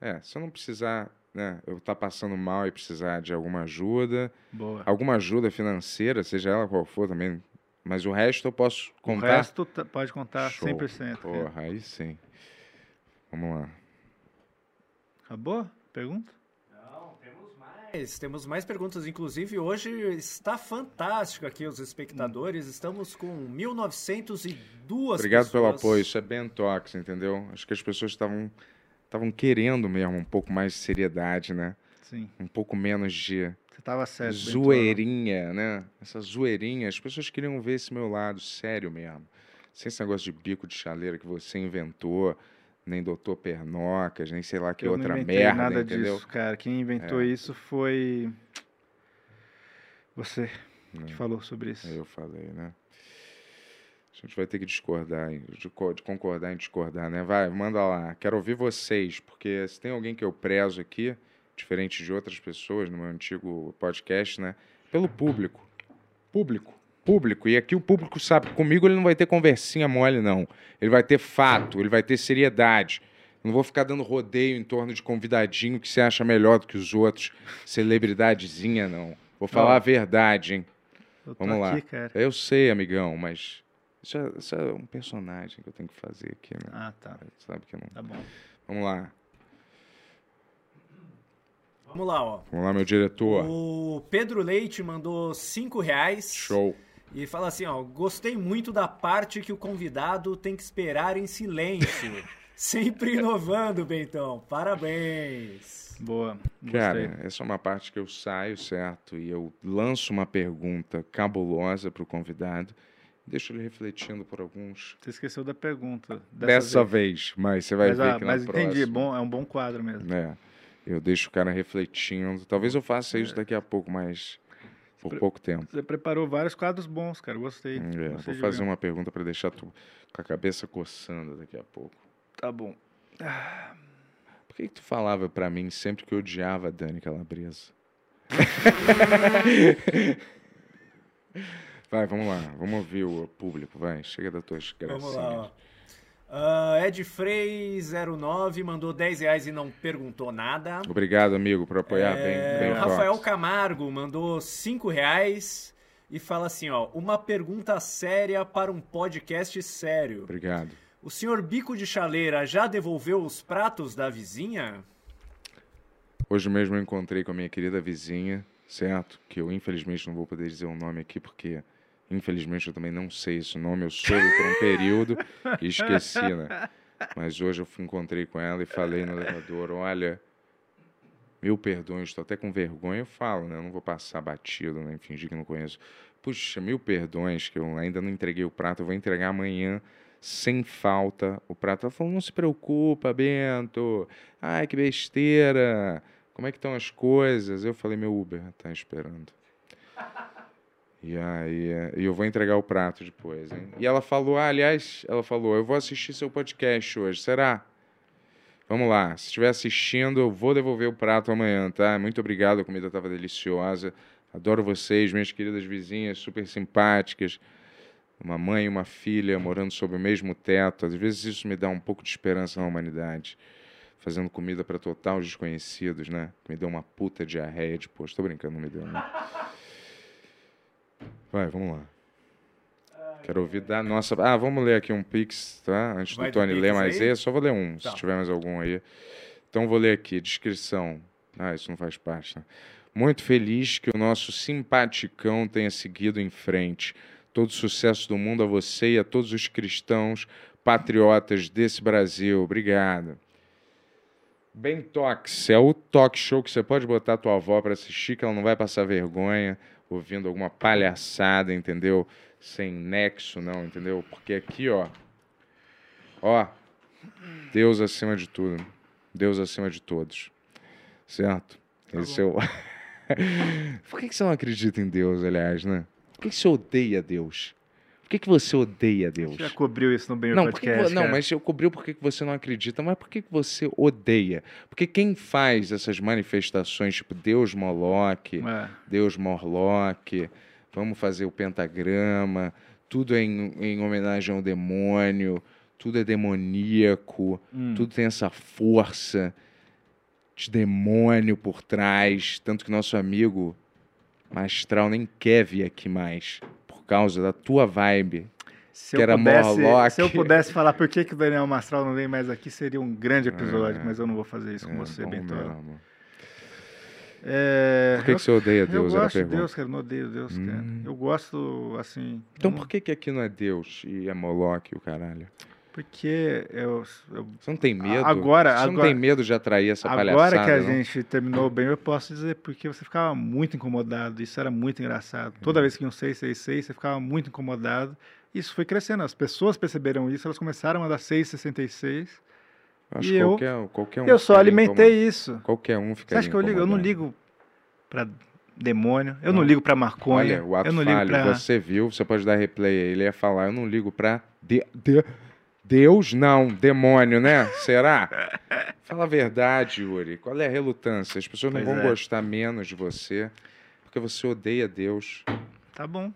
[SPEAKER 1] É, se eu não precisar, né, eu estar passando mal e precisar de alguma ajuda,
[SPEAKER 2] Boa.
[SPEAKER 1] alguma ajuda financeira, seja ela qual for também, mas o resto eu posso
[SPEAKER 2] O
[SPEAKER 1] contar.
[SPEAKER 2] resto tá- pode contar
[SPEAKER 1] Show.
[SPEAKER 2] 100%. cara.
[SPEAKER 1] Porra, aí sim. Vamos lá.
[SPEAKER 2] Acabou? Pergunta?
[SPEAKER 3] Não, temos mais.
[SPEAKER 4] Temos mais perguntas, inclusive hoje está fantástico aqui os espectadores. Estamos com 1902
[SPEAKER 1] Obrigado pelo
[SPEAKER 4] pessoas.
[SPEAKER 1] apoio. Isso é Bentox, entendeu? Acho que as pessoas estavam estavam querendo mesmo um pouco mais de seriedade, né?
[SPEAKER 2] Sim.
[SPEAKER 1] Um pouco menos de
[SPEAKER 2] Você tava. Bentola.
[SPEAKER 1] zoeirinha, né? Essa zoeirinha. As pessoas queriam ver esse meu lado sério mesmo. Sem esse negócio de bico de chaleira que você inventou, nem doutor Pernocas, nem sei lá que
[SPEAKER 2] Eu
[SPEAKER 1] outra
[SPEAKER 2] não inventei
[SPEAKER 1] merda,
[SPEAKER 2] nada
[SPEAKER 1] entendeu?
[SPEAKER 2] disso, cara. Quem inventou
[SPEAKER 1] É.
[SPEAKER 2] isso foi você
[SPEAKER 1] Né?
[SPEAKER 2] que falou sobre isso.
[SPEAKER 1] Eu falei, né? A gente vai ter que discordar, de, co- de concordar em discordar, né? Vai, manda lá. Quero ouvir vocês, porque se tem alguém que eu prezo aqui, diferente de outras pessoas no meu antigo podcast, né? Pelo público. Público. Público. E aqui o público sabe que comigo ele não vai ter conversinha mole, não. Ele vai ter fato, ele vai ter seriedade. Não vou ficar dando rodeio em torno de convidadinho que você acha melhor do que os outros, celebridadezinha, não. Vou falar
[SPEAKER 2] Ó.
[SPEAKER 1] a verdade, hein?
[SPEAKER 2] Eu tô
[SPEAKER 1] Vamos lá.
[SPEAKER 2] aqui, cara.
[SPEAKER 1] Eu sei, amigão, mas isso é, isso é um personagem que eu tenho que fazer aqui, né?
[SPEAKER 2] Ah, tá.
[SPEAKER 1] Sabe que eu não.
[SPEAKER 2] Tá bom.
[SPEAKER 1] Vamos lá.
[SPEAKER 4] Vamos lá, ó.
[SPEAKER 1] Vamos lá, meu diretor.
[SPEAKER 4] O Pedro Leite mandou 5 reais.
[SPEAKER 1] Show.
[SPEAKER 4] E fala assim, ó. Gostei muito da parte que o convidado tem que esperar em silêncio. [laughs] Sempre inovando, Bentão. Parabéns.
[SPEAKER 2] Boa. Gostei.
[SPEAKER 1] Cara, essa é uma parte que eu saio, certo? E eu lanço uma pergunta cabulosa para o convidado. Deixa ele refletindo por alguns.
[SPEAKER 2] Você esqueceu da pergunta.
[SPEAKER 1] Dessa, vez. mas você vai
[SPEAKER 2] mas,
[SPEAKER 1] ver
[SPEAKER 2] ah,
[SPEAKER 1] que
[SPEAKER 2] mas
[SPEAKER 1] na
[SPEAKER 2] entendi,
[SPEAKER 1] próxima.
[SPEAKER 2] bom, é um bom quadro mesmo.
[SPEAKER 1] É, eu deixo o cara refletindo. Talvez eu faça isso daqui a pouco, mas por
[SPEAKER 2] pre-
[SPEAKER 1] pouco tempo.
[SPEAKER 2] Você preparou vários quadros bons, cara. Gostei.
[SPEAKER 1] É,
[SPEAKER 2] gostei
[SPEAKER 1] vou fazer
[SPEAKER 2] ver.
[SPEAKER 1] uma pergunta para deixar tu com a cabeça coçando daqui a pouco.
[SPEAKER 2] Tá bom.
[SPEAKER 1] Por que, que tu falava pra mim sempre que eu odiava a Dani Calabresa? [laughs] [laughs] vai, vamos lá. Vamos ouvir o público, vai. Chega das tuas
[SPEAKER 4] Vamos
[SPEAKER 1] gracinhas.
[SPEAKER 4] lá, ó. Ah, Ed Frei 09 mandou 10 reais e não perguntou nada.
[SPEAKER 1] Obrigado, amigo, por apoiar
[SPEAKER 4] É,
[SPEAKER 1] bem,
[SPEAKER 4] o
[SPEAKER 1] bem
[SPEAKER 4] Rafael
[SPEAKER 1] forte.
[SPEAKER 4] Camargo mandou 5 reais e fala assim, ó, uma pergunta séria para um podcast sério.
[SPEAKER 1] Obrigado.
[SPEAKER 4] O senhor Bico de Chaleira já devolveu os pratos da vizinha?
[SPEAKER 1] Hoje mesmo eu encontrei com a minha querida vizinha, certo? Que eu infelizmente não vou poder dizer o nome aqui, porque infelizmente eu também não sei esse nome. Eu soube por um [laughs] período e esqueci, né? Mas hoje eu encontrei com ela e falei no elevador: olha, mil perdões, estou até com vergonha. Eu falo, né? Eu não vou passar batido, nem fingir que não conheço. Puxa, mil perdões, que eu ainda não entreguei o prato, eu vou entregar amanhã. Sem falta o prato. Ela falou: não se preocupa, Bento. Ai, que besteira. Como é que estão as coisas? Eu falei: meu Uber tá esperando. E aí, é, e eu vou entregar o prato depois, hein? E ela falou: ah, aliás, ela falou: eu vou assistir seu podcast hoje, será? Vamos lá, se estiver assistindo, eu vou devolver o prato amanhã, tá? Muito obrigado, a comida estava deliciosa. Adoro vocês, minhas queridas vizinhas, super simpáticas. Uma mãe e uma filha morando sob o mesmo teto. Às vezes isso me dá um pouco de esperança na humanidade. Fazendo comida para total desconhecidos, né? Me deu uma puta diarreia depois. Tô brincando, não me deu, né? Vai, vamos lá. Quero ouvir da nossa. Ah, vamos ler aqui um Pix, tá? Antes
[SPEAKER 4] Vai
[SPEAKER 1] do Tony ler mais
[SPEAKER 4] aí?
[SPEAKER 1] esse, só vou ler um,
[SPEAKER 4] Tá.
[SPEAKER 1] se tiver mais algum aí. Então vou ler aqui, descrição. Ah, isso não faz parte, né? Muito feliz que o nosso simpaticão tenha seguido em frente. Todo sucesso do mundo a você e a todos os cristãos patriotas desse Brasil. Obrigado. Bem Tox, é o talk show que você pode botar a tua avó para assistir, que ela não vai passar vergonha ouvindo alguma palhaçada, entendeu? Sem nexo, não, entendeu? Porque aqui, ó, ó, Deus acima de tudo, Deus acima de todos, certo? Esse é o... [laughs] Por que, que você não acredita em Deus, aliás, né? Por que, que você odeia Deus? Por que, que você odeia Deus?
[SPEAKER 2] Já cobriu isso no bem
[SPEAKER 1] Não, que que
[SPEAKER 2] podcast.
[SPEAKER 1] vo- não mas eu cobriu por que que você não acredita, mas por que que você odeia? Porque quem faz essas manifestações, tipo Deus Moloque,
[SPEAKER 2] É.
[SPEAKER 1] Deus Morlock, vamos fazer o pentagrama, tudo é em, em homenagem ao demônio, tudo é demoníaco,
[SPEAKER 2] Hum.
[SPEAKER 1] tudo tem essa força de demônio por trás, tanto que nosso amigo Mastral nem quer vir aqui mais causa da tua vibe.
[SPEAKER 2] Se
[SPEAKER 1] que
[SPEAKER 2] eu,
[SPEAKER 1] era
[SPEAKER 2] pudesse,
[SPEAKER 1] Morlock.
[SPEAKER 2] se eu pudesse falar por que, que o Daniel Mastral não vem mais aqui, seria um grande episódio,
[SPEAKER 1] É.
[SPEAKER 2] mas eu não vou fazer isso com
[SPEAKER 1] É,
[SPEAKER 2] você,
[SPEAKER 1] bom
[SPEAKER 2] Bento.
[SPEAKER 1] mesmo.
[SPEAKER 2] É,
[SPEAKER 1] Por que, que você odeia
[SPEAKER 2] eu,
[SPEAKER 1] Deus?
[SPEAKER 2] eu gosto de. Deus, cara, eu não odeio Deus, cara.
[SPEAKER 1] Hum.
[SPEAKER 2] Eu gosto, assim...
[SPEAKER 1] Então
[SPEAKER 2] eu não-
[SPEAKER 1] por que, que aqui não é Deus e é Moloch o caralho?
[SPEAKER 2] Porque eu, eu
[SPEAKER 1] Você não tem medo?
[SPEAKER 2] Agora-
[SPEAKER 1] Você não
[SPEAKER 2] agora-
[SPEAKER 1] tem medo de atrair essa
[SPEAKER 2] Agora
[SPEAKER 1] palhaçada,
[SPEAKER 2] que a
[SPEAKER 1] não?
[SPEAKER 2] gente terminou bem, eu posso dizer porque você ficava muito incomodado. Isso era muito engraçado. Toda vez que iam 666, você ficava muito incomodado. Isso foi crescendo. As pessoas perceberam isso, elas começaram a dar 666.
[SPEAKER 1] Eu Acho
[SPEAKER 2] e
[SPEAKER 1] que
[SPEAKER 2] eu-
[SPEAKER 1] qualquer, qualquer um
[SPEAKER 2] eu só alimentei
[SPEAKER 1] incomodado.
[SPEAKER 2] isso.
[SPEAKER 1] Qualquer um
[SPEAKER 2] Você
[SPEAKER 1] ficaria
[SPEAKER 2] acha que eu ligo? Eu não ligo pra demônio, eu não,
[SPEAKER 1] Não.
[SPEAKER 2] ligo pra maconha,
[SPEAKER 1] Olha, o ato
[SPEAKER 2] eu não ligo
[SPEAKER 1] falho,
[SPEAKER 2] pra...
[SPEAKER 1] você viu, você pode dar replay aí, ele ia falar, eu não ligo pra de- de- Deus, não, demônio, né? Será? Fala a verdade, Yuri, qual é a relutância? As pessoas não
[SPEAKER 2] Pois
[SPEAKER 1] vão
[SPEAKER 2] é.
[SPEAKER 1] gostar menos de você porque você odeia Deus.
[SPEAKER 2] Tá bom.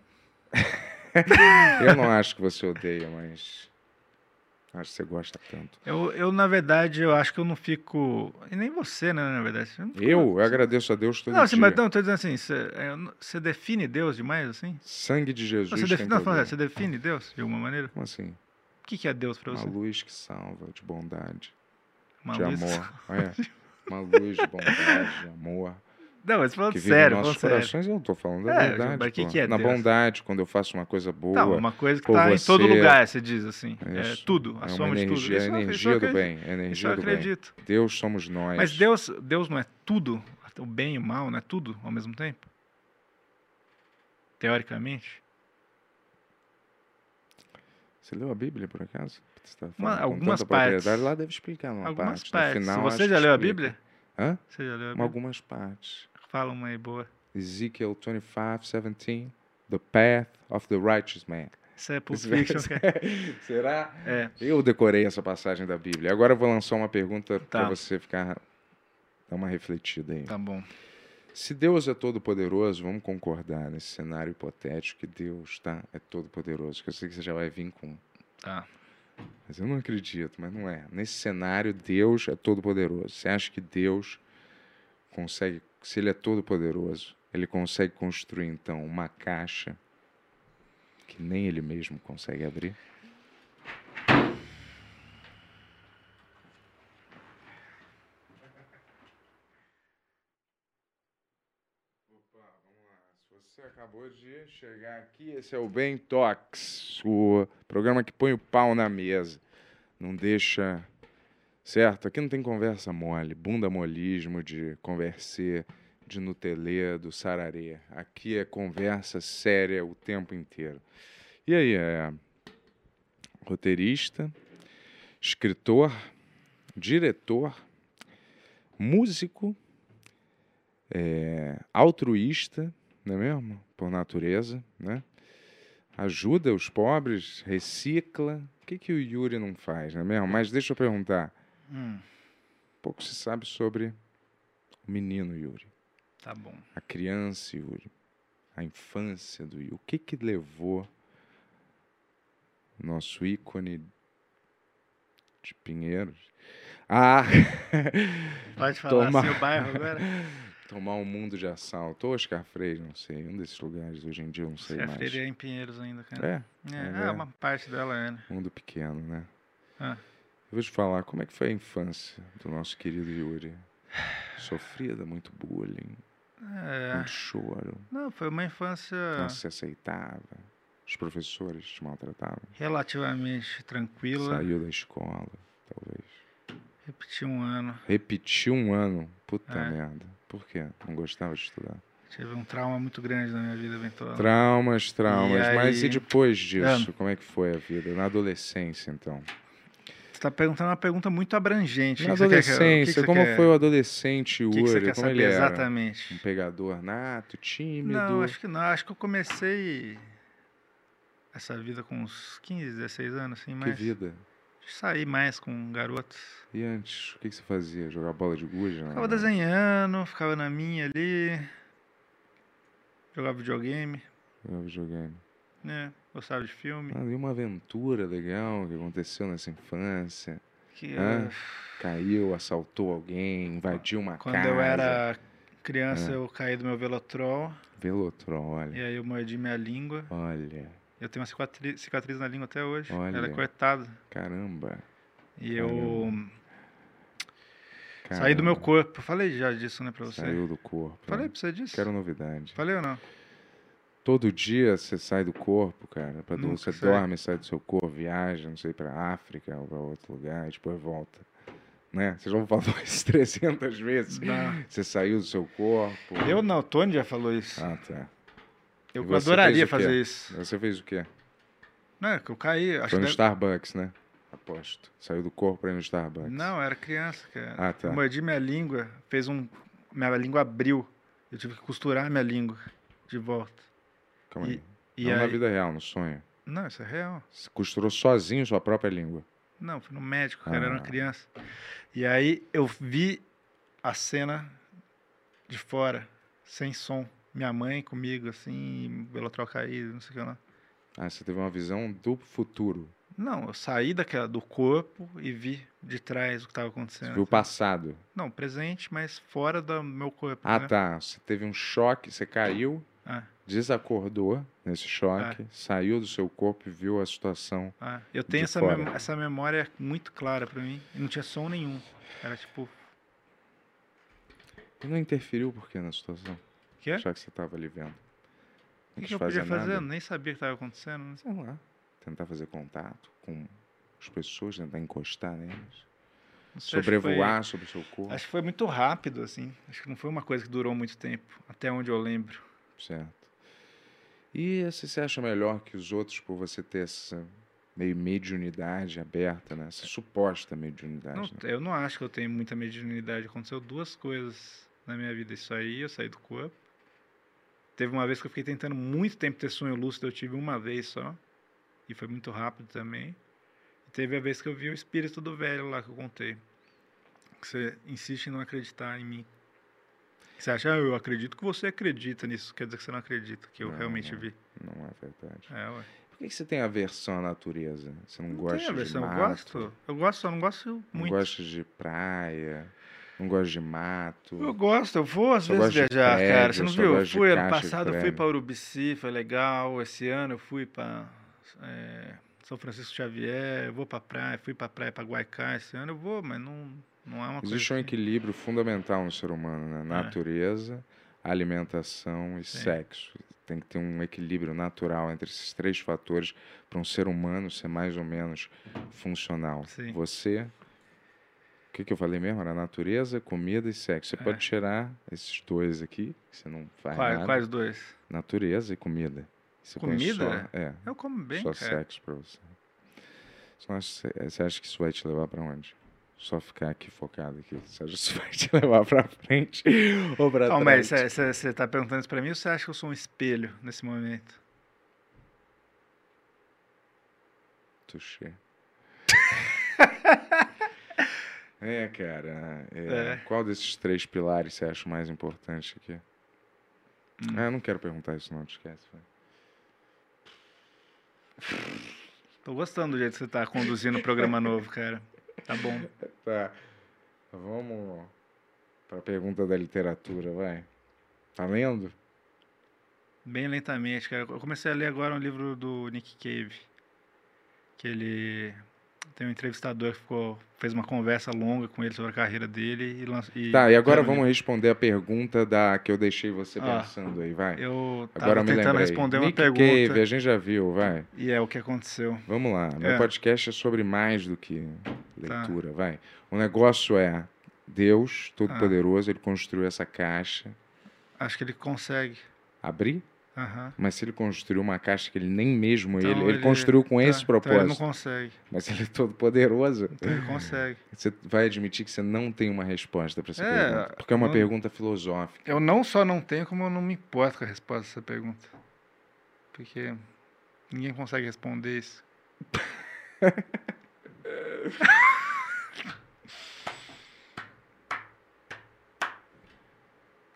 [SPEAKER 2] [laughs]
[SPEAKER 1] Eu não acho que você odeia, mas acho que você gosta tanto.
[SPEAKER 2] Eu, eu, na verdade, eu acho que eu não fico... E nem você, né, na verdade. Fica-
[SPEAKER 1] Eu, eu agradeço a Deus todo
[SPEAKER 2] Não, assim,
[SPEAKER 1] dia.
[SPEAKER 2] mas não, tô dizendo assim, você, é, eu define Deus demais, assim?
[SPEAKER 1] Sangue de Jesus.
[SPEAKER 2] Você define, não, define Deus de alguma maneira?
[SPEAKER 1] Como assim?
[SPEAKER 2] O que, que é Deus pra
[SPEAKER 1] Uma
[SPEAKER 2] você?
[SPEAKER 1] luz que salva, de bondade,
[SPEAKER 2] Uma
[SPEAKER 1] de
[SPEAKER 2] luz-
[SPEAKER 1] amor. É, uma luz de bondade, de amor.
[SPEAKER 2] Não, mas falando
[SPEAKER 1] Que
[SPEAKER 2] sério,
[SPEAKER 1] em nossos
[SPEAKER 2] falando sério.
[SPEAKER 1] corações, eu tô falando a
[SPEAKER 2] É,
[SPEAKER 1] verdade.
[SPEAKER 2] mas que que é
[SPEAKER 1] Na
[SPEAKER 2] Deus?
[SPEAKER 1] bondade, quando eu faço uma coisa boa.
[SPEAKER 2] Tá, uma coisa que
[SPEAKER 1] por
[SPEAKER 2] tá em todo lugar, você diz assim. É tudo, a
[SPEAKER 1] é uma
[SPEAKER 2] soma de tudo.
[SPEAKER 1] energia,
[SPEAKER 2] Isso
[SPEAKER 1] a
[SPEAKER 2] eu- isso
[SPEAKER 1] energia do bem. A
[SPEAKER 2] Isso eu
[SPEAKER 1] energia do bem.
[SPEAKER 2] acredito.
[SPEAKER 1] Deus somos nós.
[SPEAKER 2] Mas Deus, Deus não é tudo, o bem e o mal, não é tudo ao mesmo tempo? Teoricamente?
[SPEAKER 1] Você leu a Bíblia, por acaso? Tá
[SPEAKER 2] Uma- algumas partes.
[SPEAKER 1] Lá deve explicar numa
[SPEAKER 2] Algumas
[SPEAKER 1] parte.
[SPEAKER 2] partes.
[SPEAKER 1] No final,
[SPEAKER 2] Você já leu a. Bíblia?
[SPEAKER 1] Hã?
[SPEAKER 2] Você já leu a Bíblia?
[SPEAKER 1] Algumas partes.
[SPEAKER 2] Fala uma aí boa.
[SPEAKER 1] Ezekiel 25, 17. The path of the righteous man.
[SPEAKER 2] Isso é Pulp Fiction, cara. [laughs]
[SPEAKER 1] Será?
[SPEAKER 2] É.
[SPEAKER 1] Eu decorei essa passagem da Bíblia. Agora eu vou lançar uma pergunta para
[SPEAKER 2] Tá.
[SPEAKER 1] você ficar. dar uma refletida aí.
[SPEAKER 2] Tá bom.
[SPEAKER 1] Se Deus é todo-poderoso, vamos concordar nesse cenário hipotético que Deus tá, é todo-poderoso. Que eu sei que você já vai vir com.
[SPEAKER 2] Tá.
[SPEAKER 1] Mas eu não acredito, mas não é. Nesse cenário, Deus é todo-poderoso. Você acha que Deus consegue. Se ele é todo-poderoso, ele consegue construir então uma caixa que nem ele mesmo consegue abrir? Você acabou de chegar aqui, esse é o Bem Tox, o programa que põe o pau na mesa. Não deixa. Certo? Aqui não tem conversa mole, bunda molismo de converser, de nutelê, do sararê. Aqui é conversa séria o tempo inteiro. E aí, é roteirista, escritor, diretor, músico, é, altruísta, não é mesmo? Por natureza, né? Ajuda os pobres, recicla. O que, que o Yuri não faz, não é mesmo? Mas deixa eu perguntar.
[SPEAKER 2] Hum,
[SPEAKER 1] Pouco se sabe sobre o menino Yuri,
[SPEAKER 2] tá bom.
[SPEAKER 1] a criança Yuri, a infância do Yuri. O que que levou o nosso ícone de Pinheiros a
[SPEAKER 2] Pode [laughs] falar
[SPEAKER 1] Toma.
[SPEAKER 2] assim o bairro agora? [laughs]
[SPEAKER 1] tomar um mundo de assalto? Ou Oscar Freire, não sei, um desses lugares hoje em dia, eu não sei
[SPEAKER 2] Se a
[SPEAKER 1] mais.
[SPEAKER 2] feira é em Pinheiros ainda, cara.
[SPEAKER 1] É,
[SPEAKER 2] É,
[SPEAKER 1] é,
[SPEAKER 2] é,
[SPEAKER 1] né?
[SPEAKER 2] uma parte dela é, né?
[SPEAKER 1] mundo pequeno, né?
[SPEAKER 2] Ah.
[SPEAKER 1] Eu vou te falar, como é que foi a infância do nosso querido Yuri? Sofrida, muito bullying,
[SPEAKER 2] É.
[SPEAKER 1] muito choro,
[SPEAKER 2] Não, foi uma infância
[SPEAKER 1] não se aceitava, os professores te maltratavam,
[SPEAKER 2] relativamente tranquila.
[SPEAKER 1] saiu da escola, talvez.
[SPEAKER 2] Repeti um ano.
[SPEAKER 1] Repetiu um ano, puta
[SPEAKER 2] É.
[SPEAKER 1] merda. Por quê? Não gostava de estudar.
[SPEAKER 2] Tive um trauma muito grande na minha vida, Ventola.
[SPEAKER 1] Traumas, traumas.
[SPEAKER 2] E
[SPEAKER 1] Mas
[SPEAKER 2] aí-
[SPEAKER 1] e depois disso,
[SPEAKER 2] Ah.
[SPEAKER 1] como é que foi a vida? Na adolescência, então.
[SPEAKER 2] Você tá perguntando uma pergunta muito abrangente.
[SPEAKER 1] Na
[SPEAKER 2] que que que que que
[SPEAKER 1] adolescência,
[SPEAKER 2] você
[SPEAKER 1] como
[SPEAKER 2] quer-
[SPEAKER 1] foi o adolescente
[SPEAKER 2] O
[SPEAKER 1] Yuri?
[SPEAKER 2] que, que você quer
[SPEAKER 1] como
[SPEAKER 2] saber
[SPEAKER 1] ele era?
[SPEAKER 2] exatamente?
[SPEAKER 1] Um pegador nato, tímido?
[SPEAKER 2] Não, acho que não. Acho que eu comecei essa vida com uns 15, 16 anos, assim,
[SPEAKER 1] Que
[SPEAKER 2] mas
[SPEAKER 1] vida.
[SPEAKER 2] Saí mais com garotos.
[SPEAKER 1] E antes, o que, que você fazia? Jogar bola de gude?
[SPEAKER 2] Ficava desenhando, ficava na minha ali, jogava videogame,
[SPEAKER 1] Jogar videogame.
[SPEAKER 2] né? Gostava de filme.
[SPEAKER 1] Ah, e uma aventura legal que aconteceu nessa infância.
[SPEAKER 2] Que
[SPEAKER 1] Ah,
[SPEAKER 2] eu-
[SPEAKER 1] Caiu, assaltou alguém, invadiu uma
[SPEAKER 2] quando
[SPEAKER 1] casa.
[SPEAKER 2] eu era criança,
[SPEAKER 1] Ah.
[SPEAKER 2] eu caí do meu velotrol
[SPEAKER 1] Velotrol, olha.
[SPEAKER 2] e aí eu mordi minha língua.
[SPEAKER 1] Olha,
[SPEAKER 2] Eu tenho uma cicatriz, cicatriz na língua até hoje.
[SPEAKER 1] Olha.
[SPEAKER 2] Ela é cortada.
[SPEAKER 1] caramba.
[SPEAKER 2] E eu
[SPEAKER 1] caramba.
[SPEAKER 2] saí do meu corpo. Falei já disso, né, pra você?
[SPEAKER 1] Saiu do corpo.
[SPEAKER 2] Falei pra você disso?
[SPEAKER 1] Quero novidade.
[SPEAKER 2] Falei ou não?
[SPEAKER 1] Todo dia você sai do corpo, cara. Pra
[SPEAKER 2] Nunca
[SPEAKER 1] você
[SPEAKER 2] sai.
[SPEAKER 1] dorme, sai do seu corpo, viaja, não sei, pra África ou pra outro lugar, e depois volta. Né? Você já falou [laughs] isso 300 vezes.
[SPEAKER 2] Não.
[SPEAKER 1] Você saiu do seu corpo.
[SPEAKER 2] Eu não, o Tony já falou isso.
[SPEAKER 1] Ah, tá.
[SPEAKER 2] Eu
[SPEAKER 1] e
[SPEAKER 2] adoraria fazer isso.
[SPEAKER 1] Você fez o quê?
[SPEAKER 2] Não, é que eu caí. Acho
[SPEAKER 1] Foi no
[SPEAKER 2] que deve-
[SPEAKER 1] Starbucks, né? Aposto. Saiu do corpo pra ir no Starbucks.
[SPEAKER 2] Não, era criança, cara.
[SPEAKER 1] Ah, tá.
[SPEAKER 2] Eu mordi minha língua, fez um. Minha língua abriu. Eu tive que costurar minha língua de volta.
[SPEAKER 1] Calma aí.
[SPEAKER 2] E
[SPEAKER 1] não na
[SPEAKER 2] aí-
[SPEAKER 1] vida real, no sonho.
[SPEAKER 2] Não, isso é real.
[SPEAKER 1] Você costurou sozinho sua própria língua.
[SPEAKER 2] Não, fui no médico, cara, eu era
[SPEAKER 1] Ah.
[SPEAKER 2] uma criança. E aí eu vi a cena de fora, sem som. Minha mãe comigo, assim, velotrol caído, não sei o que lá.
[SPEAKER 1] Ah, você teve uma visão do futuro.
[SPEAKER 2] Não, eu saí daquela, do corpo e vi de trás o que estava
[SPEAKER 1] Você
[SPEAKER 2] acontecendo.
[SPEAKER 1] viu o passado.
[SPEAKER 2] Não, presente, mas fora do meu corpo.
[SPEAKER 1] Ah,
[SPEAKER 2] né?
[SPEAKER 1] tá. Você teve um choque, você caiu,
[SPEAKER 2] Ah,
[SPEAKER 1] desacordou nesse choque, saiu do seu corpo e viu a situação.
[SPEAKER 2] ah. Eu tenho essa, memó- essa memória muito clara pra mim. E não tinha som nenhum. Era tipo.
[SPEAKER 1] E não interferiu por quê na situação?
[SPEAKER 2] Quê?
[SPEAKER 1] Já que você estava ali vendo.
[SPEAKER 2] O que, que eu podia
[SPEAKER 1] fazer?
[SPEAKER 2] Eu nem sabia o que estava acontecendo. né?
[SPEAKER 1] Sei lá. Tentar fazer contato com as pessoas, tentar encostar nelas.
[SPEAKER 2] Não sei, que foi-
[SPEAKER 1] Sobrevoar sobre o seu corpo.
[SPEAKER 2] Acho que foi muito rápido, assim. Acho que não foi uma coisa que durou muito tempo, até onde eu lembro.
[SPEAKER 1] Certo. E se você acha melhor que os outros por você ter essa meio mediunidade aberta, né? Essa suposta mediunidade.
[SPEAKER 2] Não,
[SPEAKER 1] né?
[SPEAKER 2] eu não acho que eu tenho muita mediunidade. Aconteceu duas coisas na minha vida. Isso aí, eu saí do corpo. Teve uma vez que eu fiquei tentando muito tempo ter sonho lúcido, eu tive uma vez só. E foi muito rápido também. E teve a vez que eu vi o espírito do velho lá que eu contei. Que você insiste em não acreditar em mim. Você acha, ah, eu acredito que você acredita nisso. Quer dizer que você não acredita, que eu
[SPEAKER 1] Não,
[SPEAKER 2] realmente
[SPEAKER 1] não.
[SPEAKER 2] vi.
[SPEAKER 1] Não é verdade.
[SPEAKER 2] É, ué.
[SPEAKER 1] Por que que você tem aversão à natureza? Você não,
[SPEAKER 2] Não
[SPEAKER 1] gosta
[SPEAKER 2] tem a versão,
[SPEAKER 1] de
[SPEAKER 2] eu
[SPEAKER 1] mato?
[SPEAKER 2] gosto. Eu gosto, só não gosto
[SPEAKER 1] Não
[SPEAKER 2] muito.
[SPEAKER 1] gosta de praia? Não gosta de mato?
[SPEAKER 2] Eu gosto, eu vou às vezes viajar,
[SPEAKER 1] prédio,
[SPEAKER 2] cara. Você não viu? Eu fui ano passado, eu fui para Urubici, foi legal. Esse ano eu fui para São Francisco Xavier, eu vou pra praia, fui pra praia pra Guaicá esse ano, eu vou, mas não, não é uma coisa.
[SPEAKER 1] Existe um
[SPEAKER 2] que-
[SPEAKER 1] equilíbrio fundamental no ser humano, né? Natureza, alimentação e
[SPEAKER 2] Sim.
[SPEAKER 1] sexo. Tem que ter um equilíbrio natural entre esses três fatores para um ser humano ser mais ou menos funcional.
[SPEAKER 2] Sim.
[SPEAKER 1] Você, o que, que eu falei mesmo? Era natureza, comida e sexo. Você
[SPEAKER 2] É.
[SPEAKER 1] pode tirar esses dois aqui, que você não faz
[SPEAKER 2] Quais,
[SPEAKER 1] nada.
[SPEAKER 2] quais dois?
[SPEAKER 1] Natureza e comida. Você
[SPEAKER 2] Comida?
[SPEAKER 1] Só, é,
[SPEAKER 2] Eu como bem,
[SPEAKER 1] só
[SPEAKER 2] cara.
[SPEAKER 1] sexo para você. Você acha, você acha que isso vai te levar para onde? Só ficar aqui focado aqui. Você acha que isso [laughs] vai te levar para frente ou para trás?
[SPEAKER 2] mas você tá perguntando isso pra mim ou você acha que eu sou um espelho nesse momento?
[SPEAKER 1] Touché. [laughs] é, cara. é,
[SPEAKER 2] É.
[SPEAKER 1] Qual desses três pilares você acha mais importante aqui?
[SPEAKER 2] Hum.
[SPEAKER 1] Ah, eu não quero perguntar isso, não. Te esquece. vai.
[SPEAKER 2] Tô gostando do jeito que você tá conduzindo o programa [laughs] novo, cara. Tá bom.
[SPEAKER 1] Tá. Vamos para a pergunta da literatura, vai. Tá lendo?
[SPEAKER 2] Bem lentamente, cara. Eu comecei a ler agora um livro do Nick Cave. Que ele tem um entrevistador que ficou, fez uma conversa longa com ele sobre a carreira dele e lançou.
[SPEAKER 1] Tá, e agora vamos responder a pergunta da que eu deixei você
[SPEAKER 2] Ah,
[SPEAKER 1] pensando aí, vai.
[SPEAKER 2] Eu
[SPEAKER 1] Agora eu me
[SPEAKER 2] tentando
[SPEAKER 1] lembrei.
[SPEAKER 2] responder uma
[SPEAKER 1] Nick
[SPEAKER 2] pergunta
[SPEAKER 1] Cave, a gente já viu, vai.
[SPEAKER 2] e é o que aconteceu.
[SPEAKER 1] Vamos lá. Meu
[SPEAKER 2] É.
[SPEAKER 1] podcast é sobre mais do que
[SPEAKER 2] Tá.
[SPEAKER 1] leitura, vai. O negócio é Deus,
[SPEAKER 2] Ah.
[SPEAKER 1] Todo-Poderoso, ele construiu essa caixa.
[SPEAKER 2] Acho que ele consegue.
[SPEAKER 1] Abrir? Mas se ele construiu uma caixa que ele nem mesmo
[SPEAKER 2] Então
[SPEAKER 1] ele, ele construiu com
[SPEAKER 2] tá,
[SPEAKER 1] esse
[SPEAKER 2] Então ele
[SPEAKER 1] propósito.
[SPEAKER 2] não consegue.
[SPEAKER 1] Mas ele é todo poderoso.
[SPEAKER 2] Então ele consegue.
[SPEAKER 1] Você vai admitir que você não tem uma resposta para essa
[SPEAKER 2] É,
[SPEAKER 1] pergunta. Porque é uma
[SPEAKER 2] não-
[SPEAKER 1] pergunta filosófica.
[SPEAKER 2] Eu não só não tenho, como eu não me importo com a resposta dessa pergunta. Porque ninguém consegue responder isso. [laughs]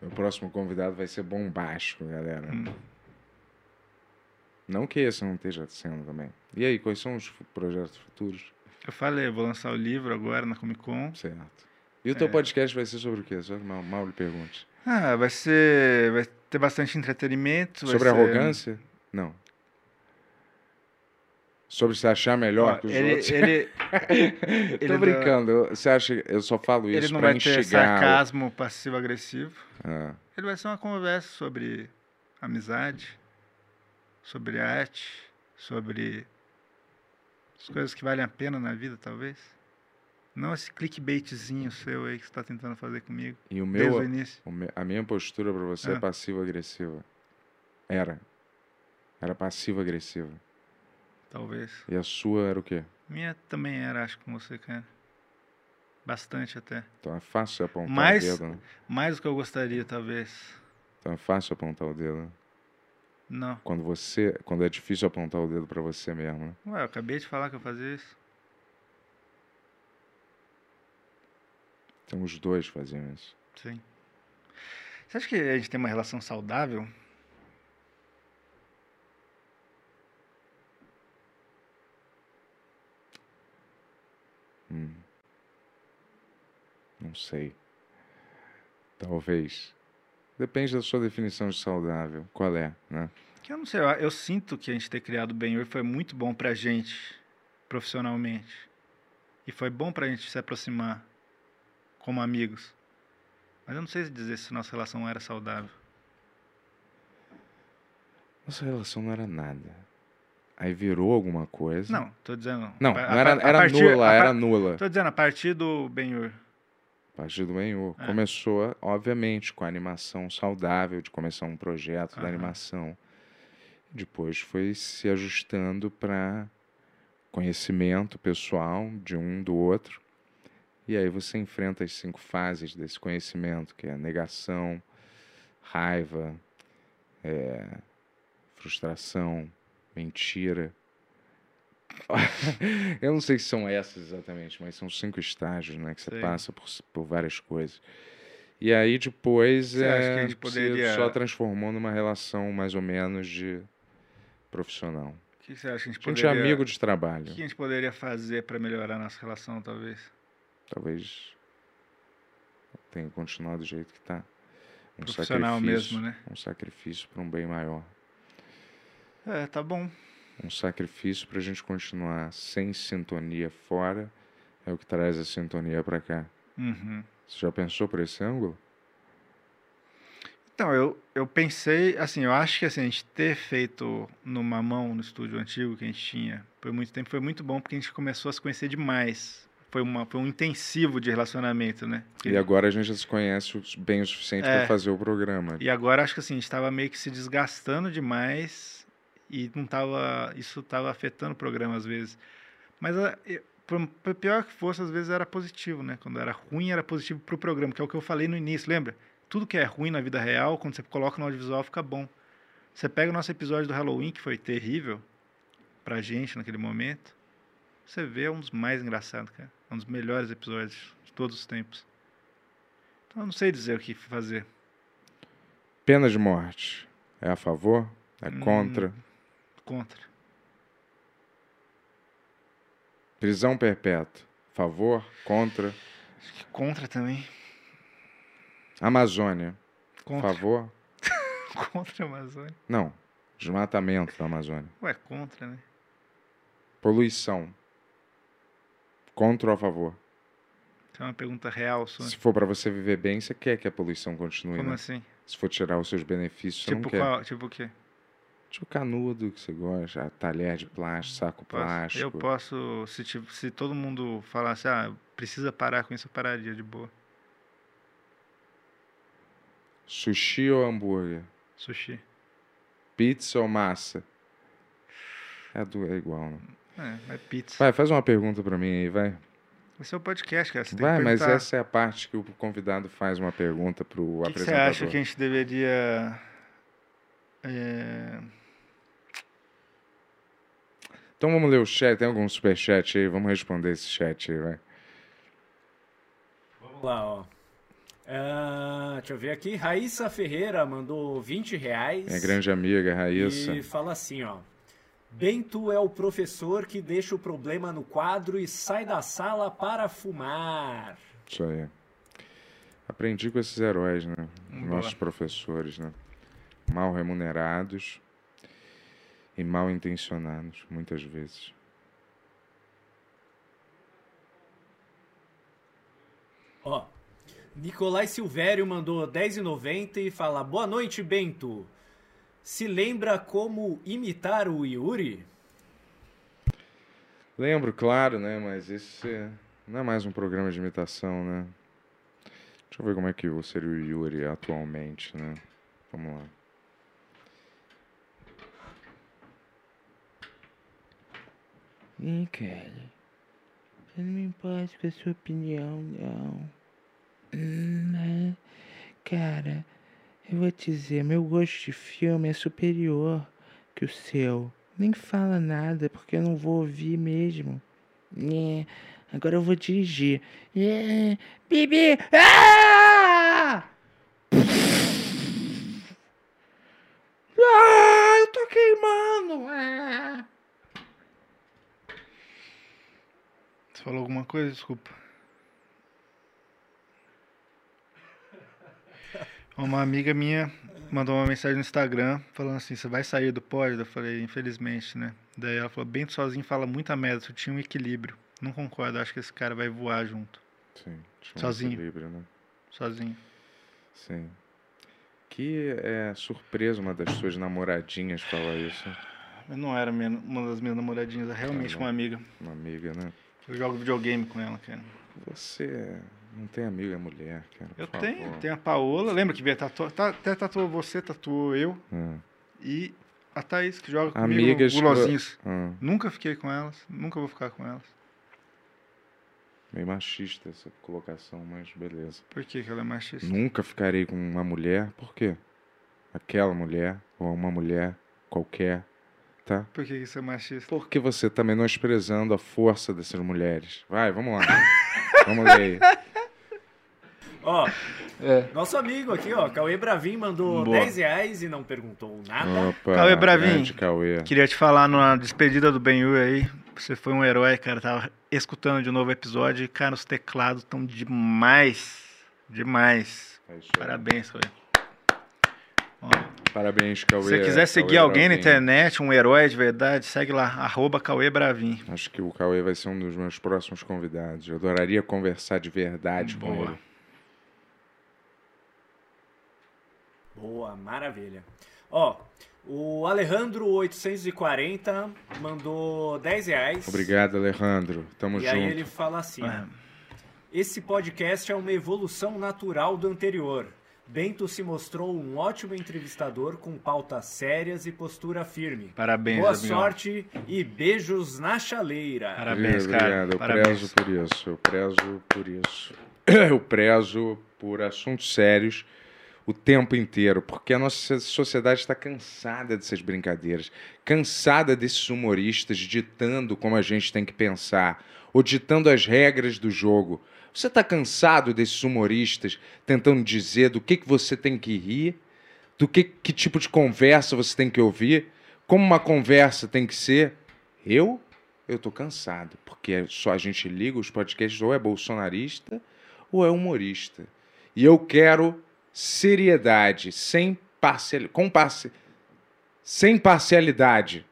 [SPEAKER 1] O próximo convidado vai ser bombástico, galera.
[SPEAKER 2] Hum.
[SPEAKER 1] Não que esse não esteja sendo também. E aí, quais são os projetos futuros?
[SPEAKER 2] Eu falei, eu vou lançar o livro agora na Comic Con.
[SPEAKER 1] Certo. E o teu
[SPEAKER 2] É.
[SPEAKER 1] podcast vai ser sobre o quê? Só mal, mal lhe pergunte.
[SPEAKER 2] Ah, vai ser. Vai ter bastante entretenimento. vai
[SPEAKER 1] Sobre
[SPEAKER 2] ser-
[SPEAKER 1] arrogância? Não. Sobre se achar melhor
[SPEAKER 2] Ó,
[SPEAKER 1] que os
[SPEAKER 2] ele,
[SPEAKER 1] outros?
[SPEAKER 2] ele, [laughs]
[SPEAKER 1] Tô
[SPEAKER 2] ele
[SPEAKER 1] brincando. eu- Você acha eu só falo
[SPEAKER 2] ele
[SPEAKER 1] isso
[SPEAKER 2] não
[SPEAKER 1] pra
[SPEAKER 2] vai ter
[SPEAKER 1] instigar? o-
[SPEAKER 2] sarcasmo passivo-agressivo.
[SPEAKER 1] Ah,
[SPEAKER 2] Ele vai ser uma conversa sobre amizade, sobre arte, sobre as coisas que valem a pena na vida, talvez. Não esse clickbaitzinho seu aí que você está tentando fazer comigo
[SPEAKER 1] e o
[SPEAKER 2] desde
[SPEAKER 1] meu,
[SPEAKER 2] o
[SPEAKER 1] me- a minha postura pra você é
[SPEAKER 2] Ah.
[SPEAKER 1] passiva-agressiva. Era. Era passiva-agressiva.
[SPEAKER 2] Talvez.
[SPEAKER 1] E a sua era o quê?
[SPEAKER 2] Minha também era, acho, com você, cara. Bastante até.
[SPEAKER 1] Então é fácil apontar
[SPEAKER 2] Mas-
[SPEAKER 1] o dedo, né?
[SPEAKER 2] Mais do que eu gostaria, talvez.
[SPEAKER 1] Então é fácil apontar o dedo. né?
[SPEAKER 2] Não.
[SPEAKER 1] Quando você, quando é difícil apontar o dedo pra você mesmo, né?
[SPEAKER 2] Ué, eu acabei de falar que eu fazia isso.
[SPEAKER 1] Então os dois faziam isso.
[SPEAKER 2] Sim. Você acha que a gente tem uma relação saudável?
[SPEAKER 1] Hum. Não sei. Talvez. Depende da sua definição de saudável. Qual é, né?
[SPEAKER 2] Que eu não sei, eu, eu sinto que a gente ter criado o Ben foi muito bom pra gente, profissionalmente. E foi bom pra gente se aproximar como amigos. Mas eu não sei dizer se nossa relação era saudável.
[SPEAKER 1] Nossa relação não era nada. Aí virou alguma coisa.
[SPEAKER 2] Não, tô dizendo.
[SPEAKER 1] Não,
[SPEAKER 2] a-
[SPEAKER 1] não era,
[SPEAKER 2] a- a
[SPEAKER 1] era
[SPEAKER 2] partir-
[SPEAKER 1] nula, era nula.
[SPEAKER 2] Tô dizendo, a partir do Ben-Hur.
[SPEAKER 1] A partir do Benhur.
[SPEAKER 2] É.
[SPEAKER 1] Começou, obviamente, com a animação saudável, de começar um projeto da
[SPEAKER 2] Aham.
[SPEAKER 1] animação. Depois foi se ajustando para conhecimento pessoal de um do outro. E aí você enfrenta as cinco fases desse conhecimento, que é negação, raiva, é, frustração, mentira. [laughs] Eu não sei se são essas exatamente, mas são cinco estágios, né? Que você
[SPEAKER 2] Sei.
[SPEAKER 1] passa por, por várias coisas. E aí depois
[SPEAKER 2] Você
[SPEAKER 1] é,
[SPEAKER 2] a gente poderia-
[SPEAKER 1] só transformou numa relação mais ou menos de profissional.
[SPEAKER 2] O que você acha que a gente
[SPEAKER 1] A gente
[SPEAKER 2] poderia...
[SPEAKER 1] é amigo de
[SPEAKER 2] O
[SPEAKER 1] trabalho.
[SPEAKER 2] que a gente poderia fazer para melhorar a nossa relação, talvez?
[SPEAKER 1] Talvez tenha continuado do jeito que está. Um
[SPEAKER 2] Profissional mesmo, né?
[SPEAKER 1] Um sacrifício para um bem maior.
[SPEAKER 2] É, tá bom.
[SPEAKER 1] Um sacrifício para a gente continuar sem sintonia fora é o que traz a sintonia para cá.
[SPEAKER 2] Uhum.
[SPEAKER 1] Você já pensou por esse ângulo?
[SPEAKER 2] Então, eu, eu pensei, assim, eu acho que assim, a gente ter feito numa mão no estúdio antigo que a gente tinha por muito tempo foi muito bom porque a gente começou a se conhecer demais. Foi, uma, foi um intensivo de relacionamento, né?
[SPEAKER 1] E agora a gente já se conhece o- bem o suficiente
[SPEAKER 2] É.
[SPEAKER 1] para fazer o programa.
[SPEAKER 2] E agora acho que assim, a gente estava meio que se desgastando demais e não tava, isso estava afetando o programa às vezes. Mas a- e- por, por pior que fosse, às vezes era positivo, né? Quando era ruim, era positivo pro programa, que é o que eu falei no início, lembra? Tudo que é ruim na vida real, quando você coloca no audiovisual, fica bom. Você pega o nosso episódio do Halloween, que foi terrível pra gente naquele momento, você vê é um dos mais engraçados, cara. É um dos melhores episódios de todos os tempos. Então eu não sei dizer o que fazer.
[SPEAKER 1] Pena de morte. É a favor? É
[SPEAKER 2] Hum.
[SPEAKER 1] contra?
[SPEAKER 2] Contra.
[SPEAKER 1] Prisão perpétua. Favor? Contra?
[SPEAKER 2] Acho que contra também.
[SPEAKER 1] Amazônia.
[SPEAKER 2] Contra.
[SPEAKER 1] Favor? [laughs]
[SPEAKER 2] Contra a Amazônia.
[SPEAKER 1] Não. Desmatamento da Amazônia.
[SPEAKER 2] Ué, contra, né?
[SPEAKER 1] Poluição. Contra ou a favor?
[SPEAKER 2] Isso é uma pergunta real sua.
[SPEAKER 1] Se for para você viver bem, você quer que a poluição continue,
[SPEAKER 2] Como
[SPEAKER 1] né?
[SPEAKER 2] assim?
[SPEAKER 1] Se for tirar os seus benefícios, você
[SPEAKER 2] Tipo
[SPEAKER 1] não quer.
[SPEAKER 2] qual? Tipo o quê?
[SPEAKER 1] Tipo canudo que você gosta, talher de plástico, saco
[SPEAKER 2] Posso-
[SPEAKER 1] plástico.
[SPEAKER 2] Eu posso, se, tipo, se todo mundo falasse, ah, precisa parar com isso, eu pararia de boa.
[SPEAKER 1] Sushi ou hambúrguer?
[SPEAKER 2] Sushi.
[SPEAKER 1] Pizza ou massa? É, do, é igual, né?
[SPEAKER 2] É, é pizza.
[SPEAKER 1] Vai, faz uma pergunta pra mim aí, vai.
[SPEAKER 2] Esse é o podcast, cara. Você tem
[SPEAKER 1] Vai,
[SPEAKER 2] que
[SPEAKER 1] mas essa é a parte que o convidado faz uma pergunta pro
[SPEAKER 2] O que você
[SPEAKER 1] apresentador.
[SPEAKER 2] acha que a gente deveria... é,
[SPEAKER 1] Então vamos ler o chat, tem algum superchat aí? Vamos responder esse chat aí, vai.
[SPEAKER 4] Vamos lá, ó. Ah, deixa eu ver aqui. Raíssa Ferreira mandou 20 reais.
[SPEAKER 1] Minha grande amiga, Raíssa.
[SPEAKER 4] E fala assim, ó. Bento é o professor que deixa o problema no quadro e sai da sala para fumar.
[SPEAKER 1] Isso aí. Aprendi com esses heróis, né?
[SPEAKER 2] Boa.
[SPEAKER 1] Nossos professores, né? Mal remunerados e mal intencionados, muitas vezes.
[SPEAKER 4] Ó, Nicolai Silvério mandou 10,90 e fala: Boa noite, Bento. Se lembra como imitar o Yuri?
[SPEAKER 1] Lembro, claro, né? Mas esse não é mais um programa de imitação, né? Deixa eu ver como é que seria o Yuri atualmente, né? Vamos lá.
[SPEAKER 5] Ih, cara. Eu não me importo com a sua opinião, não. Né? Cara, eu vou te dizer, meu gosto de filme é superior que o seu. Nem fala nada, porque eu não vou ouvir mesmo. É, agora eu vou dirigir. É, Bibi! Ah! Ah, eu tô queimando! Ah!
[SPEAKER 2] Você falou alguma coisa? Desculpa. Uma amiga minha mandou uma mensagem no Instagram falando assim: Você vai sair do pódio? Eu falei: Infelizmente, né? Daí ela falou: Bento sozinho fala muita merda, tu tinha um equilíbrio. Não concordo, acho que esse cara vai voar junto,
[SPEAKER 1] Sim. tinha um
[SPEAKER 2] Sozinho.
[SPEAKER 1] equilíbrio, né?
[SPEAKER 2] sozinho.
[SPEAKER 1] Sim. Que é surpresa uma das suas namoradinhas falar isso.
[SPEAKER 2] Eu não era minha- uma das minhas namoradinhas, é realmente
[SPEAKER 1] Ah,
[SPEAKER 2] uma amiga.
[SPEAKER 1] Uma amiga, né?
[SPEAKER 2] Eu jogo videogame com ela, cara.
[SPEAKER 1] Você não tem amiga mulher, cara.
[SPEAKER 2] Eu tenho,
[SPEAKER 1] favor.
[SPEAKER 2] tem a Paola, lembra que veio tatuar, tá, até tatuou você, tatuou eu,
[SPEAKER 1] Ah,
[SPEAKER 2] e A Thaís, que joga comigo
[SPEAKER 1] Amigas que vo-
[SPEAKER 2] gulosinhos.
[SPEAKER 1] Ah,
[SPEAKER 2] Nunca fiquei com elas, nunca vou ficar com elas.
[SPEAKER 1] meio machista essa colocação, mas beleza.
[SPEAKER 2] Por que, que ela é machista?
[SPEAKER 1] Nunca ficarei com uma mulher, por quê? Aquela mulher, ou uma mulher qualquer, tá?
[SPEAKER 2] Por que, que isso é machista?
[SPEAKER 1] Porque você tá menosprezando a força dessas mulheres. Vai, vamos lá. [laughs] vamos ler aí.
[SPEAKER 4] Ó,
[SPEAKER 2] É.
[SPEAKER 4] nosso amigo aqui, ó, Cauê Bravin mandou
[SPEAKER 2] Boa.
[SPEAKER 4] 10 reais e não perguntou nada.
[SPEAKER 1] Opa,
[SPEAKER 2] Cauê Bravin.
[SPEAKER 1] Cauê.
[SPEAKER 2] Queria te falar na despedida do Ben-Hur aí. Você foi um herói, cara. Tava escutando de novo o episódio e, cara, os teclados estão demais. Demais.
[SPEAKER 1] É.
[SPEAKER 2] Parabéns, Cauê. Ó,
[SPEAKER 1] Parabéns, Cauê.
[SPEAKER 2] Se você quiser seguir
[SPEAKER 1] Cauê
[SPEAKER 2] alguém na
[SPEAKER 1] Bravin.
[SPEAKER 2] internet, um herói de verdade, segue lá, arroba Cauê Bravin.
[SPEAKER 1] Acho que o Cauê vai ser um dos meus próximos convidados. Eu adoraria conversar de verdade com
[SPEAKER 2] Boa.
[SPEAKER 1] ele.
[SPEAKER 4] Boa, maravilha. Ó, o Alejandro840 mandou 10 reais.
[SPEAKER 1] Obrigado, Alejandro. Tamo
[SPEAKER 4] E
[SPEAKER 1] junto.
[SPEAKER 4] aí ele fala assim:
[SPEAKER 2] É.
[SPEAKER 4] Esse podcast é uma evolução natural do anterior. Bento se mostrou um ótimo entrevistador com pautas sérias e postura firme.
[SPEAKER 2] Parabéns,
[SPEAKER 4] Boa sorte e beijos na chaleira.
[SPEAKER 2] Parabéns,
[SPEAKER 1] Obrigado,
[SPEAKER 2] cara.
[SPEAKER 1] Eu
[SPEAKER 2] Parabéns.
[SPEAKER 1] prezo por isso. Eu prezo por isso. [clears throat] Eu prezo por assuntos sérios o tempo inteiro, porque a nossa sociedade está cansada dessas brincadeiras, cansada desses humoristas ditando como a gente tem que pensar, ou ditando as regras do jogo. Você está cansado desses humoristas tentando dizer do que, que você tem que rir, do que, que tipo de conversa você tem que ouvir, como uma conversa tem que ser? Eu? Eu tô cansado, porque só a gente liga os podcasts ou é bolsonarista ou é humorista. E eu quero seriedade, sem parcialidade, com parci... sem parcialidade.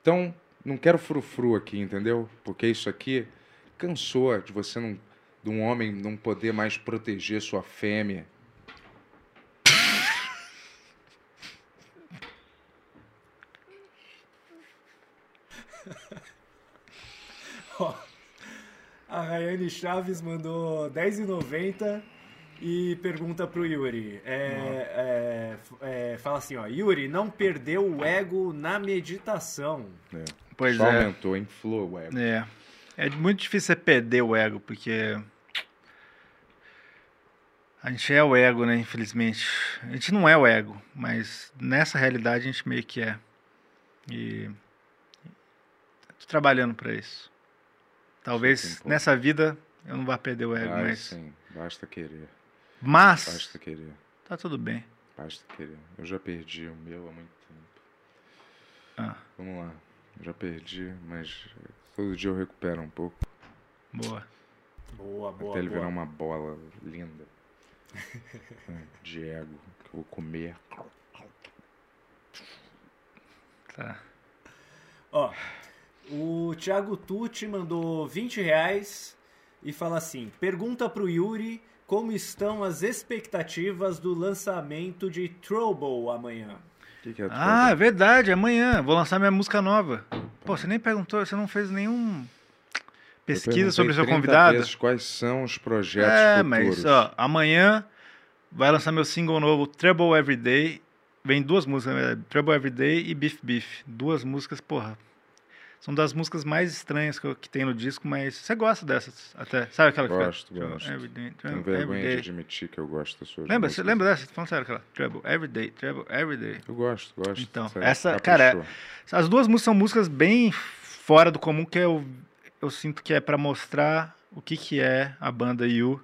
[SPEAKER 1] Então, não quero frufru aqui, entendeu? Porque isso aqui cansou de você não de um homem não poder mais proteger sua fêmea. [laughs]
[SPEAKER 4] A Rayane Chaves mandou 10,90 e pergunta pro Yuri. É, é, é, fala assim, ó, Yuri, não perdeu o ego na meditação.
[SPEAKER 1] né?
[SPEAKER 2] Pois
[SPEAKER 1] Só
[SPEAKER 2] é.
[SPEAKER 1] aumentou, inflou o ego.
[SPEAKER 2] É. É muito difícil você perder o ego, porque. A gente é o ego, né? Infelizmente. A gente não é o ego, mas nessa realidade a gente meio que é. E. Tô trabalhando pra isso. Talvez
[SPEAKER 1] é importante.
[SPEAKER 2] nessa vida eu não vá perder o ego,
[SPEAKER 1] Vai
[SPEAKER 2] mas.
[SPEAKER 1] sim, basta querer.
[SPEAKER 2] Mas.
[SPEAKER 1] Basta querer.
[SPEAKER 2] Tá tudo bem.
[SPEAKER 1] Basta querer. Eu já perdi o meu há muito tempo.
[SPEAKER 2] Ah,
[SPEAKER 1] Vamos lá. Eu já perdi, mas todo dia eu recupero um pouco.
[SPEAKER 2] boa.
[SPEAKER 4] Boa, boa,
[SPEAKER 1] até ele
[SPEAKER 4] boa.
[SPEAKER 1] virar uma bola linda. né, [laughs] de ego. Que eu vou comer.
[SPEAKER 2] Tá.
[SPEAKER 4] Ó, o Thiago Tucci mandou 20 reais e fala assim: pergunta pro Yuri como estão as expectativas do lançamento de Trouble amanhã.
[SPEAKER 1] O que, que é
[SPEAKER 2] Ah, é verdade, amanhã. Vou lançar minha música nova. Pô, você nem perguntou, você não fez nenhum pesquisa sobre o seu convidado?
[SPEAKER 1] Vezes quais são os projetos
[SPEAKER 2] É,
[SPEAKER 1] futuros.
[SPEAKER 2] mas ó, amanhã vai lançar meu single novo, Trouble Everyday. Vem duas músicas, verdade, Trouble Everyday e Beef Beef. Duas músicas, porra. São das músicas mais estranhas que, eu- que tem no disco, mas você gosta dessas até. Sabe aquela que
[SPEAKER 1] Gosto,
[SPEAKER 2] fica?
[SPEAKER 1] gosto.
[SPEAKER 2] Everyday,
[SPEAKER 1] Tenho vergonha de admitir que eu gosto das suas
[SPEAKER 2] Lembra, você lembra dessa? Tô falando sério, aquela. Trouble Everyday, Trouble Everyday.
[SPEAKER 1] Eu gosto, gosto.
[SPEAKER 2] Então,
[SPEAKER 1] Você
[SPEAKER 2] essa-
[SPEAKER 1] caprichou.
[SPEAKER 2] cara, As duas músicas são músicas bem fora do comum, que eu, eu sinto que é pra mostrar o que, que é a banda You.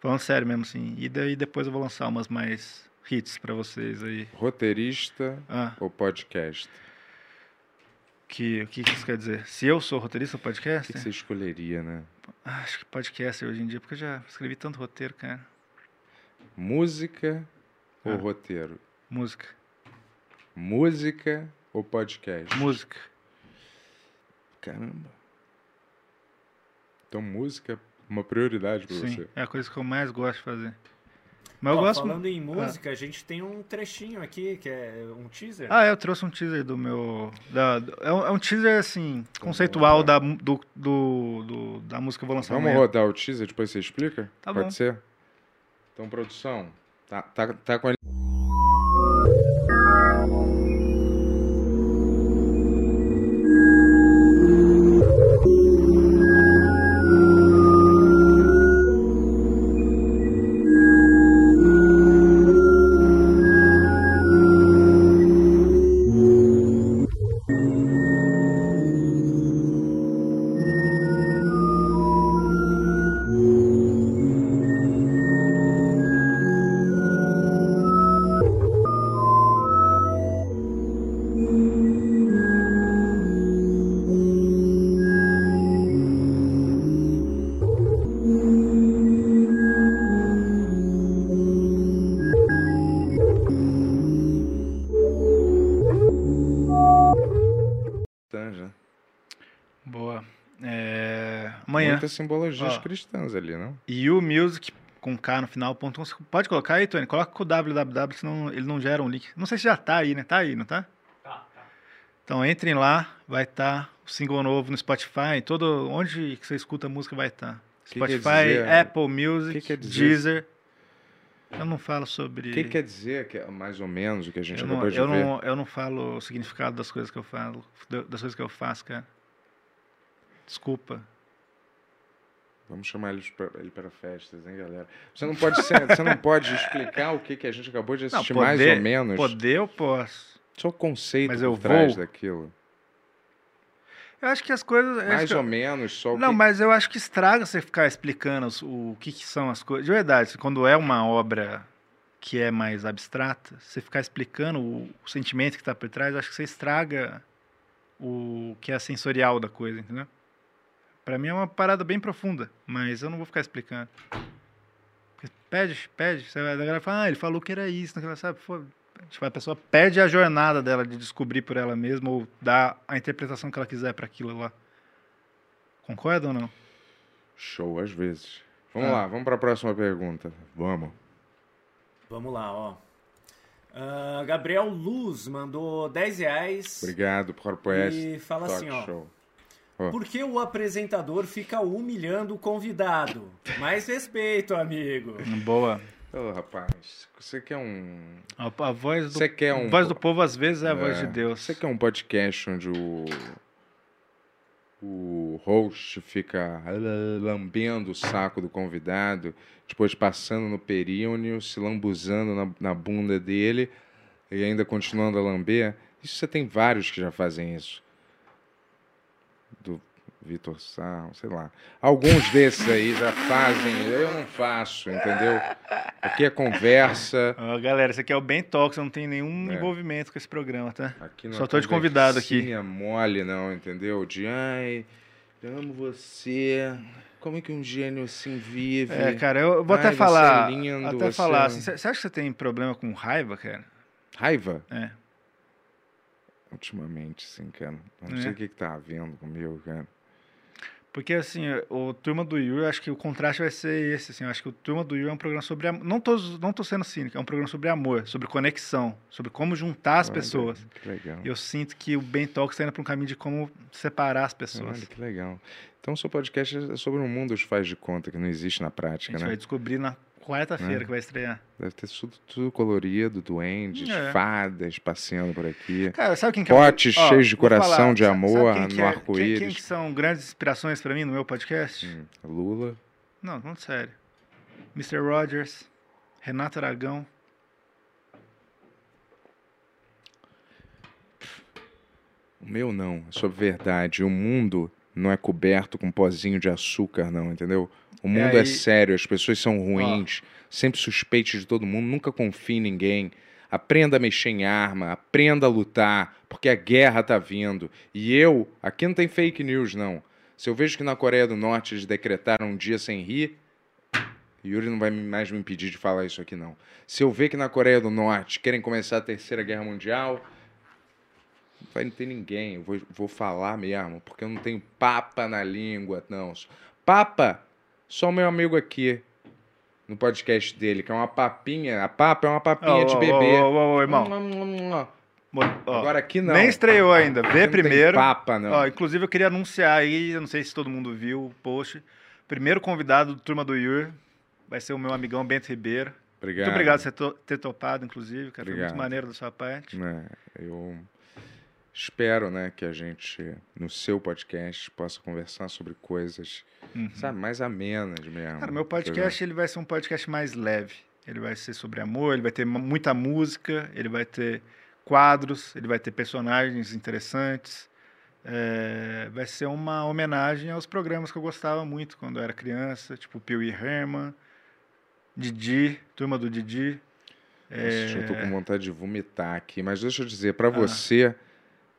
[SPEAKER 2] Falando sério mesmo, assim. E daí depois eu vou lançar umas mais hits pra vocês aí.
[SPEAKER 1] Roteirista
[SPEAKER 2] Ah,
[SPEAKER 1] ou podcast?
[SPEAKER 2] Que, o que, que isso quer dizer? Se eu sou roteirista do
[SPEAKER 1] O
[SPEAKER 2] podcast?
[SPEAKER 1] que, que você escolheria, né?
[SPEAKER 2] Ah, acho que podcast hoje em dia, porque eu já escrevi tanto roteiro, cara.
[SPEAKER 1] Música ou
[SPEAKER 2] Ah.
[SPEAKER 1] roteiro?
[SPEAKER 2] Música.
[SPEAKER 1] Música ou podcast?
[SPEAKER 2] Música.
[SPEAKER 1] Caramba. Então música é uma prioridade pra
[SPEAKER 2] Sim,
[SPEAKER 1] você.
[SPEAKER 2] é a coisa que eu mais gosto de fazer. Mas eu
[SPEAKER 4] Ó,
[SPEAKER 2] gosto.
[SPEAKER 4] Falando em música, a gente tem um trechinho aqui que é um teaser.
[SPEAKER 2] Ah, eu trouxe um teaser do meu. Da, é, um, é um teaser, assim, conceitual da, do, do, do- da música que eu vou lançar
[SPEAKER 1] Vamos
[SPEAKER 2] amanhã.
[SPEAKER 1] rodar o teaser, depois você explica?
[SPEAKER 2] Tá
[SPEAKER 1] Pode
[SPEAKER 2] bom.
[SPEAKER 1] ser? Então, produção, tá, tá, tá com a Simbologias
[SPEAKER 2] Ó.
[SPEAKER 1] cristãs ali, não?
[SPEAKER 2] YouMusic com K no final. ponto com. Pode colocar aí, Tony? Coloca com o www, senão ele não gera um link. Não sei se já tá aí, né? Tá aí, não tá?
[SPEAKER 3] Tá, tá.
[SPEAKER 2] Então entrem lá, vai estar o single novo no Spotify, todo onde que você escuta música vai estar.
[SPEAKER 1] Que quer
[SPEAKER 2] Spotify,
[SPEAKER 1] dizer-
[SPEAKER 2] Apple Music,
[SPEAKER 1] que quer dizer-
[SPEAKER 2] Deezer. Eu não falo sobre.
[SPEAKER 1] O que quer dizer que é mais ou menos o que a gente
[SPEAKER 2] eu, não,
[SPEAKER 1] acabou de
[SPEAKER 2] eu,
[SPEAKER 1] ver?
[SPEAKER 2] não, eu não falo o significado das coisas que eu falo, da- das coisas que eu faço, cara. Desculpa.
[SPEAKER 1] Vamos chamar ele pra, ele para festas, hein, galera? Você não pode, ser- você não pode explicar o que, que a gente acabou de
[SPEAKER 2] Não,
[SPEAKER 1] assistir mais ou menos?
[SPEAKER 2] Poder eu posso.
[SPEAKER 1] Só o conceito
[SPEAKER 2] Mas
[SPEAKER 1] por
[SPEAKER 2] eu
[SPEAKER 1] trás
[SPEAKER 2] vou.
[SPEAKER 1] daquilo.
[SPEAKER 2] Eu acho que as coisas.
[SPEAKER 1] Mais ou
[SPEAKER 2] eu-
[SPEAKER 1] menos, só o
[SPEAKER 2] Não,
[SPEAKER 1] que...
[SPEAKER 2] mas eu acho que estraga você ficar explicando os- o, que, que são as coisas. De verdade, quando é uma obra que é mais abstrata, você ficar explicando o, o sentimento que está por trás, acho que você estraga o que é sensorial da coisa, entendeu? Pra mim é uma parada bem profunda, mas eu não vou ficar explicando. Pede, pede. Você vai, a galera fala, ah, ele falou que era isso, naquela, sabe? Pô, tipo, a pessoa pede a jornada dela de descobrir por ela mesma ou dar a interpretação que ela quiser para aquilo lá. Concorda ou não?
[SPEAKER 1] Show, às vezes. Vamos
[SPEAKER 2] Ah.
[SPEAKER 1] lá, vamos para a próxima pergunta. Vamos.
[SPEAKER 4] Vamos lá, ó. Ah, Gabriel Luz mandou 10 reais
[SPEAKER 1] Obrigado por apoiar
[SPEAKER 4] e fala
[SPEAKER 1] talk
[SPEAKER 4] assim, ó.
[SPEAKER 1] show.
[SPEAKER 4] Por que o apresentador fica humilhando o convidado? Mais respeito, amigo.
[SPEAKER 2] Boa.
[SPEAKER 1] Ô, rapaz, você quer um...
[SPEAKER 2] A, a voz do,
[SPEAKER 1] Você quer um...
[SPEAKER 2] a voz do povo às vezes é a voz
[SPEAKER 1] É,
[SPEAKER 2] de Deus.
[SPEAKER 1] Você quer um podcast onde o... O host fica lambendo o saco do convidado, depois passando no períonio, se lambuzando na, na bunda dele e ainda continuando a lamber? Isso você tem vários que já fazem isso. Do Vitor Sal, sei lá. Alguns desses aí já fazem, eu não faço, entendeu? Aqui é conversa.
[SPEAKER 2] Ó, galera, esse aqui é o Bem Talks, eu não tenho nenhum
[SPEAKER 1] É.
[SPEAKER 2] envolvimento com esse programa, tá?
[SPEAKER 1] Não
[SPEAKER 2] Só
[SPEAKER 1] é
[SPEAKER 2] tô de convidado aqui.
[SPEAKER 1] conversinha mole, não, entendeu? De ai, eu amo você. Como é que um gênio assim vive?
[SPEAKER 2] É, cara, eu vou
[SPEAKER 1] Ai,
[SPEAKER 2] até falar.
[SPEAKER 1] é lindo,
[SPEAKER 2] até
[SPEAKER 1] você é
[SPEAKER 2] falar
[SPEAKER 1] um-
[SPEAKER 2] assim, você acha que você tem problema com raiva, cara?
[SPEAKER 1] Raiva?
[SPEAKER 2] É.
[SPEAKER 1] Ultimamente, sim, cara. Eu não
[SPEAKER 2] É.
[SPEAKER 1] sei o que, que tá havendo comigo, cara.
[SPEAKER 2] Porque, assim, o Turma do Yuri, eu acho que o contraste vai ser esse, assim, eu acho que o Turma do Yuri é um programa sobre amor, não tô, não tô sendo cínico, é um programa sobre amor, sobre conexão, sobre como juntar as
[SPEAKER 1] Olha,
[SPEAKER 2] pessoas.
[SPEAKER 1] Que legal.
[SPEAKER 2] Eu sinto que o Ben Talks está indo para um caminho de como separar as pessoas.
[SPEAKER 1] Olha, que legal. Então, o seu podcast é sobre um mundo dos faz de conta que não existe na
[SPEAKER 2] A
[SPEAKER 1] prática,
[SPEAKER 2] gente
[SPEAKER 1] né?
[SPEAKER 2] vai descobrir na quarta-feira
[SPEAKER 1] É.
[SPEAKER 2] que vai estrear.
[SPEAKER 1] Deve ter tudo, tudo colorido, duendes,
[SPEAKER 2] É.
[SPEAKER 1] fadas passeando por aqui.
[SPEAKER 2] Cara, sabe quem que é
[SPEAKER 1] Potes
[SPEAKER 2] Ó,
[SPEAKER 1] cheios de coração
[SPEAKER 2] falar,
[SPEAKER 1] de amor
[SPEAKER 2] sabe
[SPEAKER 1] no
[SPEAKER 2] é-
[SPEAKER 1] arco-íris.
[SPEAKER 2] Quem, quem que são grandes inspirações para mim no meu podcast?
[SPEAKER 1] Hum, Lula.
[SPEAKER 2] Não, não sério. Mr. Rogers, Renato Aragão.
[SPEAKER 1] O meu não, é sobre verdade. O mundo não é coberto com pozinho de açúcar, não, entendeu? O mundo é,
[SPEAKER 2] aí-
[SPEAKER 1] sério, as pessoas são ruins, sempre suspeite de todo mundo, nunca confie em ninguém. Aprenda a mexer em arma, aprenda a lutar, porque a guerra tá vindo. E eu, aqui não tem fake news, não. Se eu vejo que na Coreia do Norte eles decretaram um dia sem rir, Yuri não vai mais me impedir de falar isso aqui, não. Se eu ver que na Coreia do Norte querem começar a Terceira Guerra Mundial, não vai ter ninguém. Eu vou, vou falar mesmo, porque eu não tenho papa na língua, não. Papa, só o meu amigo aqui, no podcast dele, que é uma papinha. A papa é uma papinha
[SPEAKER 2] Ó,
[SPEAKER 1] de bebê.
[SPEAKER 2] ó, ó, ó, irmão.
[SPEAKER 1] Ó, Agora aqui não.
[SPEAKER 2] Nem estreou ainda. Vê
[SPEAKER 1] Aqui não
[SPEAKER 2] primeiro.
[SPEAKER 1] papa, não.
[SPEAKER 2] Inclusive, eu queria anunciar aí, eu não sei se todo mundo viu o post. Primeiro convidado do Turma do Yur vai ser o meu amigão Bento Ribeiro.
[SPEAKER 1] obrigado.
[SPEAKER 2] Muito obrigado por ter topado, inclusive, cara. Foi
[SPEAKER 1] Obrigado.
[SPEAKER 2] muito maneiro da sua parte.
[SPEAKER 1] né, eu espero, né, que a gente no seu podcast possa conversar sobre coisas,
[SPEAKER 2] Uhum.
[SPEAKER 1] sabe, mais amenas mesmo.
[SPEAKER 2] Cara, meu podcast ele vai ser um podcast mais leve. Ele vai ser sobre amor, ele vai ter mu- muita música, ele vai ter quadros, ele vai ter personagens interessantes. É, vai ser uma homenagem aos programas que eu gostava muito quando eu era criança, tipo Pee Wee Herman, Didi, Turma do Didi.
[SPEAKER 1] Nossa, eu tô com vontade de vomitar aqui, mas deixa eu dizer, pra
[SPEAKER 2] Ah.
[SPEAKER 1] você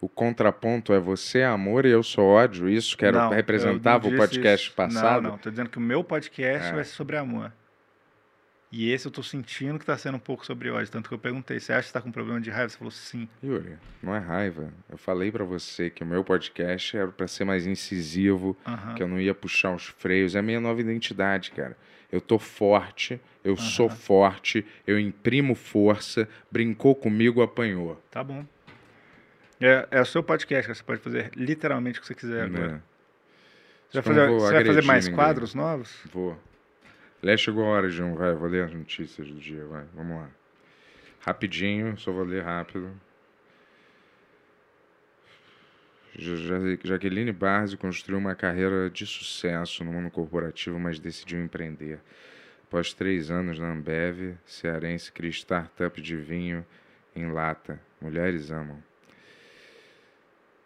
[SPEAKER 1] o contraponto é você é amor e eu sou ódio. Isso que era
[SPEAKER 2] Não,
[SPEAKER 1] representava o podcast
[SPEAKER 2] isso.
[SPEAKER 1] passado.
[SPEAKER 2] Não, não, tô dizendo que o meu podcast
[SPEAKER 1] É.
[SPEAKER 2] vai ser sobre amor. E esse eu tô sentindo que tá sendo um pouco sobre ódio. Tanto que eu perguntei, você acha que tá com problema de raiva? Você falou sim.
[SPEAKER 1] Yuri, não é raiva. Eu falei pra você que o meu podcast era pra ser mais incisivo, que eu não ia puxar os freios. É a minha nova identidade, cara. Eu tô forte, eu sou forte, eu imprimo força, brincou comigo, apanhou.
[SPEAKER 2] Tá bom. É, é o seu podcast, você pode fazer literalmente o que você quiser agora.
[SPEAKER 1] Né?
[SPEAKER 2] Você, vai fazer,
[SPEAKER 1] vou
[SPEAKER 2] você vai fazer mais
[SPEAKER 1] ninguém.
[SPEAKER 2] quadros novos?
[SPEAKER 1] Vou. Aliás, chegou a hora um. Vai, vou ler as notícias do dia, vai. Vamos lá. Rapidinho, só vou ler rápido. Ja- Ja- Jaqueline Barzi construiu uma carreira de sucesso no mundo corporativo, mas decidiu empreender. Após três anos na Ambev, cearense cria startup de vinho em lata. Mulheres amam.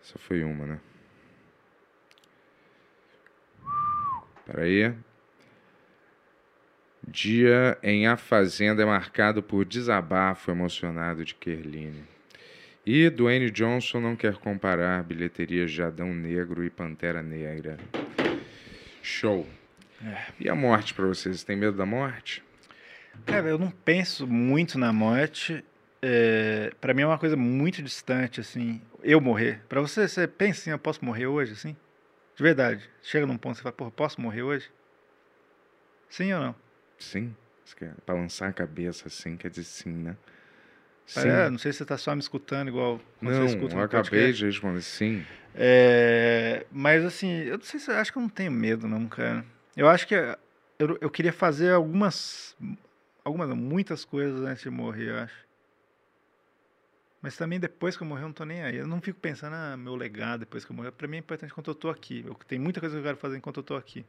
[SPEAKER 1] Essa foi uma, né? Peraí. Dia em A Fazenda é marcado por desabafo emocionado de Kerline. E Dwayne Johnson não quer comparar bilheterias de Adão Negro e Pantera Negra. Show. E a morte pra vocês? Tem medo da morte?
[SPEAKER 2] Cara, eu não penso muito na morte. É, para mim é uma coisa muito distante, assim. Eu morrer. Pra você, você pensa assim, eu posso morrer hoje, assim? De verdade. Chega num ponto que você fala, porra, posso morrer hoje? Sim ou não?
[SPEAKER 1] Sim. Balançar a cabeça assim, quer dizer sim, né? Sim.
[SPEAKER 2] É, não sei se você tá só me escutando igual quando
[SPEAKER 1] não,
[SPEAKER 2] você escuta
[SPEAKER 1] eu acabei de responder sim.
[SPEAKER 2] É, mas assim, eu não sei se acho que eu não tenho medo, não, cara. Eu acho que eh, eu, eu queria fazer algumas, algumas, muitas coisas antes de morrer, eu acho. Mas também depois que eu morrer, eu não tô nem aí. Eu não fico pensando, ah, meu legado depois que eu morrer. Pra mim é importante enquanto eu tô aqui. Eu, tem muita coisa que eu quero fazer enquanto eu tô aqui.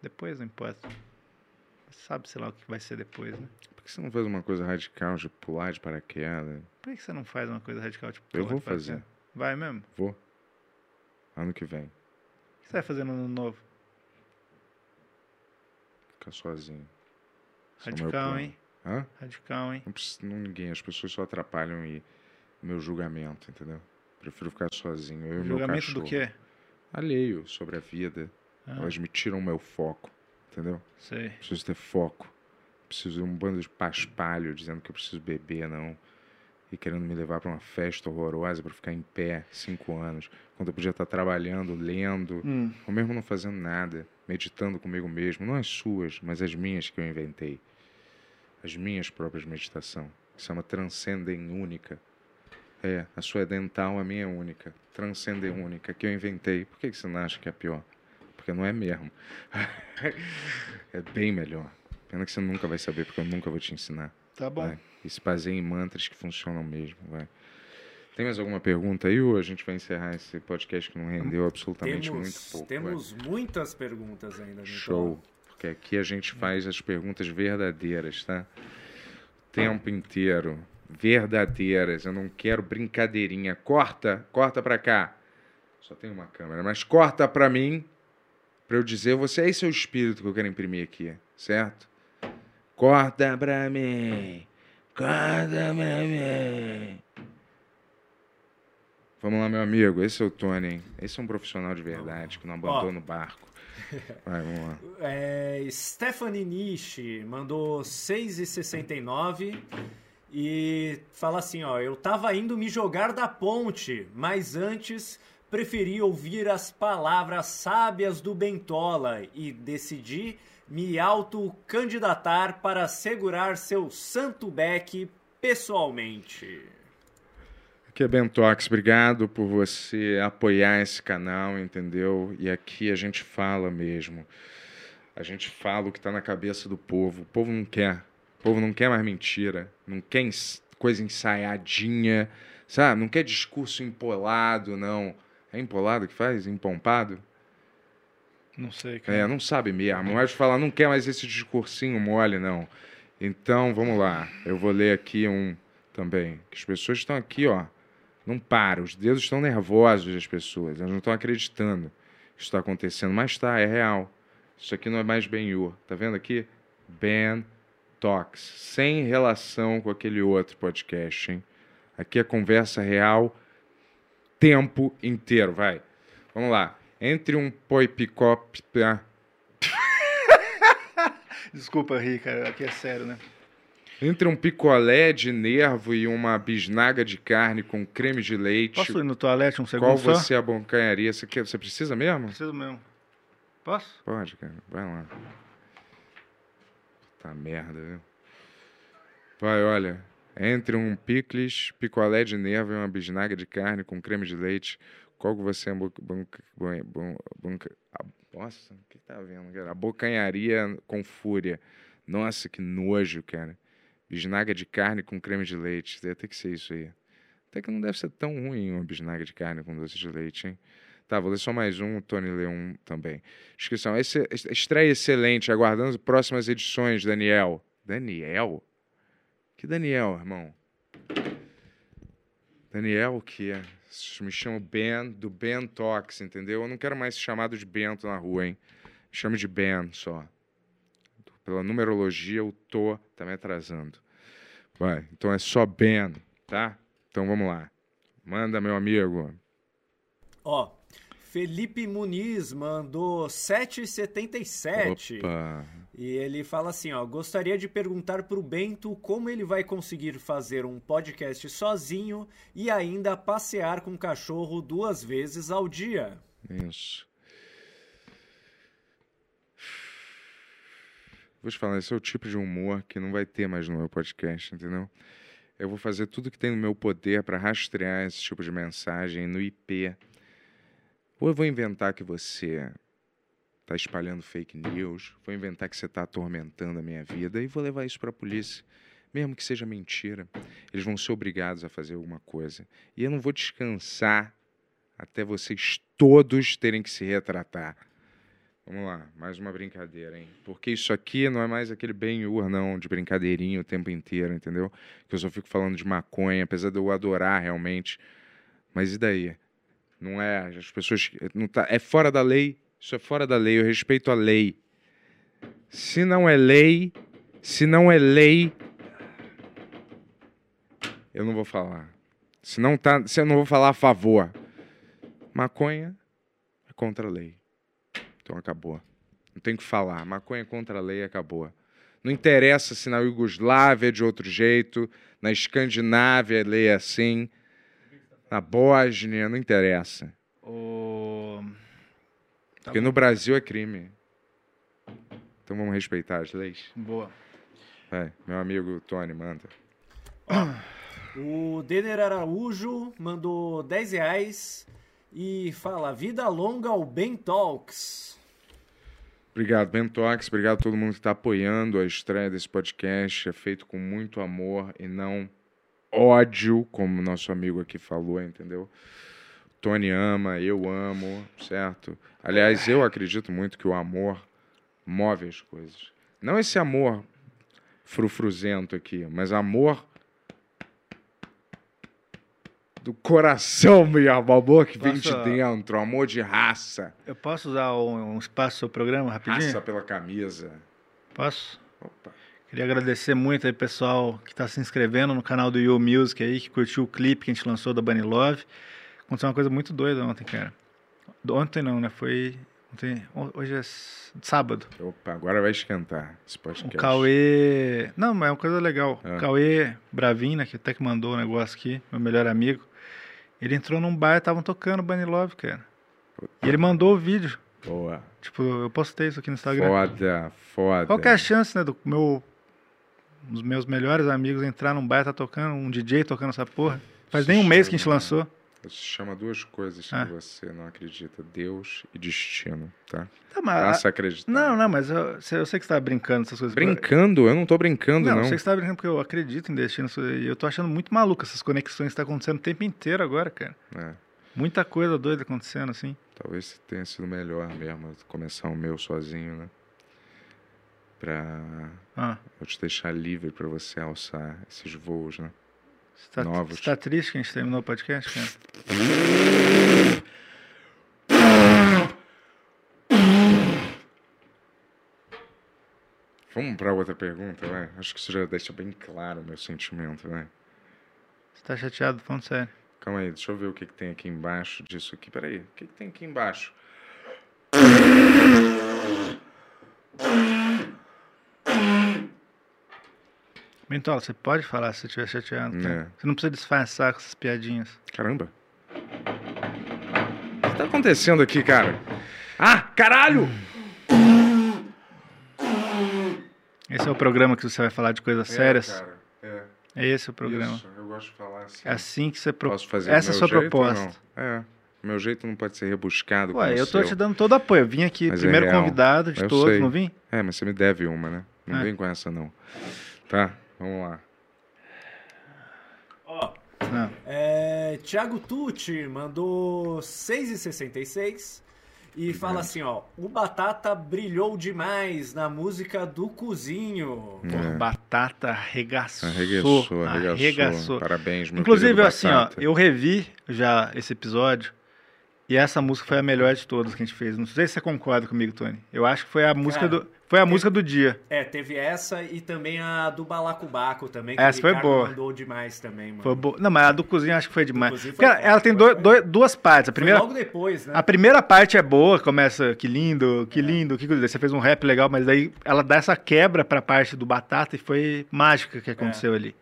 [SPEAKER 2] Depois não importa. Sabe, sei lá, o que vai ser depois, né?
[SPEAKER 1] Por que você não faz uma coisa radical de pular de paraquedas?
[SPEAKER 2] Por que você não faz uma coisa radical? Tipo,
[SPEAKER 1] Eu
[SPEAKER 2] pular
[SPEAKER 1] vou
[SPEAKER 2] de paraquedas?
[SPEAKER 1] fazer.
[SPEAKER 2] Vai mesmo? O
[SPEAKER 1] Vou. Ano que vem.
[SPEAKER 2] que você vai fazer no ano novo?
[SPEAKER 1] Ficar sozinho. É o
[SPEAKER 2] Radical, hein?
[SPEAKER 1] Hã?
[SPEAKER 2] Radical, hein?
[SPEAKER 1] Não precisa, não, ninguém, as pessoas só atrapalham e meu julgamento, entendeu? Prefiro ficar sozinho, eu e meu
[SPEAKER 2] Julgamento
[SPEAKER 1] cachorro.
[SPEAKER 2] do quê?
[SPEAKER 1] Alheio sobre a vida.
[SPEAKER 2] Ah,
[SPEAKER 1] Elas me tiram o meu foco, entendeu?
[SPEAKER 2] sei.
[SPEAKER 1] Preciso ter foco. Preciso de um bando de paspalho dizendo que eu preciso beber, não. E querendo me levar para uma festa horrorosa para ficar em pé cinco anos, quando eu podia estar trabalhando, lendo,
[SPEAKER 2] Hum,
[SPEAKER 1] ou mesmo não fazendo nada, meditando comigo mesmo, não as suas, mas as minhas que eu inventei. As minhas próprias meditação, que se chama Transcendem Única. É, a sua é dental, a minha é única. Transcendem Única, que eu inventei. Por que que você não acha que é pior? Porque não é mesmo. [laughs] é bem melhor. Pena que você nunca vai saber, porque eu nunca vou te ensinar.
[SPEAKER 2] tá bom.
[SPEAKER 1] Vai. E se baseia em mantras que funcionam mesmo, vai. Tem mais alguma pergunta aí ou a gente vai encerrar esse podcast que não rendeu absolutamente muito
[SPEAKER 4] Temos,
[SPEAKER 1] pouco? vai?
[SPEAKER 4] temos muitas perguntas ainda.
[SPEAKER 1] Show.
[SPEAKER 4] Nicolau.
[SPEAKER 1] Porque aqui a gente faz as perguntas verdadeiras, tá? O tempo inteiro. Verdadeiras. Eu não quero brincadeirinha. Corta, corta pra cá. Só tem uma câmera, mas corta pra mim pra eu dizer, você esse é o espírito que eu quero imprimir aqui, certo? Corta pra mim. Corta pra mim. Vamos lá, meu amigo. Esse é o Tony, hein? Esse é um profissional de verdade que não abandona o barco. [laughs] Vai, vamos lá.
[SPEAKER 4] É, Stephanie Nishi mandou 6,69 e fala assim, ó, eu tava indo me jogar da ponte, mas antes preferi ouvir as palavras sábias do Bentola e decidi me autocandidatar para segurar seu santo beck pessoalmente.
[SPEAKER 1] Aqui é Bentox, obrigado por você apoiar esse canal, entendeu? E aqui a gente fala mesmo. A gente fala o que está na cabeça do povo. O povo não quer. O povo não quer mais mentira. Não quer coisa ensaiadinha, sabe? Não quer discurso empolado, não. É empolado que faz? Empompado?
[SPEAKER 2] Não sei, cara.
[SPEAKER 1] É, não sabe mesmo. Mas falar, não quer mais esse discursinho mole, não. Então, vamos lá. Eu vou ler aqui um também. Que as pessoas estão aqui, ó. Não param. Os dedos estão nervosos das pessoas. Elas não estão acreditando que isso está acontecendo. Mas tá, é real. Isso aqui não é mais Ben Ur. Tá vendo aqui? Ben Talks. Sem relação com aquele outro podcast, hein? Aqui é conversa real tempo inteiro. Vai. Vamos lá. Entre um poipicop. [laughs]
[SPEAKER 2] Desculpa rir. Aqui é sério, né?
[SPEAKER 1] Entre um picolé de nervo e uma bisnaga de carne com creme de leite,
[SPEAKER 2] Posso ir no toalete um segundo
[SPEAKER 1] qual
[SPEAKER 2] só?
[SPEAKER 1] você abocanharia? Você, quer, você precisa mesmo?
[SPEAKER 2] Preciso mesmo. Posso?
[SPEAKER 1] Pode, cara. Vai lá. Puta merda, viu? Vai, olha. Entre um picles, picolé de nervo e uma bisnaga de carne com creme de leite, qual que você Nossa, o que tá vendo, cara? Abocanharia com fúria. Nossa, que nojo, cara. Bisnaga de carne com creme de leite. Deve ter que ser isso aí. Até que não deve ser tão ruim uma bisnaga de carne com doce de leite, hein? Tá, vou ler só mais um, o Tony lê um também. Descrição. Esse, estreia excelente, aguardando próximas edições, Daniel. Daniel? Que Daniel, irmão? Daniel, o que é? Me chamo Ben, do Ben Talks, entendeu? Eu não quero mais ser chamado de Bento na rua, hein? Me chame de Ben só. Pela numerologia, o Tô tá me atrasando. Vai, então é só Ben, tá? Então vamos lá. Manda, meu amigo.
[SPEAKER 4] Ó, Felipe Muniz mandou 7,77.
[SPEAKER 1] Opa.
[SPEAKER 4] E ele fala assim, ó, gostaria de perguntar pro Bento como ele vai conseguir fazer um podcast sozinho e ainda passear com o cachorro duas vezes ao dia.
[SPEAKER 1] Isso. Vou te falar, esse é o tipo de humor que não vai ter mais no meu podcast, entendeu? Eu vou fazer tudo que tem no meu poder para rastrear esse tipo de mensagem no IP. Ou eu vou inventar que você está espalhando fake news, vou inventar que você está atormentando a minha vida e vou levar isso para a polícia. Mesmo que seja mentira, eles vão ser obrigados a fazer alguma coisa. E eu não vou descansar até vocês todos terem que se retratar. Vamos lá, mais uma brincadeira, hein? Porque isso aqui não é mais aquele bem-hur, não, de brincadeirinha o tempo inteiro, entendeu? Que eu só fico falando de maconha, apesar de eu adorar realmente. Mas e daí? Não é. As pessoas. Não tá, é fora da lei. Isso é fora da lei. Eu respeito a lei. Se não é lei. Se não é lei. Eu não vou falar. Se não tá. Se eu não vou falar a favor. Maconha é contra a lei. Então acabou. Não tem o que falar. Maconha é contra a lei acabou. Não interessa se na Iugoslávia é de outro jeito, na Escandinávia a lei é assim, na Bósnia, não interessa.
[SPEAKER 2] O... Tá
[SPEAKER 1] Porque
[SPEAKER 2] bom.
[SPEAKER 1] no Brasil é crime. Então vamos respeitar as leis.
[SPEAKER 2] Boa.
[SPEAKER 1] Vai, meu amigo Tony, manda.
[SPEAKER 4] O Denner Araújo mandou 10 reais e fala, vida longa ao Ben Talks.
[SPEAKER 1] Obrigado, Bentox. Obrigado a todo mundo que está apoiando a estreia desse podcast. É feito com muito amor e não ódio, como nosso amigo aqui falou, entendeu? Tony ama, eu amo, certo? Aliás, eu acredito muito que o amor move as coisas. Não esse amor frufruzento aqui, mas amor do coração [laughs] mesmo, amor que vem de
[SPEAKER 2] Posso-
[SPEAKER 1] dentro, amor de raça.
[SPEAKER 2] Eu posso usar um, um espaço do seu programa rapidinho?
[SPEAKER 1] Raça pela camisa.
[SPEAKER 2] Posso?
[SPEAKER 1] Opa.
[SPEAKER 2] Queria agradecer muito aí, pessoal, que está se inscrevendo no canal do You Music aí, que curtiu o clipe que a gente lançou da Bunny Love. Aconteceu uma coisa muito doida ontem, cara. Ontem não, né? Foi. Ontem, ho- hoje é sábado.
[SPEAKER 1] Opa, agora vai esquentar esse
[SPEAKER 2] O
[SPEAKER 1] podcast.
[SPEAKER 2] Cauê. Não, mas é uma coisa legal.
[SPEAKER 1] Ah.
[SPEAKER 2] O Cauê Bravina, que até que mandou o negócio aqui, meu melhor amigo. Ele entrou num bar e estavam tocando Bunny Love, cara. E ele mandou o vídeo.
[SPEAKER 1] Boa.
[SPEAKER 2] Tipo, eu postei isso aqui no Instagram.
[SPEAKER 1] Foda, foda.
[SPEAKER 2] Qual que é a chance, né, do meu. Os meus melhores amigos entrar num bar e tá tocando, um DJ tocando essa porra? Faz nem um mês que a gente
[SPEAKER 1] Chama-
[SPEAKER 2] lançou.
[SPEAKER 1] Isso chama duas coisas
[SPEAKER 2] Ah.
[SPEAKER 1] que você não acredita: Deus e destino, tá?
[SPEAKER 2] Tá, mas-
[SPEAKER 1] Passa a acreditar.
[SPEAKER 2] Não, não, mas eu, eu sei que você tá brincando essas coisas.
[SPEAKER 1] Brincando? Eu não tô brincando,
[SPEAKER 2] Não,
[SPEAKER 1] não.
[SPEAKER 2] eu sei que você tá brincando porque eu acredito em destino. E eu tô achando muito maluco essas conexões que tá acontecendo o tempo inteiro agora, cara.
[SPEAKER 1] É,
[SPEAKER 2] Muita coisa doida acontecendo, assim.
[SPEAKER 1] talvez tenha sido melhor mesmo começar o meu sozinho, né? Pra
[SPEAKER 2] Ah,
[SPEAKER 1] eu te deixar livre pra você alçar esses voos, né?
[SPEAKER 2] Você tá,
[SPEAKER 1] Novos.
[SPEAKER 2] você tá triste que a gente terminou o podcast, cara?
[SPEAKER 1] Vamos pra outra pergunta, vai? Acho que isso já deixa bem claro o meu sentimento, vai.
[SPEAKER 2] Você tá chateado, falando sério.
[SPEAKER 1] Calma aí, deixa eu ver o que, que tem aqui embaixo disso aqui. Peraí, o que, que tem aqui embaixo?
[SPEAKER 2] Mentola, você pode falar se você estiver chateado. cara.
[SPEAKER 1] É.
[SPEAKER 2] Você não precisa disfarçar com essas piadinhas.
[SPEAKER 1] Caramba. O que tá acontecendo aqui, cara? Ah, caralho!
[SPEAKER 2] Esse é o programa que você vai falar de coisas sérias.
[SPEAKER 1] É, cara. É.
[SPEAKER 2] É esse o programa.
[SPEAKER 1] Isso, eu gosto de falar assim.
[SPEAKER 2] É assim que você pro...
[SPEAKER 1] Posso fazer
[SPEAKER 2] Essa é a sua
[SPEAKER 1] jeito
[SPEAKER 2] proposta.
[SPEAKER 1] É. Meu jeito não pode ser rebuscado
[SPEAKER 2] Ué, eu
[SPEAKER 1] seu.
[SPEAKER 2] te dando todo apoio. Eu vim aqui,
[SPEAKER 1] Mas é
[SPEAKER 2] primeiro
[SPEAKER 1] real.
[SPEAKER 2] convidado de
[SPEAKER 1] Eu
[SPEAKER 2] todos,
[SPEAKER 1] sei.
[SPEAKER 2] não vim?
[SPEAKER 1] É, mas você me deve uma, né? Não
[SPEAKER 2] É.
[SPEAKER 1] vem com essa, não. Tá, vamos lá.
[SPEAKER 4] Ó,
[SPEAKER 2] Não.
[SPEAKER 4] é, Thiago Tucci mandou 6,66 e fala assim, ó, o Batata brilhou demais na música do Cozinho.
[SPEAKER 1] É.
[SPEAKER 2] Batata arregaçou.
[SPEAKER 1] Arregaçou, arregaçou.
[SPEAKER 2] arregaçou.
[SPEAKER 1] Parabéns, meu
[SPEAKER 2] Inclusive, assim, ó, eu revi já esse episódio e essa música foi a melhor de todas que a gente fez. Não sei se você concorda comigo, Tony. Eu acho que foi a música
[SPEAKER 4] Cara,
[SPEAKER 2] do foi a
[SPEAKER 4] tem-
[SPEAKER 2] música do dia.
[SPEAKER 4] É, teve essa e também a do Balacobaco também,
[SPEAKER 2] Essa
[SPEAKER 4] o
[SPEAKER 2] foi boa.
[SPEAKER 4] mandou demais também, mano.
[SPEAKER 2] Foi boa. Não, mas a do cozinho acho que foi demais.
[SPEAKER 4] foi
[SPEAKER 2] ela,
[SPEAKER 4] foda,
[SPEAKER 2] ela tem
[SPEAKER 4] foi- foi-
[SPEAKER 2] duas partes. A
[SPEAKER 4] Foi
[SPEAKER 2] primeira,
[SPEAKER 4] logo depois, né?
[SPEAKER 2] a primeira parte é boa, começa que lindo, que lindo, que coisa. Você fez um rap legal, mas aí ela dá essa quebra pra parte do batata e foi mágica que aconteceu ali.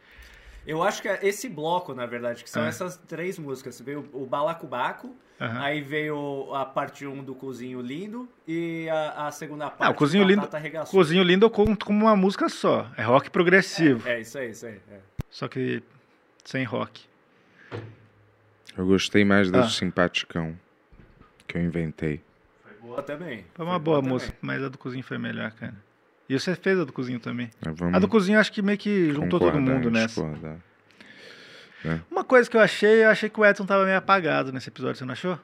[SPEAKER 4] Eu acho que é esse bloco, na verdade, que são
[SPEAKER 2] É.
[SPEAKER 4] essas três músicas. Veio o Balacobaco,
[SPEAKER 2] Aham.
[SPEAKER 4] aí veio a parte 1 do Cozinho Lindo e a, a segunda parte
[SPEAKER 2] Ah, o Cozinho
[SPEAKER 4] do
[SPEAKER 2] Lindo,
[SPEAKER 4] Arregaçou.
[SPEAKER 2] Cozinho Lindo eu conto como uma música só. É rock progressivo,
[SPEAKER 4] É, isso aí, isso aí. é.
[SPEAKER 2] só que sem rock.
[SPEAKER 1] Eu gostei mais do
[SPEAKER 2] Ah.
[SPEAKER 1] simpaticão que eu inventei.
[SPEAKER 4] Foi boa também.
[SPEAKER 2] Foi uma boa música, mas a do cozinho foi melhor, cara. E você fez a do cozinho também.
[SPEAKER 1] Vamos
[SPEAKER 2] A do cozinho eu acho que meio que juntou todo mundo nessa.
[SPEAKER 1] discordar.
[SPEAKER 2] Uma coisa que eu achei, eu achei que o Edson tava meio apagado nesse episódio, você não achou?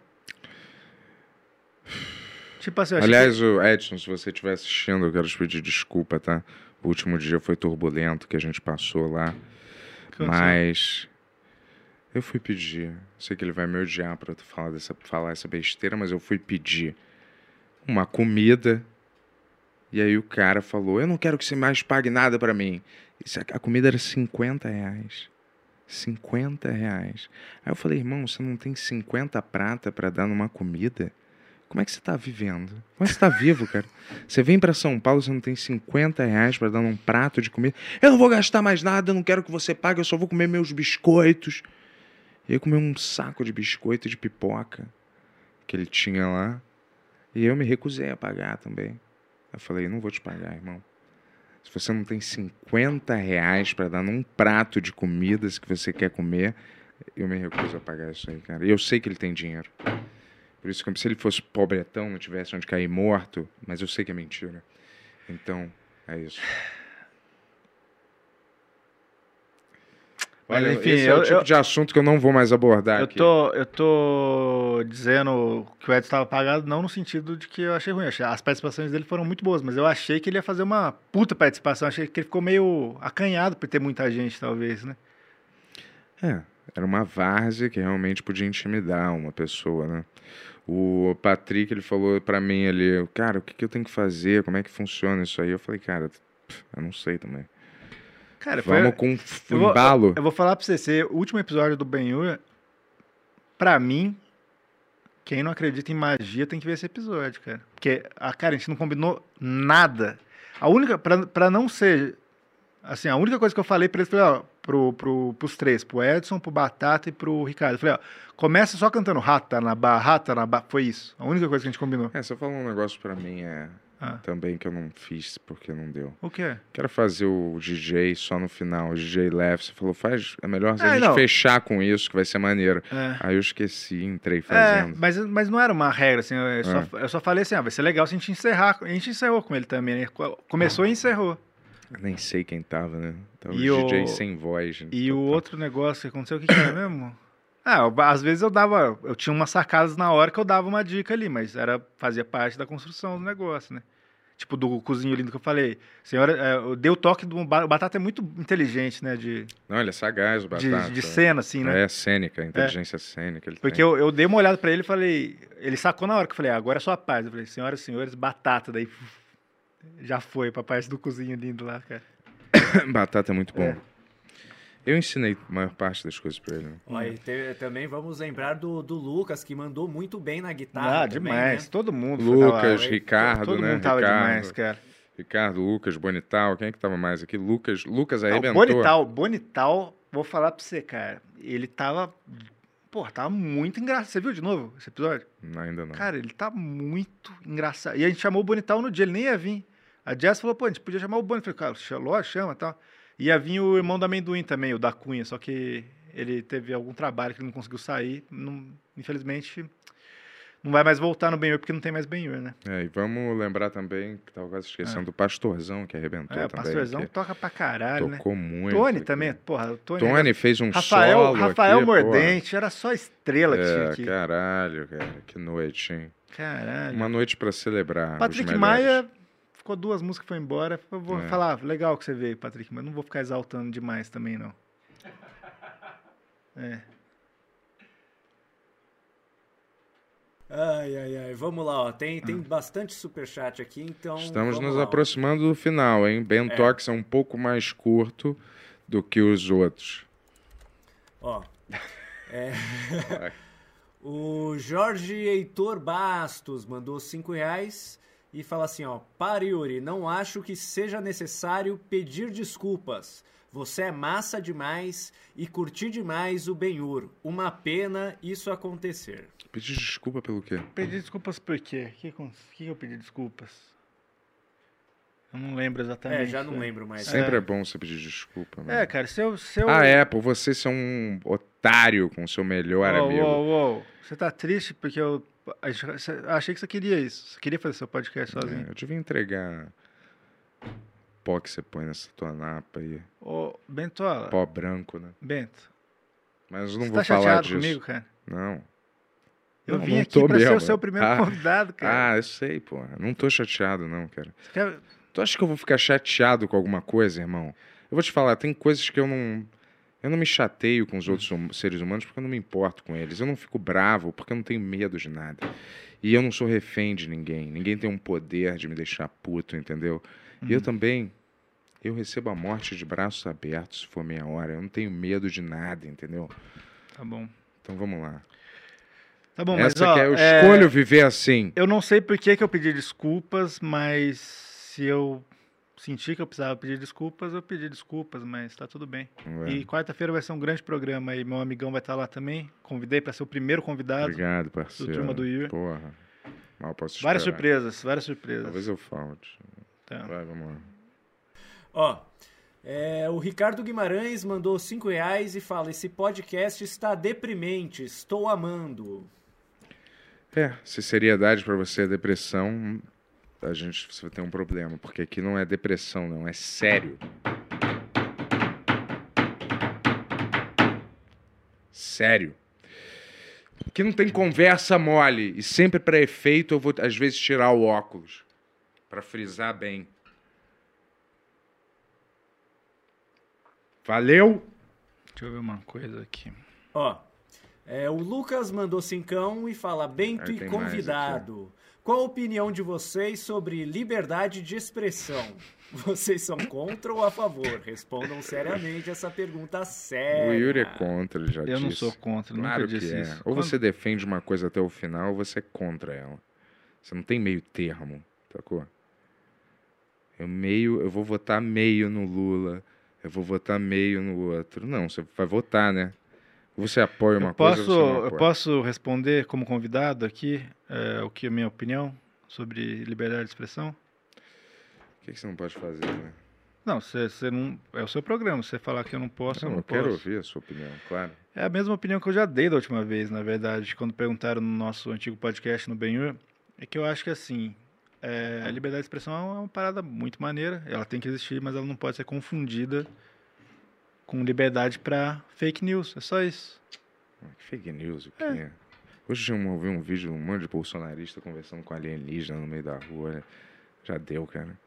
[SPEAKER 2] Tipo assim,
[SPEAKER 1] Aliás, o Edson, se você estiver assistindo, eu quero te pedir desculpa, tá? O último dia foi turbulento que a gente passou lá.
[SPEAKER 2] que...
[SPEAKER 1] Mas eu fui pedir. Sei que ele vai me odiar pra falar, dessa, falar essa besteira, mas eu fui pedir uma comida. E aí o cara falou: Eu não quero que você mais pague nada pra mim. A comida era 50 reais. 50 reais. Aí eu falei: Irmão, você não tem 50 prata pra dar numa comida? Como é que você tá vivendo? Como é que você tá vivo, cara? Você vem pra São Paulo, você não tem 50 reais pra dar num prato de comida. Eu não vou gastar mais nada, eu não quero que você pague, eu só vou comer meus biscoitos. E eu comi um saco de biscoito de pipoca que ele tinha lá. E eu me recusei a pagar também. Eu falei, não vou te pagar, irmão. Se você não tem 50 reais pra dar num prato de comidas que você quer comer, eu me recuso a pagar isso aí, cara. E eu sei que ele tem dinheiro. Por isso que se ele fosse pobretão, não tivesse onde cair morto, mas eu sei que é mentira. Então, é isso.
[SPEAKER 2] Mas,
[SPEAKER 1] Olha,
[SPEAKER 2] enfim,
[SPEAKER 1] esse é o
[SPEAKER 2] eu-
[SPEAKER 1] tipo
[SPEAKER 2] eu-
[SPEAKER 1] de assunto que eu não vou mais abordar
[SPEAKER 2] Eu
[SPEAKER 1] aqui.
[SPEAKER 2] tô, eu tô dizendo que o Edson estava apagado, não no sentido de que eu achei ruim. As participações dele foram muito boas, mas eu achei que ele ia fazer uma puta participação. Achei que ele ficou meio acanhado por ter muita gente, talvez, né?
[SPEAKER 1] É, era uma várzea que realmente podia intimidar uma pessoa, né? O Patrick, ele falou pra mim ali, cara, o que, que eu tenho que fazer? Como é que funciona isso aí? Eu falei, cara, eu não sei também.
[SPEAKER 2] Cara, foi,
[SPEAKER 1] Vamos com f-
[SPEAKER 2] eu vou-
[SPEAKER 1] embalo.
[SPEAKER 2] Eu vou falar pra você, esse último episódio do Ben-Hur, pra mim, quem não acredita em magia tem que ver esse episódio, cara. Porque, a cara, a gente não combinou nada. A única, pra, pra não ser, assim, a única coisa que eu falei pra eles, falei, ó, pro, pro, pros três, pro Edson, pro Batata e pro Ricardo, eu falei, ó, começa só cantando rata na barra, rata na barra, foi isso. A única coisa que a gente combinou.
[SPEAKER 1] É, você falou um negócio pra mim é,
[SPEAKER 2] Ah.
[SPEAKER 1] também que eu não fiz porque não deu.
[SPEAKER 2] O quê?
[SPEAKER 1] Quero fazer o DJ só no final, o DJ leve. Você falou, faz, é melhor
[SPEAKER 2] Ah,
[SPEAKER 1] a gente
[SPEAKER 2] não.
[SPEAKER 1] fechar com isso, que vai ser maneiro.
[SPEAKER 2] É.
[SPEAKER 1] Aí eu esqueci, entrei
[SPEAKER 2] É,
[SPEAKER 1] fazendo.
[SPEAKER 2] mas, mas não era uma regra, assim, eu, só,
[SPEAKER 1] É.
[SPEAKER 2] eu só falei assim, ah, vai ser legal se a gente encerrar. A gente encerrou com ele também, né? Co- Começou e encerrou.
[SPEAKER 1] Eu Nem sei quem tava, né? Tava
[SPEAKER 2] E
[SPEAKER 1] o
[SPEAKER 2] o-
[SPEAKER 1] DJ sem voz.
[SPEAKER 2] E o outro negócio que aconteceu, o que, que era mesmo? [coughs] Ah, eu- às vezes eu dava, eu tinha umas sacadas na hora que eu dava uma dica ali, mas era fazia parte da construção do negócio, né? Tipo do cozinho lindo que eu falei. Senhora, é, eu dei o toque do o Batata é muito inteligente, né, de,
[SPEAKER 1] Não, ele é sagaz, o
[SPEAKER 2] de,
[SPEAKER 1] Batata.
[SPEAKER 2] de cena assim, né?
[SPEAKER 1] É cênica, inteligência cênica. Ele
[SPEAKER 2] Porque eu, eu dei uma olhada pra ele e falei, ele sacou na hora que eu falei, ah, agora é sua paz. Eu falei, senhoras e senhores, batata, daí [laughs] já foi pra parte do cozinho lindo lá, cara. [coughs]
[SPEAKER 1] Batata é muito bom.
[SPEAKER 2] É.
[SPEAKER 1] Eu ensinei a maior parte das coisas pra ele. né?
[SPEAKER 4] E te- também vamos lembrar do, do Lucas, que mandou muito bem na guitarra.
[SPEAKER 2] Ah,
[SPEAKER 4] também,
[SPEAKER 2] demais.
[SPEAKER 4] né?
[SPEAKER 2] Todo mundo
[SPEAKER 1] Lucas. Ricardo,
[SPEAKER 2] Todo
[SPEAKER 1] né?
[SPEAKER 2] mundo tava
[SPEAKER 1] Ricardo.
[SPEAKER 2] demais, cara.
[SPEAKER 1] Ricardo, Lucas, Bonital, quem é que tava mais aqui? Lucas, Lucas
[SPEAKER 2] Ah, o
[SPEAKER 1] arrebentou.
[SPEAKER 2] Bonital, Bonital, vou falar pra você, cara. Ele tava. Pô, tava muito engraçado. Você viu de novo esse episódio?
[SPEAKER 1] Não, ainda não.
[SPEAKER 2] Cara, ele tá muito engraçado. E a gente chamou o Bonital no dia, ele nem ia vir. A Jess falou, pô, a gente podia chamar o Boni. Eu falei, cara, lógico, chama e tal. Ia vir o irmão do amendoim também, o da Cunha, só que ele teve algum trabalho que ele não conseguiu sair. Não- infelizmente, não vai mais voltar no Benhur, porque não tem mais Benhur, né?
[SPEAKER 1] É, e vamos lembrar também, que tava quase esquecendo, do Pastorzão, que arrebentou
[SPEAKER 2] É, o
[SPEAKER 1] também.
[SPEAKER 2] Pastorzão
[SPEAKER 1] que
[SPEAKER 2] toca pra caralho, né?
[SPEAKER 1] tocou muito.
[SPEAKER 2] Tony
[SPEAKER 1] aqui.
[SPEAKER 2] também, porra, o Tony.
[SPEAKER 1] Tony fez um
[SPEAKER 2] Rafael,
[SPEAKER 1] solo
[SPEAKER 2] Rafael
[SPEAKER 1] aqui, porra.
[SPEAKER 2] Mordente, era só estrela que tinha
[SPEAKER 1] É,
[SPEAKER 2] aqui.
[SPEAKER 1] caralho, cara, que noite, hein?
[SPEAKER 2] Caralho.
[SPEAKER 1] Uma noite pra celebrar
[SPEAKER 2] Patrick. Maia ficou duas músicas foi embora. Eu vou
[SPEAKER 1] É.
[SPEAKER 2] falar, legal que você veio, Patrick, mas não vou ficar exaltando demais também, não. É.
[SPEAKER 4] Ai, ai, ai. Vamos lá, ó. Tem, tem bastante superchat aqui, então.
[SPEAKER 1] Estamos nos
[SPEAKER 4] lá, ó.
[SPEAKER 1] aproximando do final, hein? Ben Talks é um pouco mais curto do que os outros.
[SPEAKER 4] Ó. é, [laughs] o Jorge Heitor Bastos mandou 5 reais e fala assim, ó. Para, Yuri, não acho que seja necessário pedir desculpas. Você é massa demais e curti demais o Benhur. Uma pena isso acontecer.
[SPEAKER 1] Pedir desculpa pelo quê?
[SPEAKER 2] Pedi desculpas por quê? O que, que eu pedi desculpas? Eu não lembro exatamente.
[SPEAKER 4] É, já não
[SPEAKER 2] né?
[SPEAKER 4] lembro mais.
[SPEAKER 1] Sempre é, bom você pedir desculpa, né?
[SPEAKER 2] É, cara, se eu. Se eu...
[SPEAKER 1] Ah, é, por você ser um otário com seu melhor
[SPEAKER 2] Uou,
[SPEAKER 1] amigo.
[SPEAKER 2] uou, uou. Você tá triste porque eu. Achei que você queria isso. Você queria fazer seu podcast
[SPEAKER 1] É,
[SPEAKER 2] sozinho.
[SPEAKER 1] eu devia entregar pó que você põe nessa tua napa aí.
[SPEAKER 2] Ô, Bentola.
[SPEAKER 1] Pó branco, né?
[SPEAKER 2] Bento.
[SPEAKER 1] Mas eu não
[SPEAKER 2] você
[SPEAKER 1] vou
[SPEAKER 2] tá
[SPEAKER 1] falar
[SPEAKER 2] chateado
[SPEAKER 1] disso.
[SPEAKER 2] comigo, cara?
[SPEAKER 1] Não.
[SPEAKER 2] Eu
[SPEAKER 1] Não,
[SPEAKER 2] vim
[SPEAKER 1] não
[SPEAKER 2] aqui pra ser o
[SPEAKER 1] mesmo.
[SPEAKER 2] seu primeiro
[SPEAKER 1] Ah.
[SPEAKER 2] convidado, cara.
[SPEAKER 1] Ah, eu sei, pô. Não tô chateado, não, cara.
[SPEAKER 2] Quer-
[SPEAKER 1] Tu acha que eu vou ficar chateado com alguma coisa, irmão? Eu vou te falar, tem coisas que eu não. Eu não me chateio com os outros hum- seres humanos porque eu não me importo com eles. Eu não fico bravo porque eu não tenho medo de nada. E eu não sou refém de ninguém. Ninguém tem um poder de me deixar puto, entendeu? E eu também. Eu recebo a morte de braços abertos se for minha hora. Eu não tenho medo de nada, entendeu?
[SPEAKER 2] Tá bom.
[SPEAKER 1] Então vamos lá.
[SPEAKER 2] Tá bom, mas
[SPEAKER 1] Essa
[SPEAKER 2] ó,
[SPEAKER 1] que é, eu
[SPEAKER 2] é,
[SPEAKER 1] escolho viver assim.
[SPEAKER 2] Eu não sei por que, que eu pedi desculpas, mas se eu senti que eu precisava pedir desculpas, eu pedi desculpas, mas tá tudo bem.
[SPEAKER 1] é?
[SPEAKER 2] E quarta-feira vai ser um grande programa aí, meu amigão vai estar lá também. Convidei para ser o primeiro convidado.
[SPEAKER 1] Obrigado, parceiro.
[SPEAKER 2] Turma do Yuri.
[SPEAKER 1] Porra. Mal posso
[SPEAKER 2] Várias
[SPEAKER 1] esperar.
[SPEAKER 2] surpresas, várias surpresas.
[SPEAKER 1] Talvez eu falte.
[SPEAKER 2] Tá.
[SPEAKER 1] Vai, vamos lá.
[SPEAKER 4] Ó, é, o Ricardo Guimarães mandou 5 reais e fala: Esse podcast está deprimente, estou amando.
[SPEAKER 1] É, se seriedade pra você é depressão, a gente você vai ter um problema, porque aqui não é depressão, não, é sério. Sério. Aqui não tem conversa mole e sempre pra efeito eu vou às vezes tirar o óculos Pra frisar bem. Valeu.
[SPEAKER 2] Deixa eu ver uma coisa aqui.
[SPEAKER 4] Ó, é, o Lucas mandou cincão e fala: Bento e
[SPEAKER 1] tem mais
[SPEAKER 4] convidado. Qual a opinião de vocês sobre liberdade de expressão? Vocês são contra ou a favor? Respondam seriamente essa pergunta séria.
[SPEAKER 1] O Yuri é contra, ele já
[SPEAKER 2] Eu não
[SPEAKER 1] disse.
[SPEAKER 2] sou contra,
[SPEAKER 1] Claro
[SPEAKER 2] nunca
[SPEAKER 1] que
[SPEAKER 2] disse
[SPEAKER 1] é.
[SPEAKER 2] isso.
[SPEAKER 1] Ou
[SPEAKER 2] Quando-
[SPEAKER 1] você defende uma coisa até o final, ou você é contra ela. Você não tem meio termo, sacou? Eu meio, eu vou votar meio no Lula, eu vou votar meio no outro. Não, você vai votar, né? Você apoia uma
[SPEAKER 2] eu
[SPEAKER 1] coisa
[SPEAKER 2] posso, eu posso responder como convidado aqui é, o que é a minha opinião sobre liberdade de expressão?
[SPEAKER 1] O que, que você não pode fazer, né?
[SPEAKER 2] Não, você, você não. É o seu programa. Se você falar que eu não posso,
[SPEAKER 1] Não,
[SPEAKER 2] eu não
[SPEAKER 1] eu quero
[SPEAKER 2] posso.
[SPEAKER 1] ouvir a sua opinião, claro.
[SPEAKER 2] É a mesma opinião que eu já dei da última vez, na verdade, quando perguntaram no nosso antigo podcast no Benhur. É que eu acho que assim, é, a liberdade de expressão é uma parada muito maneira. Ela tem que existir, mas ela não pode ser confundida com liberdade para fake news. É só isso.
[SPEAKER 1] Fake news, o quê? Hoje eu ouvi um vídeo de um monte de bolsonarista conversando com alienígena no meio da rua. olha. Já deu, cara.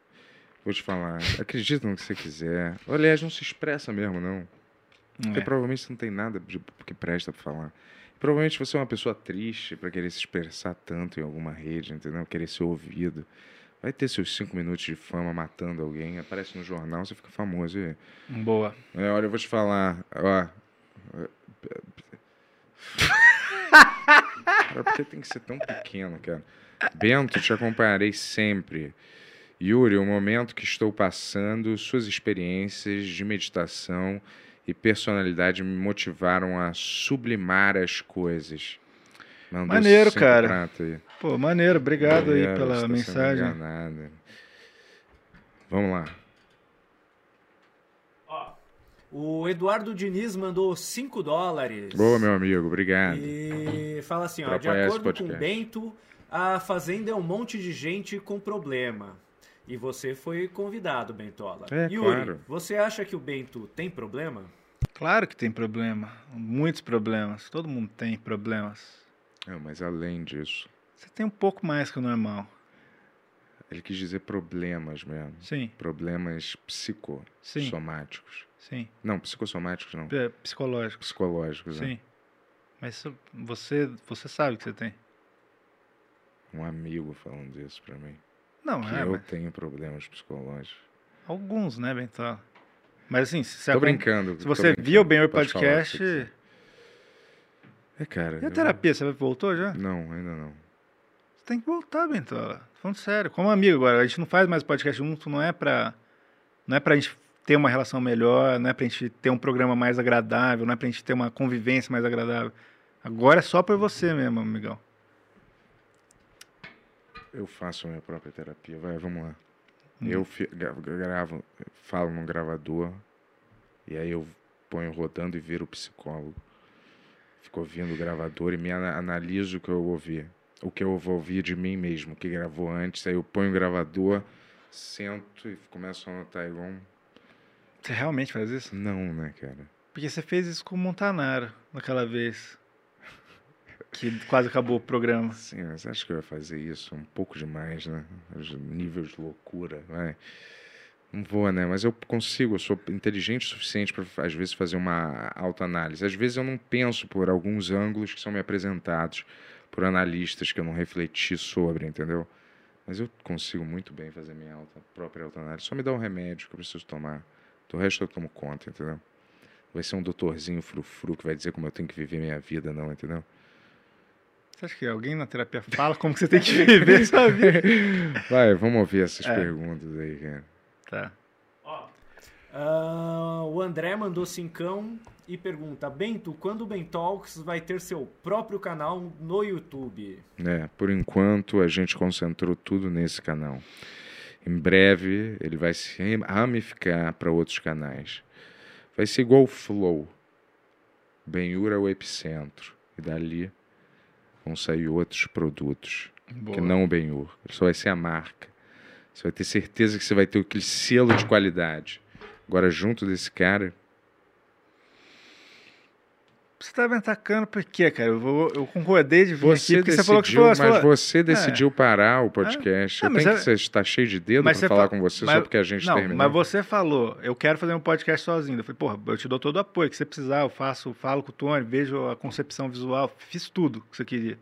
[SPEAKER 1] Vou te falar, acredita no que você quiser. Aliás, não se expressa mesmo, não. Porque
[SPEAKER 2] É.
[SPEAKER 1] provavelmente você não tem nada de, que presta pra falar. Provavelmente você é uma pessoa triste pra querer se expressar tanto em alguma rede, entendeu? Querer ser ouvido. Vai ter seus cinco minutos de fama matando alguém, aparece no jornal, você fica famoso. E,
[SPEAKER 2] Boa.
[SPEAKER 1] é, olha, eu vou te falar, ó. Cara, por que tem que ser tão pequeno, cara? Bento, te acompanharei sempre. Yuri, o momento que estou passando, suas experiências de meditação e personalidade me motivaram a sublimar as coisas. Mandou
[SPEAKER 2] Maneiro, cara.
[SPEAKER 1] aí.
[SPEAKER 2] Pô, maneiro. Obrigado aí
[SPEAKER 1] Galera,
[SPEAKER 2] pela mensagem.
[SPEAKER 1] enganada. Vamos lá.
[SPEAKER 4] O Eduardo Diniz mandou 5 dólares.
[SPEAKER 1] Boa, meu amigo, obrigado.
[SPEAKER 4] E fala assim, ó, de acordo com
[SPEAKER 1] podcast.
[SPEAKER 4] Bento, a Fazenda é um monte de gente com problema. E você foi convidado, Bentola.
[SPEAKER 1] É,
[SPEAKER 4] Yuri,
[SPEAKER 1] claro.
[SPEAKER 4] você acha que o Bento tem problema?
[SPEAKER 2] Claro que tem problema. Muitos problemas. Todo mundo tem problemas.
[SPEAKER 1] Não, mas além disso,
[SPEAKER 2] Você tem um pouco mais que o normal.
[SPEAKER 1] ele quis dizer problemas mesmo.
[SPEAKER 2] Sim,
[SPEAKER 1] Problemas
[SPEAKER 2] Sim.
[SPEAKER 1] psicossomáticos.
[SPEAKER 2] sim.
[SPEAKER 1] Não, psicossomáticos não.
[SPEAKER 2] É, psicológico.
[SPEAKER 1] Psicológicos, né?
[SPEAKER 2] Sim. Mas isso- você, você sabe que você tem.
[SPEAKER 1] Um amigo falando isso pra mim.
[SPEAKER 2] Não,
[SPEAKER 1] Que
[SPEAKER 2] é,
[SPEAKER 1] eu
[SPEAKER 2] mas
[SPEAKER 1] tenho problemas psicológicos.
[SPEAKER 2] alguns, né, Bentola? Mas assim, se você,
[SPEAKER 1] Tô brincando.
[SPEAKER 2] se você
[SPEAKER 1] brincando.
[SPEAKER 2] viu bem o
[SPEAKER 1] Pode falar o que
[SPEAKER 2] podcast.
[SPEAKER 1] você quiser. É, cara.
[SPEAKER 2] E a terapia, você voltou já?
[SPEAKER 1] Não, ainda não.
[SPEAKER 2] Você tem que voltar, Bentola. Tô Falando sério. Como amigo agora, a gente não faz mais podcast junto, não é pra. Não é pra gente ter uma relação melhor, não é pra gente ter um programa mais agradável, não é pra gente ter uma convivência mais agradável. Agora é só por você mesmo, amigão.
[SPEAKER 1] Eu faço a minha própria terapia. Vai, vamos lá.
[SPEAKER 2] Hum.
[SPEAKER 1] Eu gravo, falo num gravador, e aí eu ponho rodando e viro psicólogo. Fico ouvindo o gravador e me ana- analiso o que eu ouvi. O que eu vou ouvir de mim mesmo, o que gravou antes. Aí eu ponho o gravador, sento e começo a anotar igual um...
[SPEAKER 2] Você realmente faz isso?
[SPEAKER 1] Não, né, cara?
[SPEAKER 2] Porque você fez isso com o Montanaro naquela vez. Que quase acabou o programa.
[SPEAKER 1] Sim, mas acho que eu ia fazer isso um pouco demais, né? Os níveis de loucura, vai. Não vou, né? Mas eu consigo, eu sou inteligente o suficiente para às vezes fazer uma autoanálise. Às vezes eu não penso por alguns ângulos que são me apresentados por analistas que eu não refleti sobre, entendeu? Mas eu consigo muito bem fazer minha auto, própria autoanálise. Só me dá um remédio que eu preciso tomar. Do resto eu tomo conta, entendeu? Vai ser um doutorzinho frufru que vai dizer como eu tenho que viver minha vida, não, entendeu?
[SPEAKER 2] Você acha que alguém na terapia fala como você tem que [laughs] viver sua vida? [laughs]
[SPEAKER 1] Vai, vamos ouvir essas
[SPEAKER 2] É.
[SPEAKER 1] perguntas aí, cara.
[SPEAKER 2] Tá.
[SPEAKER 4] Ah, o André mandou cincão e pergunta: Bento, quando o Bentalks vai ter seu próprio canal no YouTube?
[SPEAKER 1] É, por enquanto a gente concentrou tudo nesse canal. Em breve ele vai se ramificar para outros canais. Vai ser igual o Flow. Benhur é o epicentro. E dali vão sair outros produtos.
[SPEAKER 2] Boa.
[SPEAKER 1] Que não o Benhur. Ele só vai ser a marca. Você vai ter certeza que você vai ter aquele selo de qualidade. Agora, junto desse cara,
[SPEAKER 2] Você tá me atacando por quê, cara? Eu, vou, eu concordei de vir
[SPEAKER 1] Você
[SPEAKER 2] aqui porque
[SPEAKER 1] decidiu,
[SPEAKER 2] você falou que
[SPEAKER 1] mas
[SPEAKER 2] você falou,
[SPEAKER 1] você decidiu parar o podcast.
[SPEAKER 2] Ah,
[SPEAKER 1] eu
[SPEAKER 2] mas
[SPEAKER 1] tenho
[SPEAKER 2] é-
[SPEAKER 1] que você está cheio de dedo
[SPEAKER 2] Mas
[SPEAKER 1] para
[SPEAKER 2] você
[SPEAKER 1] falar
[SPEAKER 2] fa-
[SPEAKER 1] com você
[SPEAKER 2] mas-
[SPEAKER 1] só porque a gente
[SPEAKER 2] não,
[SPEAKER 1] terminou.
[SPEAKER 2] mas você falou, eu quero fazer um podcast sozinho. Eu falei, porra, eu te dou todo o apoio que você precisar, eu faço, falo com o Tony, vejo a concepção visual, fiz tudo que você queria.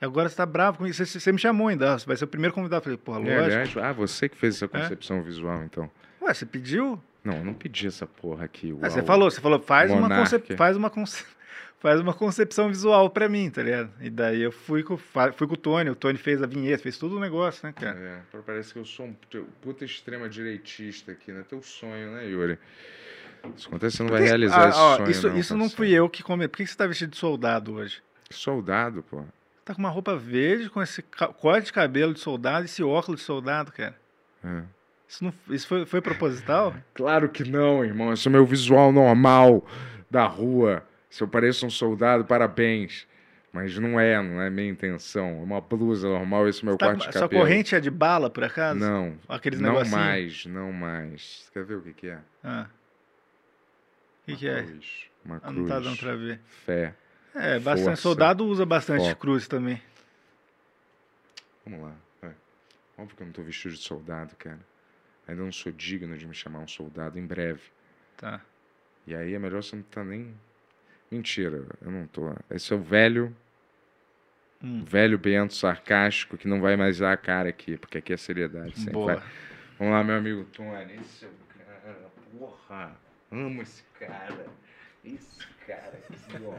[SPEAKER 2] Agora você tá bravo comigo, você, você me chamou ainda, você vai ser o primeiro convidado. Eu falei, porra,
[SPEAKER 1] E,
[SPEAKER 2] lógico. É?
[SPEAKER 1] aliás, ah, você que fez essa concepção visual, então.
[SPEAKER 2] Ué, você pediu?
[SPEAKER 1] Não, eu não pedi essa porra aqui.
[SPEAKER 2] Ah,
[SPEAKER 1] igual
[SPEAKER 2] você falou, você falou, faz uma, concep... faz, uma conce... [laughs] faz uma concepção visual pra mim, tá ligado? E daí eu fui com, fui com o Tony, o Tony fez a vinheta, fez tudo o negócio, né, cara?
[SPEAKER 1] É, parece que eu sou um puta extrema direitista aqui, né? Teu sonho, né, Yuri? Isso acontece, você não vai realizar
[SPEAKER 2] Ah,
[SPEAKER 1] esse
[SPEAKER 2] ó,
[SPEAKER 1] sonho.
[SPEAKER 2] Isso,
[SPEAKER 1] não,
[SPEAKER 2] isso não
[SPEAKER 1] parceiro.
[SPEAKER 2] fui eu que comentei. Por que você tá vestido de soldado hoje?
[SPEAKER 1] Soldado, pô.
[SPEAKER 2] Tá com uma roupa verde, com esse corte de cabelo de soldado esse óculos de soldado, cara.
[SPEAKER 1] É.
[SPEAKER 2] Isso, não, isso foi, foi proposital? [laughs]
[SPEAKER 1] Claro que não, irmão. Esse é o meu visual normal da rua. Se eu pareço um soldado, parabéns. Mas não é, não é minha intenção. É uma blusa normal, esse é o meu
[SPEAKER 2] Tá uma-
[SPEAKER 1] de
[SPEAKER 2] sua
[SPEAKER 1] cabelo.
[SPEAKER 2] corrente é de bala, por acaso?
[SPEAKER 1] Não,
[SPEAKER 2] Aqueles
[SPEAKER 1] não
[SPEAKER 2] negocinhos?
[SPEAKER 1] mais, não mais. Você quer ver o que, que é?
[SPEAKER 2] Ah. O que,
[SPEAKER 1] Uma
[SPEAKER 2] que é?
[SPEAKER 1] cruz. Uma
[SPEAKER 2] Ah,
[SPEAKER 1] cruz.
[SPEAKER 2] não tá dando pra ver.
[SPEAKER 1] Fé.
[SPEAKER 2] É, bastante.
[SPEAKER 1] Força.
[SPEAKER 2] Soldado usa bastante
[SPEAKER 1] Foco.
[SPEAKER 2] cruz também.
[SPEAKER 1] Vamos lá. vai. Óbvio que eu não tô vestido de soldado, cara. Ainda não sou digno de me chamar um soldado em breve.
[SPEAKER 2] Tá.
[SPEAKER 1] E aí é melhor você não tá nem. Mentira, eu não tô. Esse é o velho,
[SPEAKER 2] Hum.
[SPEAKER 1] velho Bento sarcástico que não vai mais dar a cara aqui, porque aqui é seriedade. Sempre
[SPEAKER 2] Boa.
[SPEAKER 1] vai. Vamos lá, meu amigo Tony. Esse é o cara. Porra, amo esse cara. Esse cara aqui, ó.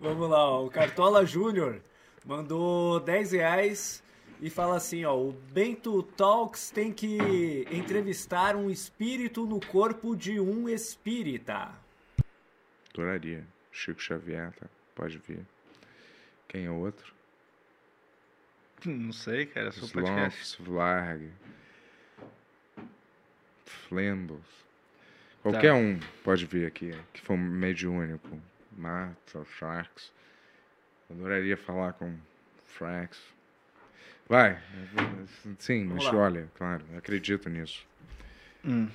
[SPEAKER 4] Vamos lá, ó, o Cartola Júnior mandou 10 reais e fala assim, ó, o Bento Talks tem que entrevistar um espírito no corpo de um espírita.
[SPEAKER 1] Adoraria. Chico Xavier, tá? pode vir. Quem é o outro?
[SPEAKER 2] Não sei, cara. É seu podcast.
[SPEAKER 1] Vlarg, Flambles. Qualquer um pode vir aqui, que for mediúnico. Marta, Sharks. Adoraria falar com Frax. Vai. Sim, mas
[SPEAKER 4] lá.
[SPEAKER 1] olha, claro, acredito nisso.
[SPEAKER 2] Hum.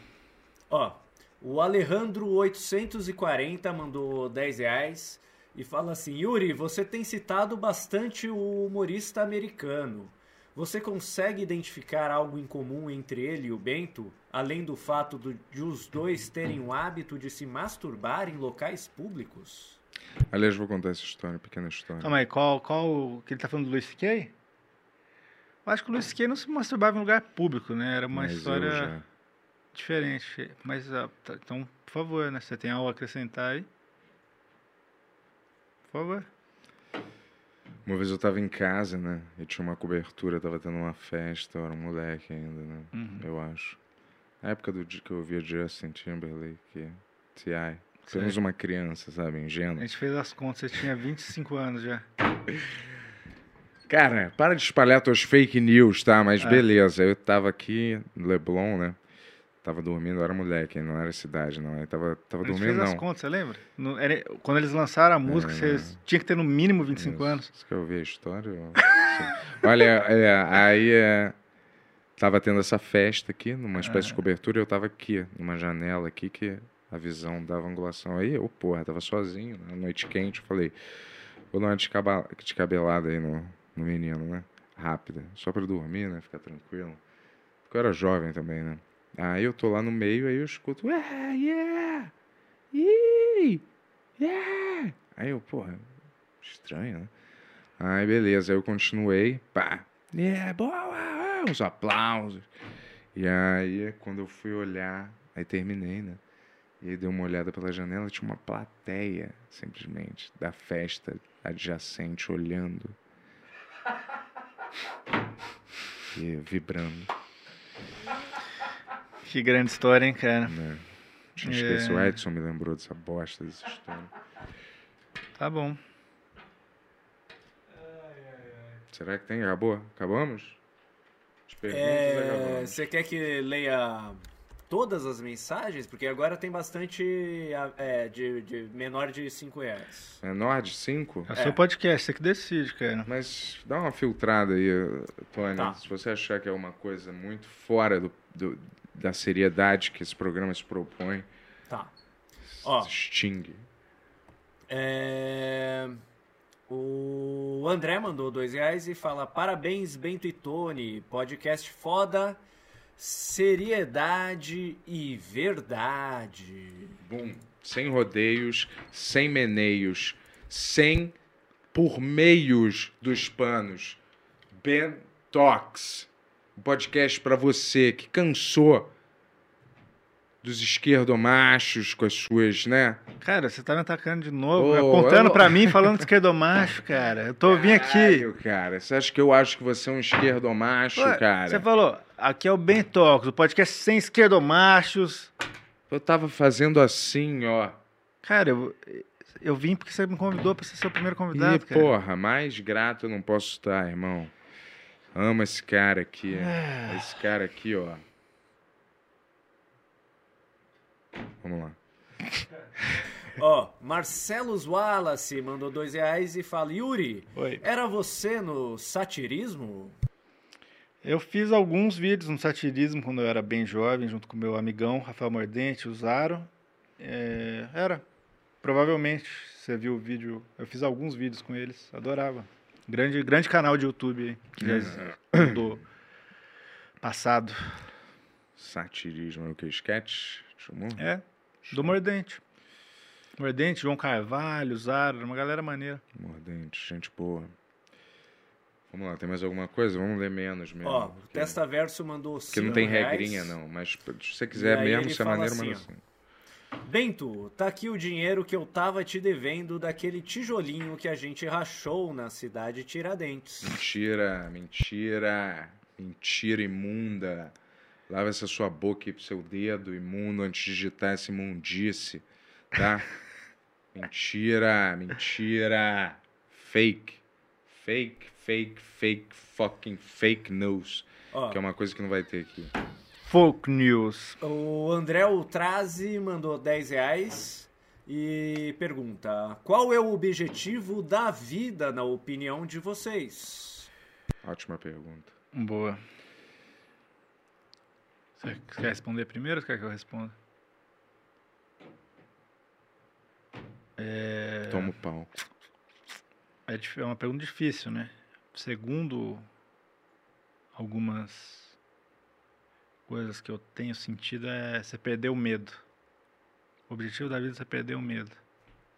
[SPEAKER 4] Ó, o Alejandro 840 mandou 10 reais e fala assim: Yuri, você tem citado bastante o humorista americano. Você consegue identificar algo em comum entre ele e o Bento, além do fato do- de os dois terem o hábito de se masturbar em locais públicos?
[SPEAKER 1] Aliás, vou contar essa história, pequena história.
[SPEAKER 2] Calma aí, qual, qual que ele tá falando do Luiz C.K.? Eu acho que o Luiz C.K. não se masturbava em lugar público, né? Era uma
[SPEAKER 1] Mas
[SPEAKER 2] história diferente. Mas, ah, tá, então, por favor, né? Você tem algo a acrescentar aí? Por favor.
[SPEAKER 1] Uma vez eu tava em casa, né? E tinha uma cobertura, tava tendo uma festa, eu era um moleque ainda, né?
[SPEAKER 2] Uhum.
[SPEAKER 1] Eu acho. Na época do dia que eu ouvia Justin Timberlake, T.I. Apenas uma criança, sabe?
[SPEAKER 2] A
[SPEAKER 1] Ingênua.
[SPEAKER 2] gente fez as contas, você tinha 25 anos já.
[SPEAKER 1] Cara, para de espalhar tuas fake news, tá? Mas
[SPEAKER 2] É.
[SPEAKER 1] beleza, eu tava aqui no Leblon, né? Tava dormindo, eu era moleque, não era cidade, não. Eu tava, tava
[SPEAKER 2] A gente
[SPEAKER 1] dormindo,
[SPEAKER 2] fez as
[SPEAKER 1] não.
[SPEAKER 2] contas, você lembra? No- era- quando eles lançaram a música,
[SPEAKER 1] É,
[SPEAKER 2] você tinha que ter no mínimo 25
[SPEAKER 1] Isso.
[SPEAKER 2] anos.
[SPEAKER 1] Você quer ouvir a história? Olha, é, aí é, tava tendo essa festa aqui, numa espécie de cobertura, e eu tava aqui, numa janela aqui, que a visão dava angulação. Aí eu, porra, tava sozinho, né, noite quente, eu falei, vou dar uma descabelada aí no, no menino, né? Rápida, só pra dormir, né? Ficar tranquilo. Porque eu era jovem também, né? Aí eu tô lá no meio, aí eu escuto, ah, yeah, yeah, yeah. Aí eu, porra, estranho, né? Aí beleza, aí eu continuei, pá, yeah, boa, uns aplausos. E aí, quando eu fui olhar, aí terminei, né? E aí dei uma olhada pela janela, tinha uma plateia, simplesmente, da festa adjacente, olhando. [laughs] E vibrando,
[SPEAKER 2] Que grande história, hein, cara?
[SPEAKER 1] né? Tinha esquecido, o
[SPEAKER 2] É.
[SPEAKER 1] Edson me lembrou dessa bosta, dessa história.
[SPEAKER 2] Tá bom.
[SPEAKER 1] Será que tem? Acabou? Acabamos? As perguntas
[SPEAKER 4] É. Você quer que leia todas as mensagens? Porque agora tem bastante é, de, de menor de 5 reais.
[SPEAKER 1] Menor de 5?
[SPEAKER 2] É o seu podcast, você que decide, cara.
[SPEAKER 1] Mas dá uma filtrada aí, Tony.
[SPEAKER 4] Tá.
[SPEAKER 1] Se você achar que é uma coisa muito fora do, do- da seriedade que esse programa se propõe,
[SPEAKER 4] Tá. Ó.
[SPEAKER 1] se extingue.
[SPEAKER 4] É, O André mandou dois reais e fala: Parabéns, Bento e Tony. Podcast foda, seriedade e verdade.
[SPEAKER 1] Bum. Sem rodeios, sem meneios, sem por meios dos panos. Ben Talks. Um podcast pra você que cansou dos esquerdomachos com as suas, né?
[SPEAKER 2] Cara, você tá me atacando de novo,
[SPEAKER 1] Ô,
[SPEAKER 2] apontando
[SPEAKER 1] eu-
[SPEAKER 2] pra mim, falando de esquerdomacho, cara. Eu tô vim aqui.
[SPEAKER 1] Cara. Você acha que eu acho que você é um esquerdomacho, cara?
[SPEAKER 2] Você falou, aqui é o Ben Talks, o podcast sem esquerdomachos.
[SPEAKER 1] Eu tava fazendo assim, ó.
[SPEAKER 2] Cara, eu, eu vim porque você me convidou pra ser seu primeiro
[SPEAKER 1] E,
[SPEAKER 2] convidado, cara.
[SPEAKER 1] porra, mais grato eu não posso estar, irmão. Amo esse cara aqui.
[SPEAKER 2] Ah.
[SPEAKER 1] Esse cara aqui, ó. Vamos lá. [laughs]
[SPEAKER 4] Ó, Marcelos Wallace mandou dois reais e fala: Yuri,
[SPEAKER 2] Oi.
[SPEAKER 4] era você no satirismo?
[SPEAKER 2] Eu fiz alguns vídeos no satirismo quando eu era bem jovem, junto com meu amigão Rafael Mordente, o Zaro. É, era. Provavelmente você viu o vídeo. Eu fiz alguns vídeos com eles, adorava. Grande, grande canal de YouTube que já existe, do passado.
[SPEAKER 1] Satirismo é o que? Sketch?
[SPEAKER 2] É, do Mordente. Mordente, João Carvalho, Zaro, era uma galera maneira.
[SPEAKER 1] Mordente, gente boa. Vamos lá, tem mais alguma coisa? Vamos ler menos mesmo.
[SPEAKER 4] Ó, o
[SPEAKER 1] porque-
[SPEAKER 4] Testa Verso mandou
[SPEAKER 1] Porque não tem
[SPEAKER 4] reais.
[SPEAKER 1] regrinha, não. Mas se você quiser mesmo, se é maneiro,
[SPEAKER 4] assim,
[SPEAKER 1] manda assim.
[SPEAKER 4] Bento, tá aqui o dinheiro que eu tava te devendo daquele tijolinho que a gente rachou na cidade Tiradentes.
[SPEAKER 1] Mentira, mentira, mentira imunda. Lava essa sua boca pro seu dedo imundo antes de digitar essa imundice, tá? [laughs] mentira, mentira. Fake. Fake, fake, fake, fucking fake news.
[SPEAKER 4] Ó,
[SPEAKER 1] Que é uma coisa que não vai ter aqui.
[SPEAKER 2] Folk News.
[SPEAKER 4] O André Ultrazi mandou 10 reais e pergunta: Qual é o objetivo da vida, na opinião de vocês?
[SPEAKER 1] Ótima pergunta.
[SPEAKER 2] Boa. Você quer responder primeiro ou você quer que eu responda? É,
[SPEAKER 1] Toma o pau.
[SPEAKER 2] é é uma pergunta difícil, né? Segundo algumas coisas que eu tenho sentido é você perder o medo. O objetivo da vida é você perder o medo.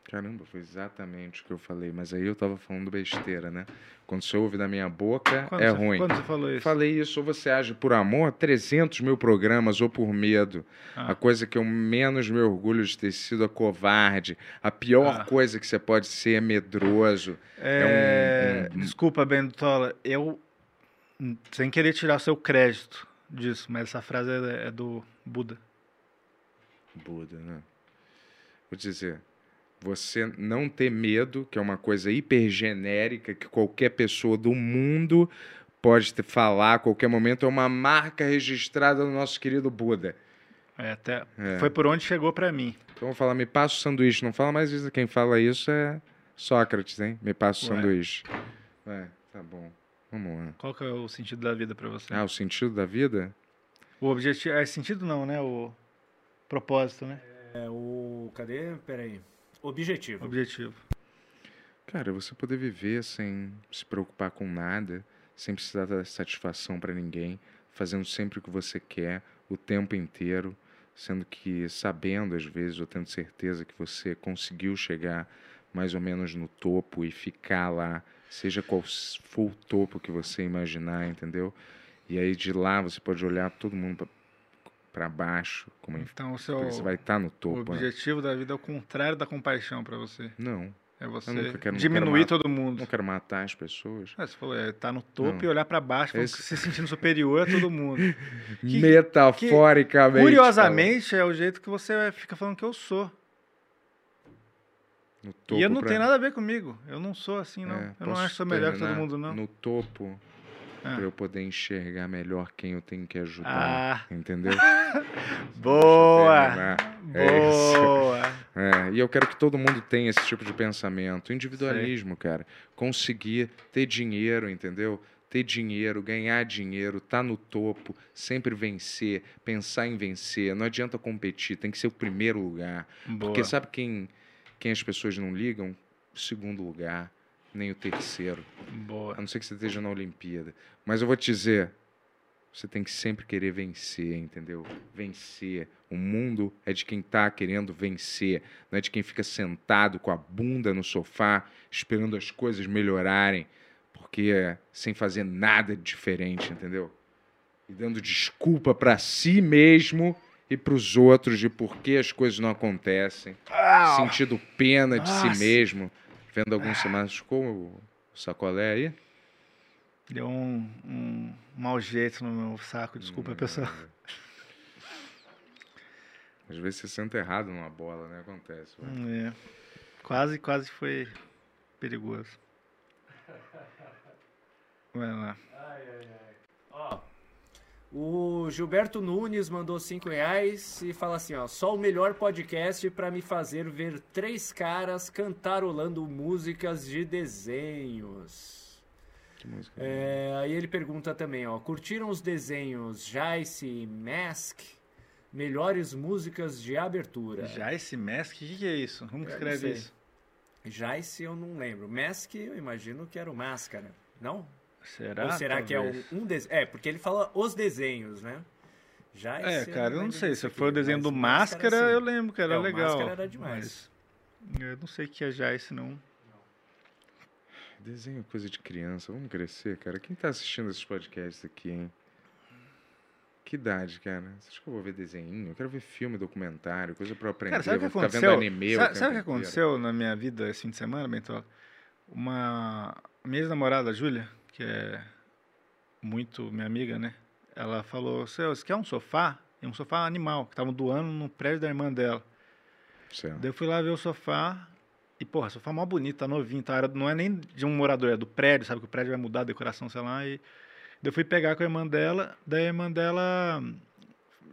[SPEAKER 1] Caramba, foi exatamente o que eu falei. Mas aí eu tava falando besteira, né? Quando você ouve da minha boca,
[SPEAKER 2] Quando
[SPEAKER 1] é
[SPEAKER 2] você,
[SPEAKER 1] ruim.
[SPEAKER 2] Quando você falou isso?
[SPEAKER 1] Falei isso, ou você age por amor, 300 mil programas, ou por medo.
[SPEAKER 2] Ah.
[SPEAKER 1] A coisa que eu menos me orgulho de ter sido a covarde. A pior
[SPEAKER 2] Ah.
[SPEAKER 1] coisa que você pode ser é medroso.
[SPEAKER 2] É,
[SPEAKER 1] um- um-
[SPEAKER 2] Desculpa, eu, sem querer tirar seu crédito disso, mas essa frase é, é do Buda.
[SPEAKER 1] Buda, né? Vou dizer, você não ter medo, que é uma coisa hipergenérica que qualquer pessoa do mundo pode te falar a qualquer momento, é uma marca registrada no nosso querido Buda.
[SPEAKER 2] É, até,
[SPEAKER 1] É.
[SPEAKER 2] Foi por onde chegou pra mim.
[SPEAKER 1] Então vou falar, me passa o sanduíche. Não fala mais isso. Quem fala isso é Sócrates, hein? Me passa o sanduíche. É, tá bom. Vamos lá.
[SPEAKER 2] Qual que é o sentido da vida pra você?
[SPEAKER 1] Ah, o sentido da vida?
[SPEAKER 2] O objetivo. É sentido não, né? O propósito, né?
[SPEAKER 4] É o. Cadê? Peraí. Objetivo.
[SPEAKER 2] Objetivo.
[SPEAKER 1] Cara, você poder viver sem se preocupar com nada, sem precisar dar satisfação pra ninguém, fazendo sempre o que você quer, o tempo inteiro, sendo que sabendo às vezes, ou tendo certeza que você conseguiu chegar mais ou menos no topo e ficar lá, seja qual for o topo que você imaginar, entendeu? E aí de lá você pode olhar todo mundo pra baixo, como
[SPEAKER 2] Então o seu
[SPEAKER 1] você vai estar no
[SPEAKER 2] o
[SPEAKER 1] topo. né?
[SPEAKER 2] objetivo da vida é o contrário da compaixão pra você.
[SPEAKER 1] Não,
[SPEAKER 2] É você
[SPEAKER 1] quero-
[SPEAKER 2] diminuir todo mundo.
[SPEAKER 1] não quero matar as pessoas.
[SPEAKER 2] É, você falou, é, tá no topo
[SPEAKER 1] Não.
[SPEAKER 2] e olhar pra baixo,
[SPEAKER 1] Esse-
[SPEAKER 2] que se sentindo superior a todo mundo. [laughs] Que-
[SPEAKER 1] Metaforicamente.
[SPEAKER 2] Curiosamente, é o jeito que você fica falando que eu sou.
[SPEAKER 1] No topo
[SPEAKER 2] e eu não
[SPEAKER 1] pra-
[SPEAKER 2] tem nada a ver comigo. Eu não sou assim, não.
[SPEAKER 1] É,
[SPEAKER 2] eu não acho que sou melhor que todo
[SPEAKER 1] terminar
[SPEAKER 2] mundo, não.
[SPEAKER 1] No topo,
[SPEAKER 2] Ah.
[SPEAKER 1] pra eu poder enxergar melhor quem eu tenho que ajudar.
[SPEAKER 2] Ah,
[SPEAKER 1] Entendeu? [laughs]
[SPEAKER 2] boa!
[SPEAKER 1] É.
[SPEAKER 2] Boa! [laughs]
[SPEAKER 1] É, e eu quero que todo mundo tenha esse tipo de pensamento. Individualismo, cara. Conseguir ter dinheiro, entendeu? Ter dinheiro, ganhar dinheiro, tá no topo, sempre vencer, pensar em vencer. Não adianta competir, tem que ser o primeiro lugar.
[SPEAKER 2] Boa.
[SPEAKER 1] Porque sabe quem, quem as pessoas não ligam? O segundo lugar, nem o terceiro.
[SPEAKER 2] Boa.
[SPEAKER 1] A não ser que você esteja na Olimpíada. Mas eu vou te dizer, você tem que sempre querer vencer, entendeu? Vencer. O mundo é de quem tá querendo vencer, não é de quem fica sentado com a bunda no sofá, esperando as coisas melhorarem, porque é sem fazer nada de diferente, entendeu? E dando desculpa para si mesmo e para os outros de por que as coisas não acontecem, sentindo pena de
[SPEAKER 2] Nossa.
[SPEAKER 1] si mesmo, vendo algum se machucou o sacolé aí?
[SPEAKER 2] Deu um, um mau jeito no meu saco, desculpa,
[SPEAKER 1] Hum,
[SPEAKER 2] pessoal.
[SPEAKER 1] Às vezes você senta errado numa bola, né? Acontece. vai.
[SPEAKER 2] É. Quase, quase foi perigoso. Vai lá.
[SPEAKER 4] O Gilberto Nunes mandou 5 reais e fala assim, ó, só o melhor podcast pra me fazer ver três caras cantarolando músicas de desenhos.
[SPEAKER 1] Que música.
[SPEAKER 4] É, aí ele pergunta também, ó, curtiram os desenhos Jace e Mask? Melhores músicas de abertura.
[SPEAKER 2] Já esse Mask, o que, que é isso? Como que escreve isso?
[SPEAKER 4] Jace eu não lembro. Mask eu imagino que era o Máscara, não?
[SPEAKER 2] Será?
[SPEAKER 4] Ou será que é
[SPEAKER 2] Talvez.
[SPEAKER 4] um, um desenho? É, porque ele fala os desenhos, né? Jace,
[SPEAKER 2] É, cara, eu não sei. Se for o desenho do
[SPEAKER 4] Máscara,
[SPEAKER 2] Máscara,
[SPEAKER 4] sim.
[SPEAKER 2] eu lembro que era
[SPEAKER 4] É, o
[SPEAKER 2] legal.
[SPEAKER 4] Máscara era demais.
[SPEAKER 2] Mas eu não sei o que é já esse não.
[SPEAKER 1] Desenho é coisa de criança. Vamos crescer, cara. Quem tá assistindo esses podcasts aqui, hein? que idade, cara? Você acha que eu vou ver desenho? Eu quero ver filme, documentário, coisa pra eu aprender.
[SPEAKER 2] Cara, sabe o que
[SPEAKER 1] eu vou ficar
[SPEAKER 2] aconteceu?
[SPEAKER 1] vendo anime.
[SPEAKER 2] sabe sabe o que aconteceu na minha vida esse fim de semana, Bento? Uma minha ex-namorada, a Júlia, que é muito minha amiga, né? Ela falou, seu, você quer um sofá? É um sofá animal, que estavam doando no prédio da irmã dela.
[SPEAKER 1] Certo.
[SPEAKER 2] Daí eu fui lá ver o sofá e, porra, sofá mó bonito, tá novinho, tá? Não é nem de um morador, é do prédio, sabe? Que o prédio vai mudar a decoração, sei lá. E daí eu fui pegar com a irmã dela, daí a irmã dela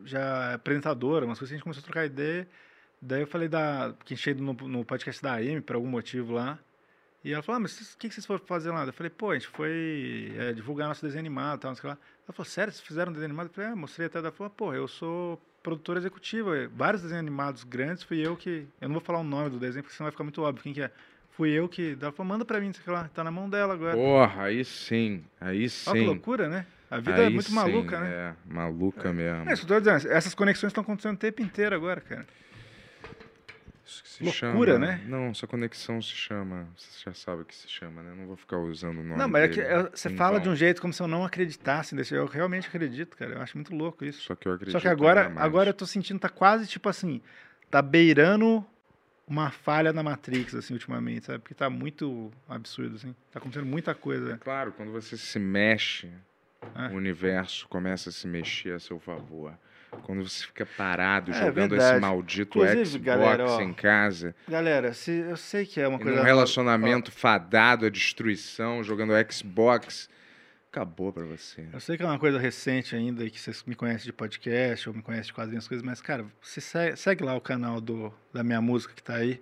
[SPEAKER 2] já é apresentadora, umas coisas que a gente começou a trocar ideia. Daí eu falei da. que enchei no, no podcast da AM, por algum motivo lá. E ela falou, ah, mas o que, que vocês foram fazer lá? Eu falei, pô, a gente foi é, divulgar nosso desenho animado e tal, não sei lá. Ela falou, sério, vocês fizeram um desenho animado? Eu falei, é, mostrei até. Ela falou, pô, eu sou produtora executiva, é, vários desenhos animados grandes, fui eu que. Eu não vou falar o nome do desenho, porque senão vai ficar muito óbvio quem que é. Fui eu que. Ela falou, manda pra mim, sei lá, tá na mão dela agora.
[SPEAKER 1] Porra, aí sim. Aí
[SPEAKER 2] Olha que
[SPEAKER 1] sim.
[SPEAKER 2] loucura, né? A vida é
[SPEAKER 1] Aí
[SPEAKER 2] muito
[SPEAKER 1] sim,
[SPEAKER 2] maluca, né?
[SPEAKER 1] É, maluca mesmo.
[SPEAKER 2] É isso que eu tô dizendo, essas conexões estão acontecendo o tempo inteiro agora, cara.
[SPEAKER 1] Que
[SPEAKER 2] Loucura,
[SPEAKER 1] chama-
[SPEAKER 2] né?
[SPEAKER 1] Não, essa conexão se chama. Você já sabe o que se chama, né? Não vou ficar usando o nome.
[SPEAKER 2] Não, mas é que
[SPEAKER 1] dele
[SPEAKER 2] é, você
[SPEAKER 1] em
[SPEAKER 2] fala de um jeito como se eu não acreditasse nisso. Eu realmente acredito, cara. Eu acho muito louco isso.
[SPEAKER 1] Só que eu acredito.
[SPEAKER 2] Só que agora, agora eu tô sentindo, tá quase tipo assim, tá beirando uma falha na Matrix, assim, ultimamente, sabe? Porque tá muito absurdo, assim. Tá acontecendo muita coisa.
[SPEAKER 1] Claro, quando você se mexe,
[SPEAKER 2] É.
[SPEAKER 1] o universo começa a se mexer a seu favor. Quando você fica parado
[SPEAKER 2] É
[SPEAKER 1] jogando
[SPEAKER 2] verdade.
[SPEAKER 1] esse maldito
[SPEAKER 2] Inclusive,
[SPEAKER 1] Xbox
[SPEAKER 2] galera, ó,
[SPEAKER 1] em casa,
[SPEAKER 2] Galera, se, eu sei que é uma coisa...
[SPEAKER 1] num relacionamento fadado à destruição, jogando Xbox, acabou pra você.
[SPEAKER 2] Eu sei que é uma coisa recente ainda, e que vocês me conhecem de podcast, ou me conhecem de quadrinhos, coisas, mas, cara, você segue, segue lá o canal do, da minha música que tá aí.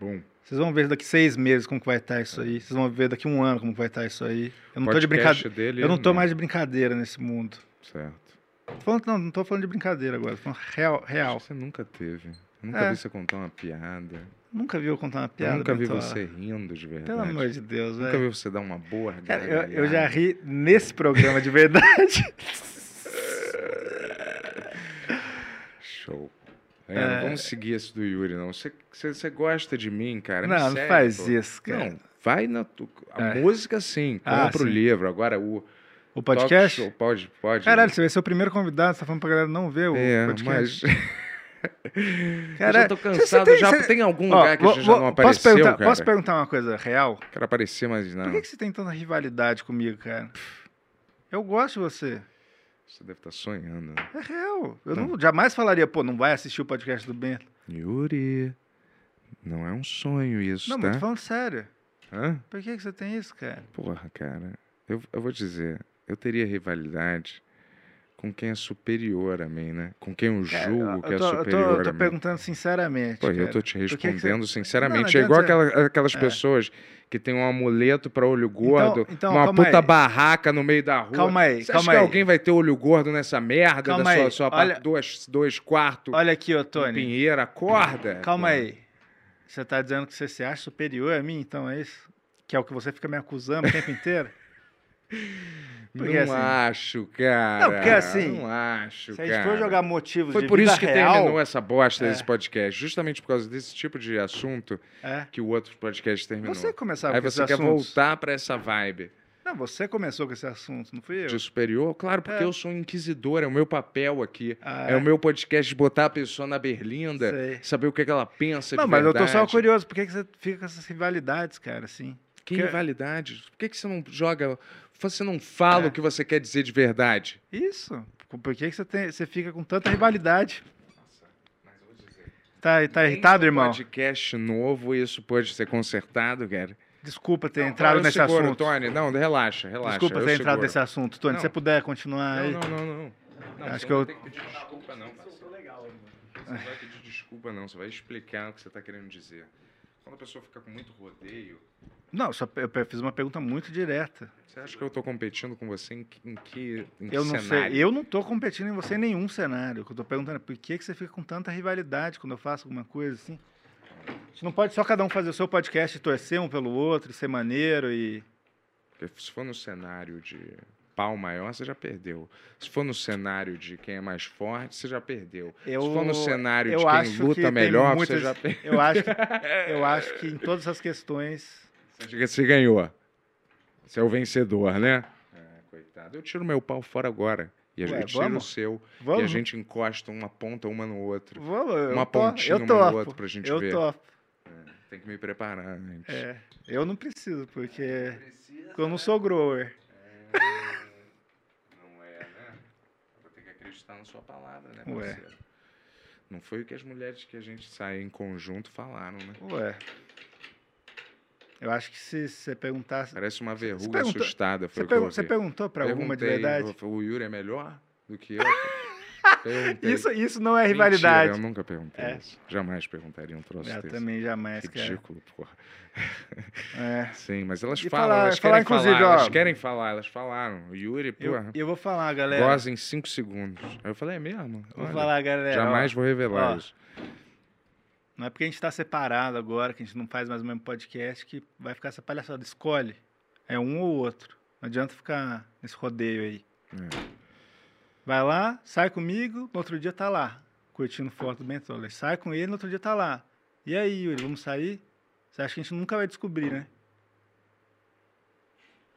[SPEAKER 1] Bom,
[SPEAKER 2] Vocês vão ver daqui seis meses como que vai estar isso aí. Vocês vão ver daqui um ano como que vai estar isso aí. Eu não tô de
[SPEAKER 1] podcast
[SPEAKER 2] brincadeira. Eu não tô
[SPEAKER 1] não.
[SPEAKER 2] mais de brincadeira nesse mundo.
[SPEAKER 1] certo.
[SPEAKER 2] Falando, não, não tô falando de brincadeira agora, tô falando real. real.
[SPEAKER 1] Você nunca teve. Eu nunca
[SPEAKER 2] É.
[SPEAKER 1] vi você contar uma piada.
[SPEAKER 2] Nunca vi eu contar uma
[SPEAKER 1] Eu
[SPEAKER 2] piada.
[SPEAKER 1] nunca vi
[SPEAKER 2] Bentola.
[SPEAKER 1] você rindo de verdade.
[SPEAKER 2] Pelo amor de Deus,
[SPEAKER 1] Nunca
[SPEAKER 2] velho.
[SPEAKER 1] vi você dar uma boa
[SPEAKER 2] Cara, eu, eu já ri nesse programa de verdade. [laughs]
[SPEAKER 1] Show. É, não vamos seguir esse do Yuri, não. Você, você, você gosta de mim, cara?
[SPEAKER 2] Não, não faz isso, cara.
[SPEAKER 1] Não, vai na. tu- A
[SPEAKER 2] É.
[SPEAKER 1] música sim,
[SPEAKER 2] Ah,
[SPEAKER 1] compra o
[SPEAKER 2] sim.
[SPEAKER 1] livro. Agora o.
[SPEAKER 2] O podcast?
[SPEAKER 1] show, pode, pode.
[SPEAKER 2] Caralho, você vai ser o primeiro convidado, você tá falando pra galera não ver o
[SPEAKER 1] É,
[SPEAKER 2] podcast. [laughs]
[SPEAKER 1] mas.
[SPEAKER 2] Cara,
[SPEAKER 1] eu já tô cansado.
[SPEAKER 2] tem-
[SPEAKER 1] já tem algum
[SPEAKER 2] Ó,
[SPEAKER 1] lugar que
[SPEAKER 2] vou-
[SPEAKER 1] já
[SPEAKER 2] vou-
[SPEAKER 1] não
[SPEAKER 2] posso
[SPEAKER 1] apareceu,
[SPEAKER 2] perguntar,
[SPEAKER 1] cara?
[SPEAKER 2] Posso perguntar uma coisa real?
[SPEAKER 1] Quero aparecer, mas não.
[SPEAKER 2] Por que, que você tem tanta rivalidade comigo, cara? Eu gosto de você.
[SPEAKER 1] Você deve estar sonhando.
[SPEAKER 2] É real. Eu não, jamais falaria, pô, não vai assistir o podcast do Bento.
[SPEAKER 1] Yuri. Não é um sonho isso,
[SPEAKER 2] Não, mas
[SPEAKER 1] tá?
[SPEAKER 2] tô falando sério.
[SPEAKER 1] Hã?
[SPEAKER 2] Por que, que você tem isso, cara?
[SPEAKER 1] Porra, cara. Eu, eu vou dizer, eu teria rivalidade com quem é superior a mim, né? Com quem eu
[SPEAKER 2] Cara,
[SPEAKER 1] julgo que é
[SPEAKER 2] tô, eu tô-
[SPEAKER 1] superior
[SPEAKER 2] eu tô
[SPEAKER 1] a mim.
[SPEAKER 2] perguntando sinceramente.
[SPEAKER 1] Pô, eu tô te
[SPEAKER 2] que que você-
[SPEAKER 1] respondendo
[SPEAKER 2] Não,
[SPEAKER 1] sinceramente.
[SPEAKER 2] não
[SPEAKER 1] é igual
[SPEAKER 2] adianta
[SPEAKER 1] aquela- aquelas
[SPEAKER 2] É.
[SPEAKER 1] pessoas que tem um amuleto pra olho gordo,
[SPEAKER 2] então,
[SPEAKER 1] numa
[SPEAKER 2] calma
[SPEAKER 1] puta
[SPEAKER 2] aí.
[SPEAKER 1] barraca no meio da rua.
[SPEAKER 2] Calma aí,
[SPEAKER 1] Você
[SPEAKER 2] calma
[SPEAKER 1] acha que
[SPEAKER 2] aí.
[SPEAKER 1] alguém vai ter olho gordo nessa merda
[SPEAKER 2] Calma
[SPEAKER 1] da sua,
[SPEAKER 2] aí,
[SPEAKER 1] sua
[SPEAKER 2] olha-
[SPEAKER 1] dois, dois quartos
[SPEAKER 2] Olha aqui, ô Tony.
[SPEAKER 1] Pinheiro? Acorda.
[SPEAKER 2] Calma
[SPEAKER 1] pô.
[SPEAKER 2] aí. Você tá dizendo que você se acha superior a mim, então é isso? Que é o que você fica me acusando o tempo inteiro? Porque,
[SPEAKER 1] não
[SPEAKER 2] assim-
[SPEAKER 1] acho, cara.
[SPEAKER 2] Não, porque, assim,
[SPEAKER 1] Não acho,
[SPEAKER 2] Se a gente
[SPEAKER 1] cara.
[SPEAKER 2] for jogar motivos
[SPEAKER 1] Foi
[SPEAKER 2] de
[SPEAKER 1] por isso que
[SPEAKER 2] real,
[SPEAKER 1] terminou essa bosta
[SPEAKER 2] É.
[SPEAKER 1] desse podcast. Justamente por causa desse tipo de assunto
[SPEAKER 2] é.
[SPEAKER 1] que o outro podcast terminou.
[SPEAKER 2] Você começava
[SPEAKER 1] Aí
[SPEAKER 2] com
[SPEAKER 1] você quer
[SPEAKER 2] assuntos.
[SPEAKER 1] voltar pra essa vibe
[SPEAKER 2] Não, você começou com esse assunto, não fui eu.
[SPEAKER 1] de superior? Claro, porque
[SPEAKER 2] É.
[SPEAKER 1] eu sou um inquisidor, é o meu papel aqui.
[SPEAKER 2] Ah,
[SPEAKER 1] É o meu podcast de botar a pessoa na berlinda,
[SPEAKER 2] Sei.
[SPEAKER 1] saber o que, é que ela pensa
[SPEAKER 2] Não, mas eu
[SPEAKER 1] verdade.
[SPEAKER 2] tô só curioso, por que, que você fica com essas rivalidades, cara, assim?
[SPEAKER 1] Que
[SPEAKER 2] Porque-
[SPEAKER 1] rivalidade. Por que, que você não joga... Você não fala
[SPEAKER 2] É.
[SPEAKER 1] o que você quer dizer de verdade?
[SPEAKER 2] Isso. Por que, que você, tem, você fica com tanta rivalidade? Tá, tá irritado,
[SPEAKER 1] Tem
[SPEAKER 2] irmão?
[SPEAKER 1] podcast novo isso pode ser consertado, cara.
[SPEAKER 2] Desculpa ter
[SPEAKER 1] Não,
[SPEAKER 2] entrado
[SPEAKER 1] eu
[SPEAKER 2] nesse
[SPEAKER 1] seguro,
[SPEAKER 2] assunto.
[SPEAKER 1] Tony. Não, relaxa, relaxa.
[SPEAKER 2] Desculpa
[SPEAKER 1] eu
[SPEAKER 2] ter entrado
[SPEAKER 1] seguro.
[SPEAKER 2] nesse assunto. Tony,
[SPEAKER 1] Não.
[SPEAKER 2] se você puder continuar
[SPEAKER 1] Não,
[SPEAKER 2] aí.
[SPEAKER 1] não, não, não. não
[SPEAKER 2] Acho que
[SPEAKER 1] não
[SPEAKER 2] eu-
[SPEAKER 1] vai ter que pedir desculpa, não. Você não vai pedir desculpa, não. Você vai explicar o que você está querendo dizer. Quando a pessoa fica com muito rodeio,
[SPEAKER 2] Não, só, eu fiz uma pergunta muito direta.
[SPEAKER 1] você acha que eu estou competindo com você em que, em que, em que
[SPEAKER 2] Eu não
[SPEAKER 1] cenário?
[SPEAKER 2] sei. Eu não tô competindo em você em nenhum cenário. O que eu tô perguntando é por que, que você fica com tanta rivalidade quando eu faço alguma coisa assim? A gente não pode só cada um fazer o seu podcast e torcer um pelo outro, e ser maneiro e.
[SPEAKER 1] Porque se for no cenário de pau maior, você já perdeu. Se for no cenário de quem é mais forte, você já perdeu.
[SPEAKER 2] Eu,
[SPEAKER 1] se for no cenário
[SPEAKER 2] eu
[SPEAKER 1] de quem
[SPEAKER 2] que
[SPEAKER 1] luta
[SPEAKER 2] tem
[SPEAKER 1] melhor,
[SPEAKER 2] muitas-
[SPEAKER 1] você já [laughs] perdeu.
[SPEAKER 2] Eu acho, que, eu acho que em todas essas questões.
[SPEAKER 1] Você ganhou. Você é o vencedor, né? É, coitado. Eu tiro meu pau fora agora. E a
[SPEAKER 2] Ué,
[SPEAKER 1] gente tira o
[SPEAKER 2] vamos?
[SPEAKER 1] seu e
[SPEAKER 2] Vamos?
[SPEAKER 1] a gente encosta uma ponta uma no outro.
[SPEAKER 2] Vamos,
[SPEAKER 1] uma pontinha uma
[SPEAKER 2] topo,
[SPEAKER 1] no outro pra gente
[SPEAKER 2] eu
[SPEAKER 1] ver.
[SPEAKER 2] topo.
[SPEAKER 1] Tem que me preparar antes.
[SPEAKER 2] É, eu não preciso, porque eu não sou grower.
[SPEAKER 1] Não é, né? Vou acreditar na sua palavra, né,
[SPEAKER 2] Ué.
[SPEAKER 1] parceiro? Não foi o que as mulheres que a gente sai em conjunto falaram, né?
[SPEAKER 2] Ué. Eu acho que se você perguntasse.
[SPEAKER 1] Parece uma verruga assustada, foi
[SPEAKER 2] Você, pergun- você perguntou pra alguma de verdade?
[SPEAKER 1] O, o Yuri é melhor do que eu? [laughs] Perguntei.
[SPEAKER 2] Isso, isso não é
[SPEAKER 1] Mentira,
[SPEAKER 2] rivalidade.
[SPEAKER 1] eu nunca perguntei
[SPEAKER 2] É.
[SPEAKER 1] isso. Jamais perguntaria um troço
[SPEAKER 2] Eu
[SPEAKER 1] desse.
[SPEAKER 2] também jamais, cara.
[SPEAKER 1] Ridículo, porra.
[SPEAKER 2] É.
[SPEAKER 1] Sim, mas elas
[SPEAKER 2] E
[SPEAKER 1] falam,
[SPEAKER 2] falar-
[SPEAKER 1] elas
[SPEAKER 2] falar,
[SPEAKER 1] querem falar, elas
[SPEAKER 2] ó,
[SPEAKER 1] querem falar, elas falaram. O Yuri,
[SPEAKER 2] Eu,
[SPEAKER 1] porra,
[SPEAKER 2] eu vou falar, galera.
[SPEAKER 1] goza em 5 segundos. Aí eu falei, é mesmo?
[SPEAKER 2] Vou
[SPEAKER 1] Olha,
[SPEAKER 2] falar, galera.
[SPEAKER 1] jamais
[SPEAKER 2] ó,
[SPEAKER 1] vou revelar
[SPEAKER 2] ó,
[SPEAKER 1] isso.
[SPEAKER 2] Não é porque a gente tá separado agora, que a gente não faz mais o mesmo podcast, que vai ficar essa palhaçada. Escolhe. É um ou outro. Não adianta ficar nesse rodeio aí.
[SPEAKER 1] É.
[SPEAKER 2] Vai lá, sai comigo, no outro dia tá lá, curtindo foto do Bentola. Sai com ele, no outro dia tá lá. E aí, Yuri, vamos sair? Você acha que a gente nunca vai descobrir, né?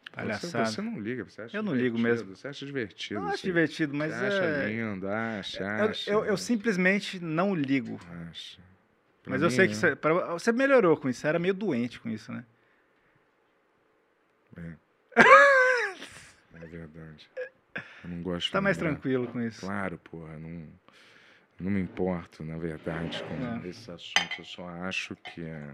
[SPEAKER 1] Você,
[SPEAKER 2] Palhaçada.
[SPEAKER 1] você não liga, você acha
[SPEAKER 2] Eu não ligo mesmo.
[SPEAKER 1] Você acha divertido.
[SPEAKER 2] Eu acho
[SPEAKER 1] assim.
[SPEAKER 2] divertido, mas
[SPEAKER 1] você acha
[SPEAKER 2] é...
[SPEAKER 1] lindo, acha,
[SPEAKER 2] Eu,
[SPEAKER 1] acha.
[SPEAKER 2] eu, eu simplesmente não ligo.
[SPEAKER 1] Acha. Pra
[SPEAKER 2] Mas eu sei que
[SPEAKER 1] né?
[SPEAKER 2] você, pra- você melhorou com isso. Você era meio doente com isso, né?
[SPEAKER 1] É [laughs] verdade. Eu não gosto
[SPEAKER 2] Tá mais
[SPEAKER 1] né?
[SPEAKER 2] tranquilo com isso.
[SPEAKER 1] Claro, porra, não, não me importo, na verdade, com
[SPEAKER 2] É.
[SPEAKER 1] esses assuntos. Eu só acho que. é,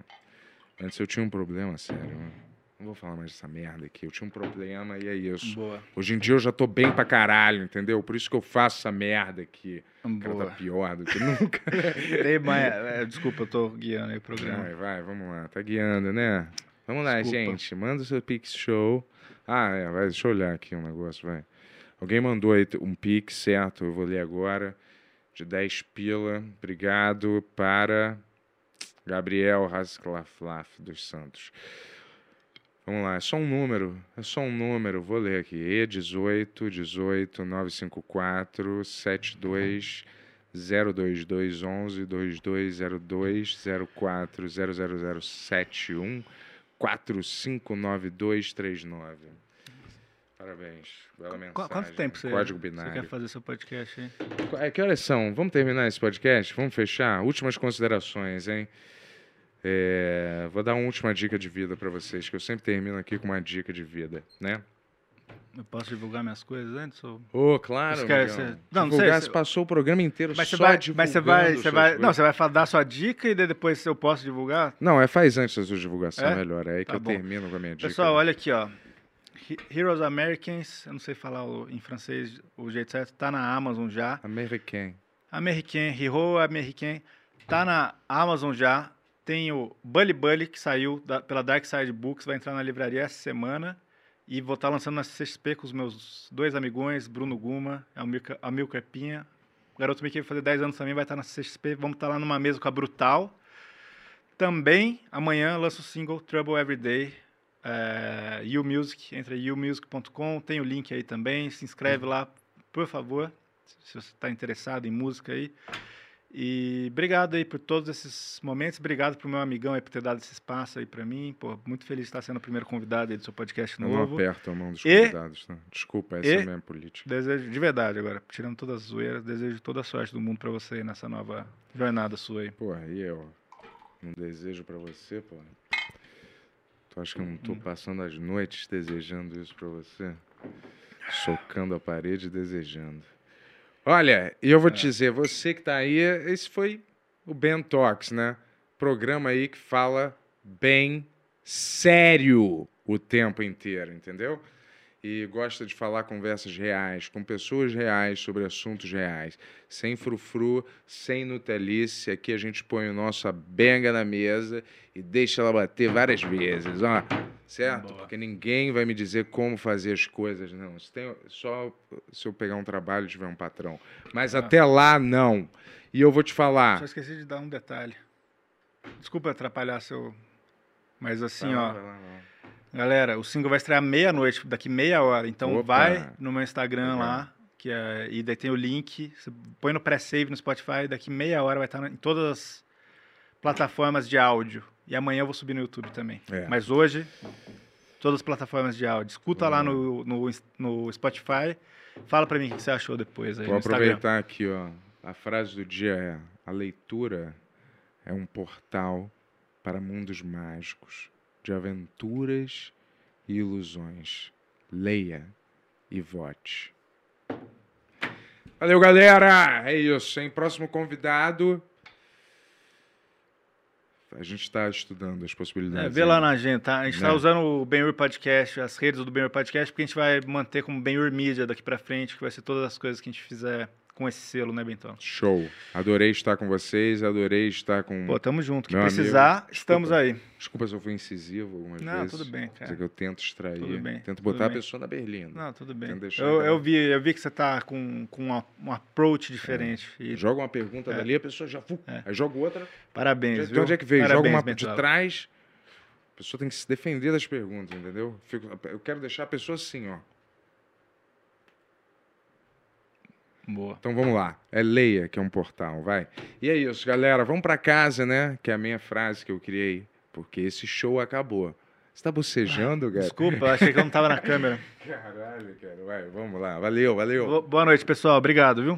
[SPEAKER 1] Antes eu tinha um problema, sério. né? Não vou falar mais dessa merda aqui. Eu tinha um problema e é isso.
[SPEAKER 2] Boa.
[SPEAKER 1] Hoje em dia eu já tô bem pra caralho, entendeu? Por isso que eu faço essa merda aqui. O cara
[SPEAKER 2] Boa.
[SPEAKER 1] tá pior do que nunca. [laughs]
[SPEAKER 2] Mãe, é, desculpa, eu tô guiando aí o programa.
[SPEAKER 1] Vai, vai, vamos lá. Tá guiando, né? Vamos lá,
[SPEAKER 2] Desculpa.
[SPEAKER 1] gente. Manda o seu Pix Show. Ah, é, vai, deixa eu olhar aqui um negócio, vai. Alguém mandou aí um Pix, certo? Eu vou ler agora. De 10 pila. Obrigado para Gabriel Rasclaflaf dos Santos. Vamos lá, é só um número. É só um número. Vou ler aqui. E18 18 954 72 02211 2202 04 00071 459239. Parabéns. Bela mensagem.
[SPEAKER 2] Qu- Quanto tempo você,
[SPEAKER 1] Código
[SPEAKER 2] você
[SPEAKER 1] binário.
[SPEAKER 2] quer fazer seu podcast aí?
[SPEAKER 1] Qu- é, Que horas são? Vamos terminar esse podcast? Vamos fechar? Últimas considerações, hein? É, vou dar uma última dica de vida para vocês, que eu sempre termino aqui com uma dica de vida, né?
[SPEAKER 2] Eu posso divulgar minhas coisas antes? Ou...
[SPEAKER 1] Ô, claro,
[SPEAKER 2] Você quer- você- Não, não
[SPEAKER 1] Divulgar,
[SPEAKER 2] sei,
[SPEAKER 1] você
[SPEAKER 2] você-
[SPEAKER 1] passou o programa inteiro
[SPEAKER 2] Mas você
[SPEAKER 1] só
[SPEAKER 2] vai, mas você vai,
[SPEAKER 1] divulgando
[SPEAKER 2] você vai,
[SPEAKER 1] coisas.
[SPEAKER 2] não, você vai dar sua dica e depois eu posso divulgar?
[SPEAKER 1] Não, é faz antes da sua divulgação,
[SPEAKER 2] É?
[SPEAKER 1] melhor. É aí que
[SPEAKER 2] Tá
[SPEAKER 1] eu
[SPEAKER 2] bom.
[SPEAKER 1] termino com a minha dica.
[SPEAKER 2] Pessoal, olha aqui, ó. He- Heroes Americans, eu não sei falar o- em francês o jeito certo, tá na Amazon já.
[SPEAKER 1] American.
[SPEAKER 2] American, Hero American, tá na Amazon já. Tem o Bully Bully, que saiu da- pela Dark Side Books, vai entrar na livraria essa semana. E vou estar lançando na CXP com os meus dois amigões, Bruno Guma, Amilcar Amilcar Pinha. O Garoto Mickey vai fazer 10 anos também, vai estar na CXP. Vamos estar lá numa mesa com a Brutal. Também, amanhã, lanço o single Trouble Every Day. É, YouMusic, entra youmusic.com, tem o link aí também. Se inscreve lá, por favor, se você está interessado em música aí. E obrigado aí por todos esses momentos. Obrigado pro meu amigão aí por ter dado esse espaço aí para mim. Pô, muito feliz de estar sendo o primeiro convidado aí do seu podcast
[SPEAKER 1] Eu não
[SPEAKER 2] novo.
[SPEAKER 1] aperto a mão dos
[SPEAKER 2] E-
[SPEAKER 1] convidados, tá? Desculpa, essa
[SPEAKER 2] e-
[SPEAKER 1] é a minha política.
[SPEAKER 2] Desejo de verdade agora, tirando todas as zoeiras, desejo toda a sorte do mundo para você aí nessa nova jornada sua aí.
[SPEAKER 1] Porra, e eu? Um desejo pra você, porra. Tu acha que eu não tô passando as noites desejando isso pra você? Socando a parede e desejando. Olha, e eu vou
[SPEAKER 2] É.
[SPEAKER 1] te dizer, você que tá aí, esse foi o Ben Talks, né? Programa aí que fala bem sério o tempo inteiro, entendeu? E gosta de falar conversas reais, com pessoas reais, sobre assuntos reais. Sem frufru, sem nutelice. Aqui a gente põe o nosso benga na mesa e deixa ela bater várias vezes, ó. Certo?
[SPEAKER 2] Boa.
[SPEAKER 1] Porque ninguém vai me dizer como fazer as coisas, não. Se tem, só se eu pegar um trabalho e tiver um patrão. Mas
[SPEAKER 2] Ah.
[SPEAKER 1] até lá, não. E eu vou te falar.
[SPEAKER 2] Só esqueci de dar um detalhe. Desculpa atrapalhar seu. Mas assim,
[SPEAKER 1] lá,
[SPEAKER 2] ó.
[SPEAKER 1] vai lá.
[SPEAKER 2] Galera, o single vai estrear meia-noite, daqui meia hora. Então
[SPEAKER 1] Opa!
[SPEAKER 2] vai no meu Instagram
[SPEAKER 1] Legal.
[SPEAKER 2] lá, que é, e daí tem o link. Você põe no pré-save no Spotify, daqui meia hora vai estar em todas as plataformas de áudio. E amanhã eu vou subir no YouTube também.
[SPEAKER 1] É.
[SPEAKER 2] Mas hoje, todas as plataformas de áudio. Escuta lá no, no, no Spotify. Fala pra mim o que você achou depois aí
[SPEAKER 1] Vou
[SPEAKER 2] no Instagram.
[SPEAKER 1] aproveitar aqui, ó. A frase do dia é: a leitura é um portal para mundos mágicos, de aventuras e ilusões. Leia e vote. Valeu, galera! É isso, hein? Próximo convidado. A gente está estudando as possibilidades.
[SPEAKER 2] É, vê lá
[SPEAKER 1] aí.
[SPEAKER 2] na agenda, tá? A gente
[SPEAKER 1] Né?
[SPEAKER 2] tá usando o Benhur Podcast, as redes do Benhur Podcast, porque a gente vai manter como Benhur Mídia daqui pra frente, que vai ser todas as coisas que a gente fizer com esse selo, né, Bentão?
[SPEAKER 1] Show. Adorei estar com vocês, adorei estar com.
[SPEAKER 2] Pô, tamo junto. Que precisar,
[SPEAKER 1] amigo,
[SPEAKER 2] estamos
[SPEAKER 1] desculpa.
[SPEAKER 2] aí.
[SPEAKER 1] Desculpa se eu fui incisivo algumas
[SPEAKER 2] Não,
[SPEAKER 1] vezes.
[SPEAKER 2] tudo bem, cara.
[SPEAKER 1] é que eu tento extrair.
[SPEAKER 2] Tudo bem,
[SPEAKER 1] Tento botar a
[SPEAKER 2] bem.
[SPEAKER 1] pessoa na berlina.
[SPEAKER 2] Não, tudo bem. Eu, eu vi, eu vi que você tá com, com uma- um approach diferente. E
[SPEAKER 1] Joga uma pergunta
[SPEAKER 2] É.
[SPEAKER 1] dali, a pessoa já.
[SPEAKER 2] É.
[SPEAKER 1] Aí joga outra.
[SPEAKER 2] parabéns,
[SPEAKER 1] De
[SPEAKER 2] viu?
[SPEAKER 1] onde é que veio? Joga
[SPEAKER 2] Parabéns,
[SPEAKER 1] uma
[SPEAKER 2] Bento
[SPEAKER 1] de trás. A pessoa tem que se defender das perguntas, entendeu? Fico- eu quero deixar a pessoa assim, ó.
[SPEAKER 2] Boa.
[SPEAKER 1] Então vamos lá. É Leia, que é um portal, vai. E é isso, galera. Vamos pra casa, né? Que é a minha frase que eu criei. Porque esse show acabou. Você tá bocejando, cara?
[SPEAKER 2] Desculpa, achei que eu não tava na [laughs] câmera.
[SPEAKER 1] Caralho, cara. Vai, vamos lá. Valeu, valeu.
[SPEAKER 2] Bo- Boa noite, pessoal. Obrigado, viu?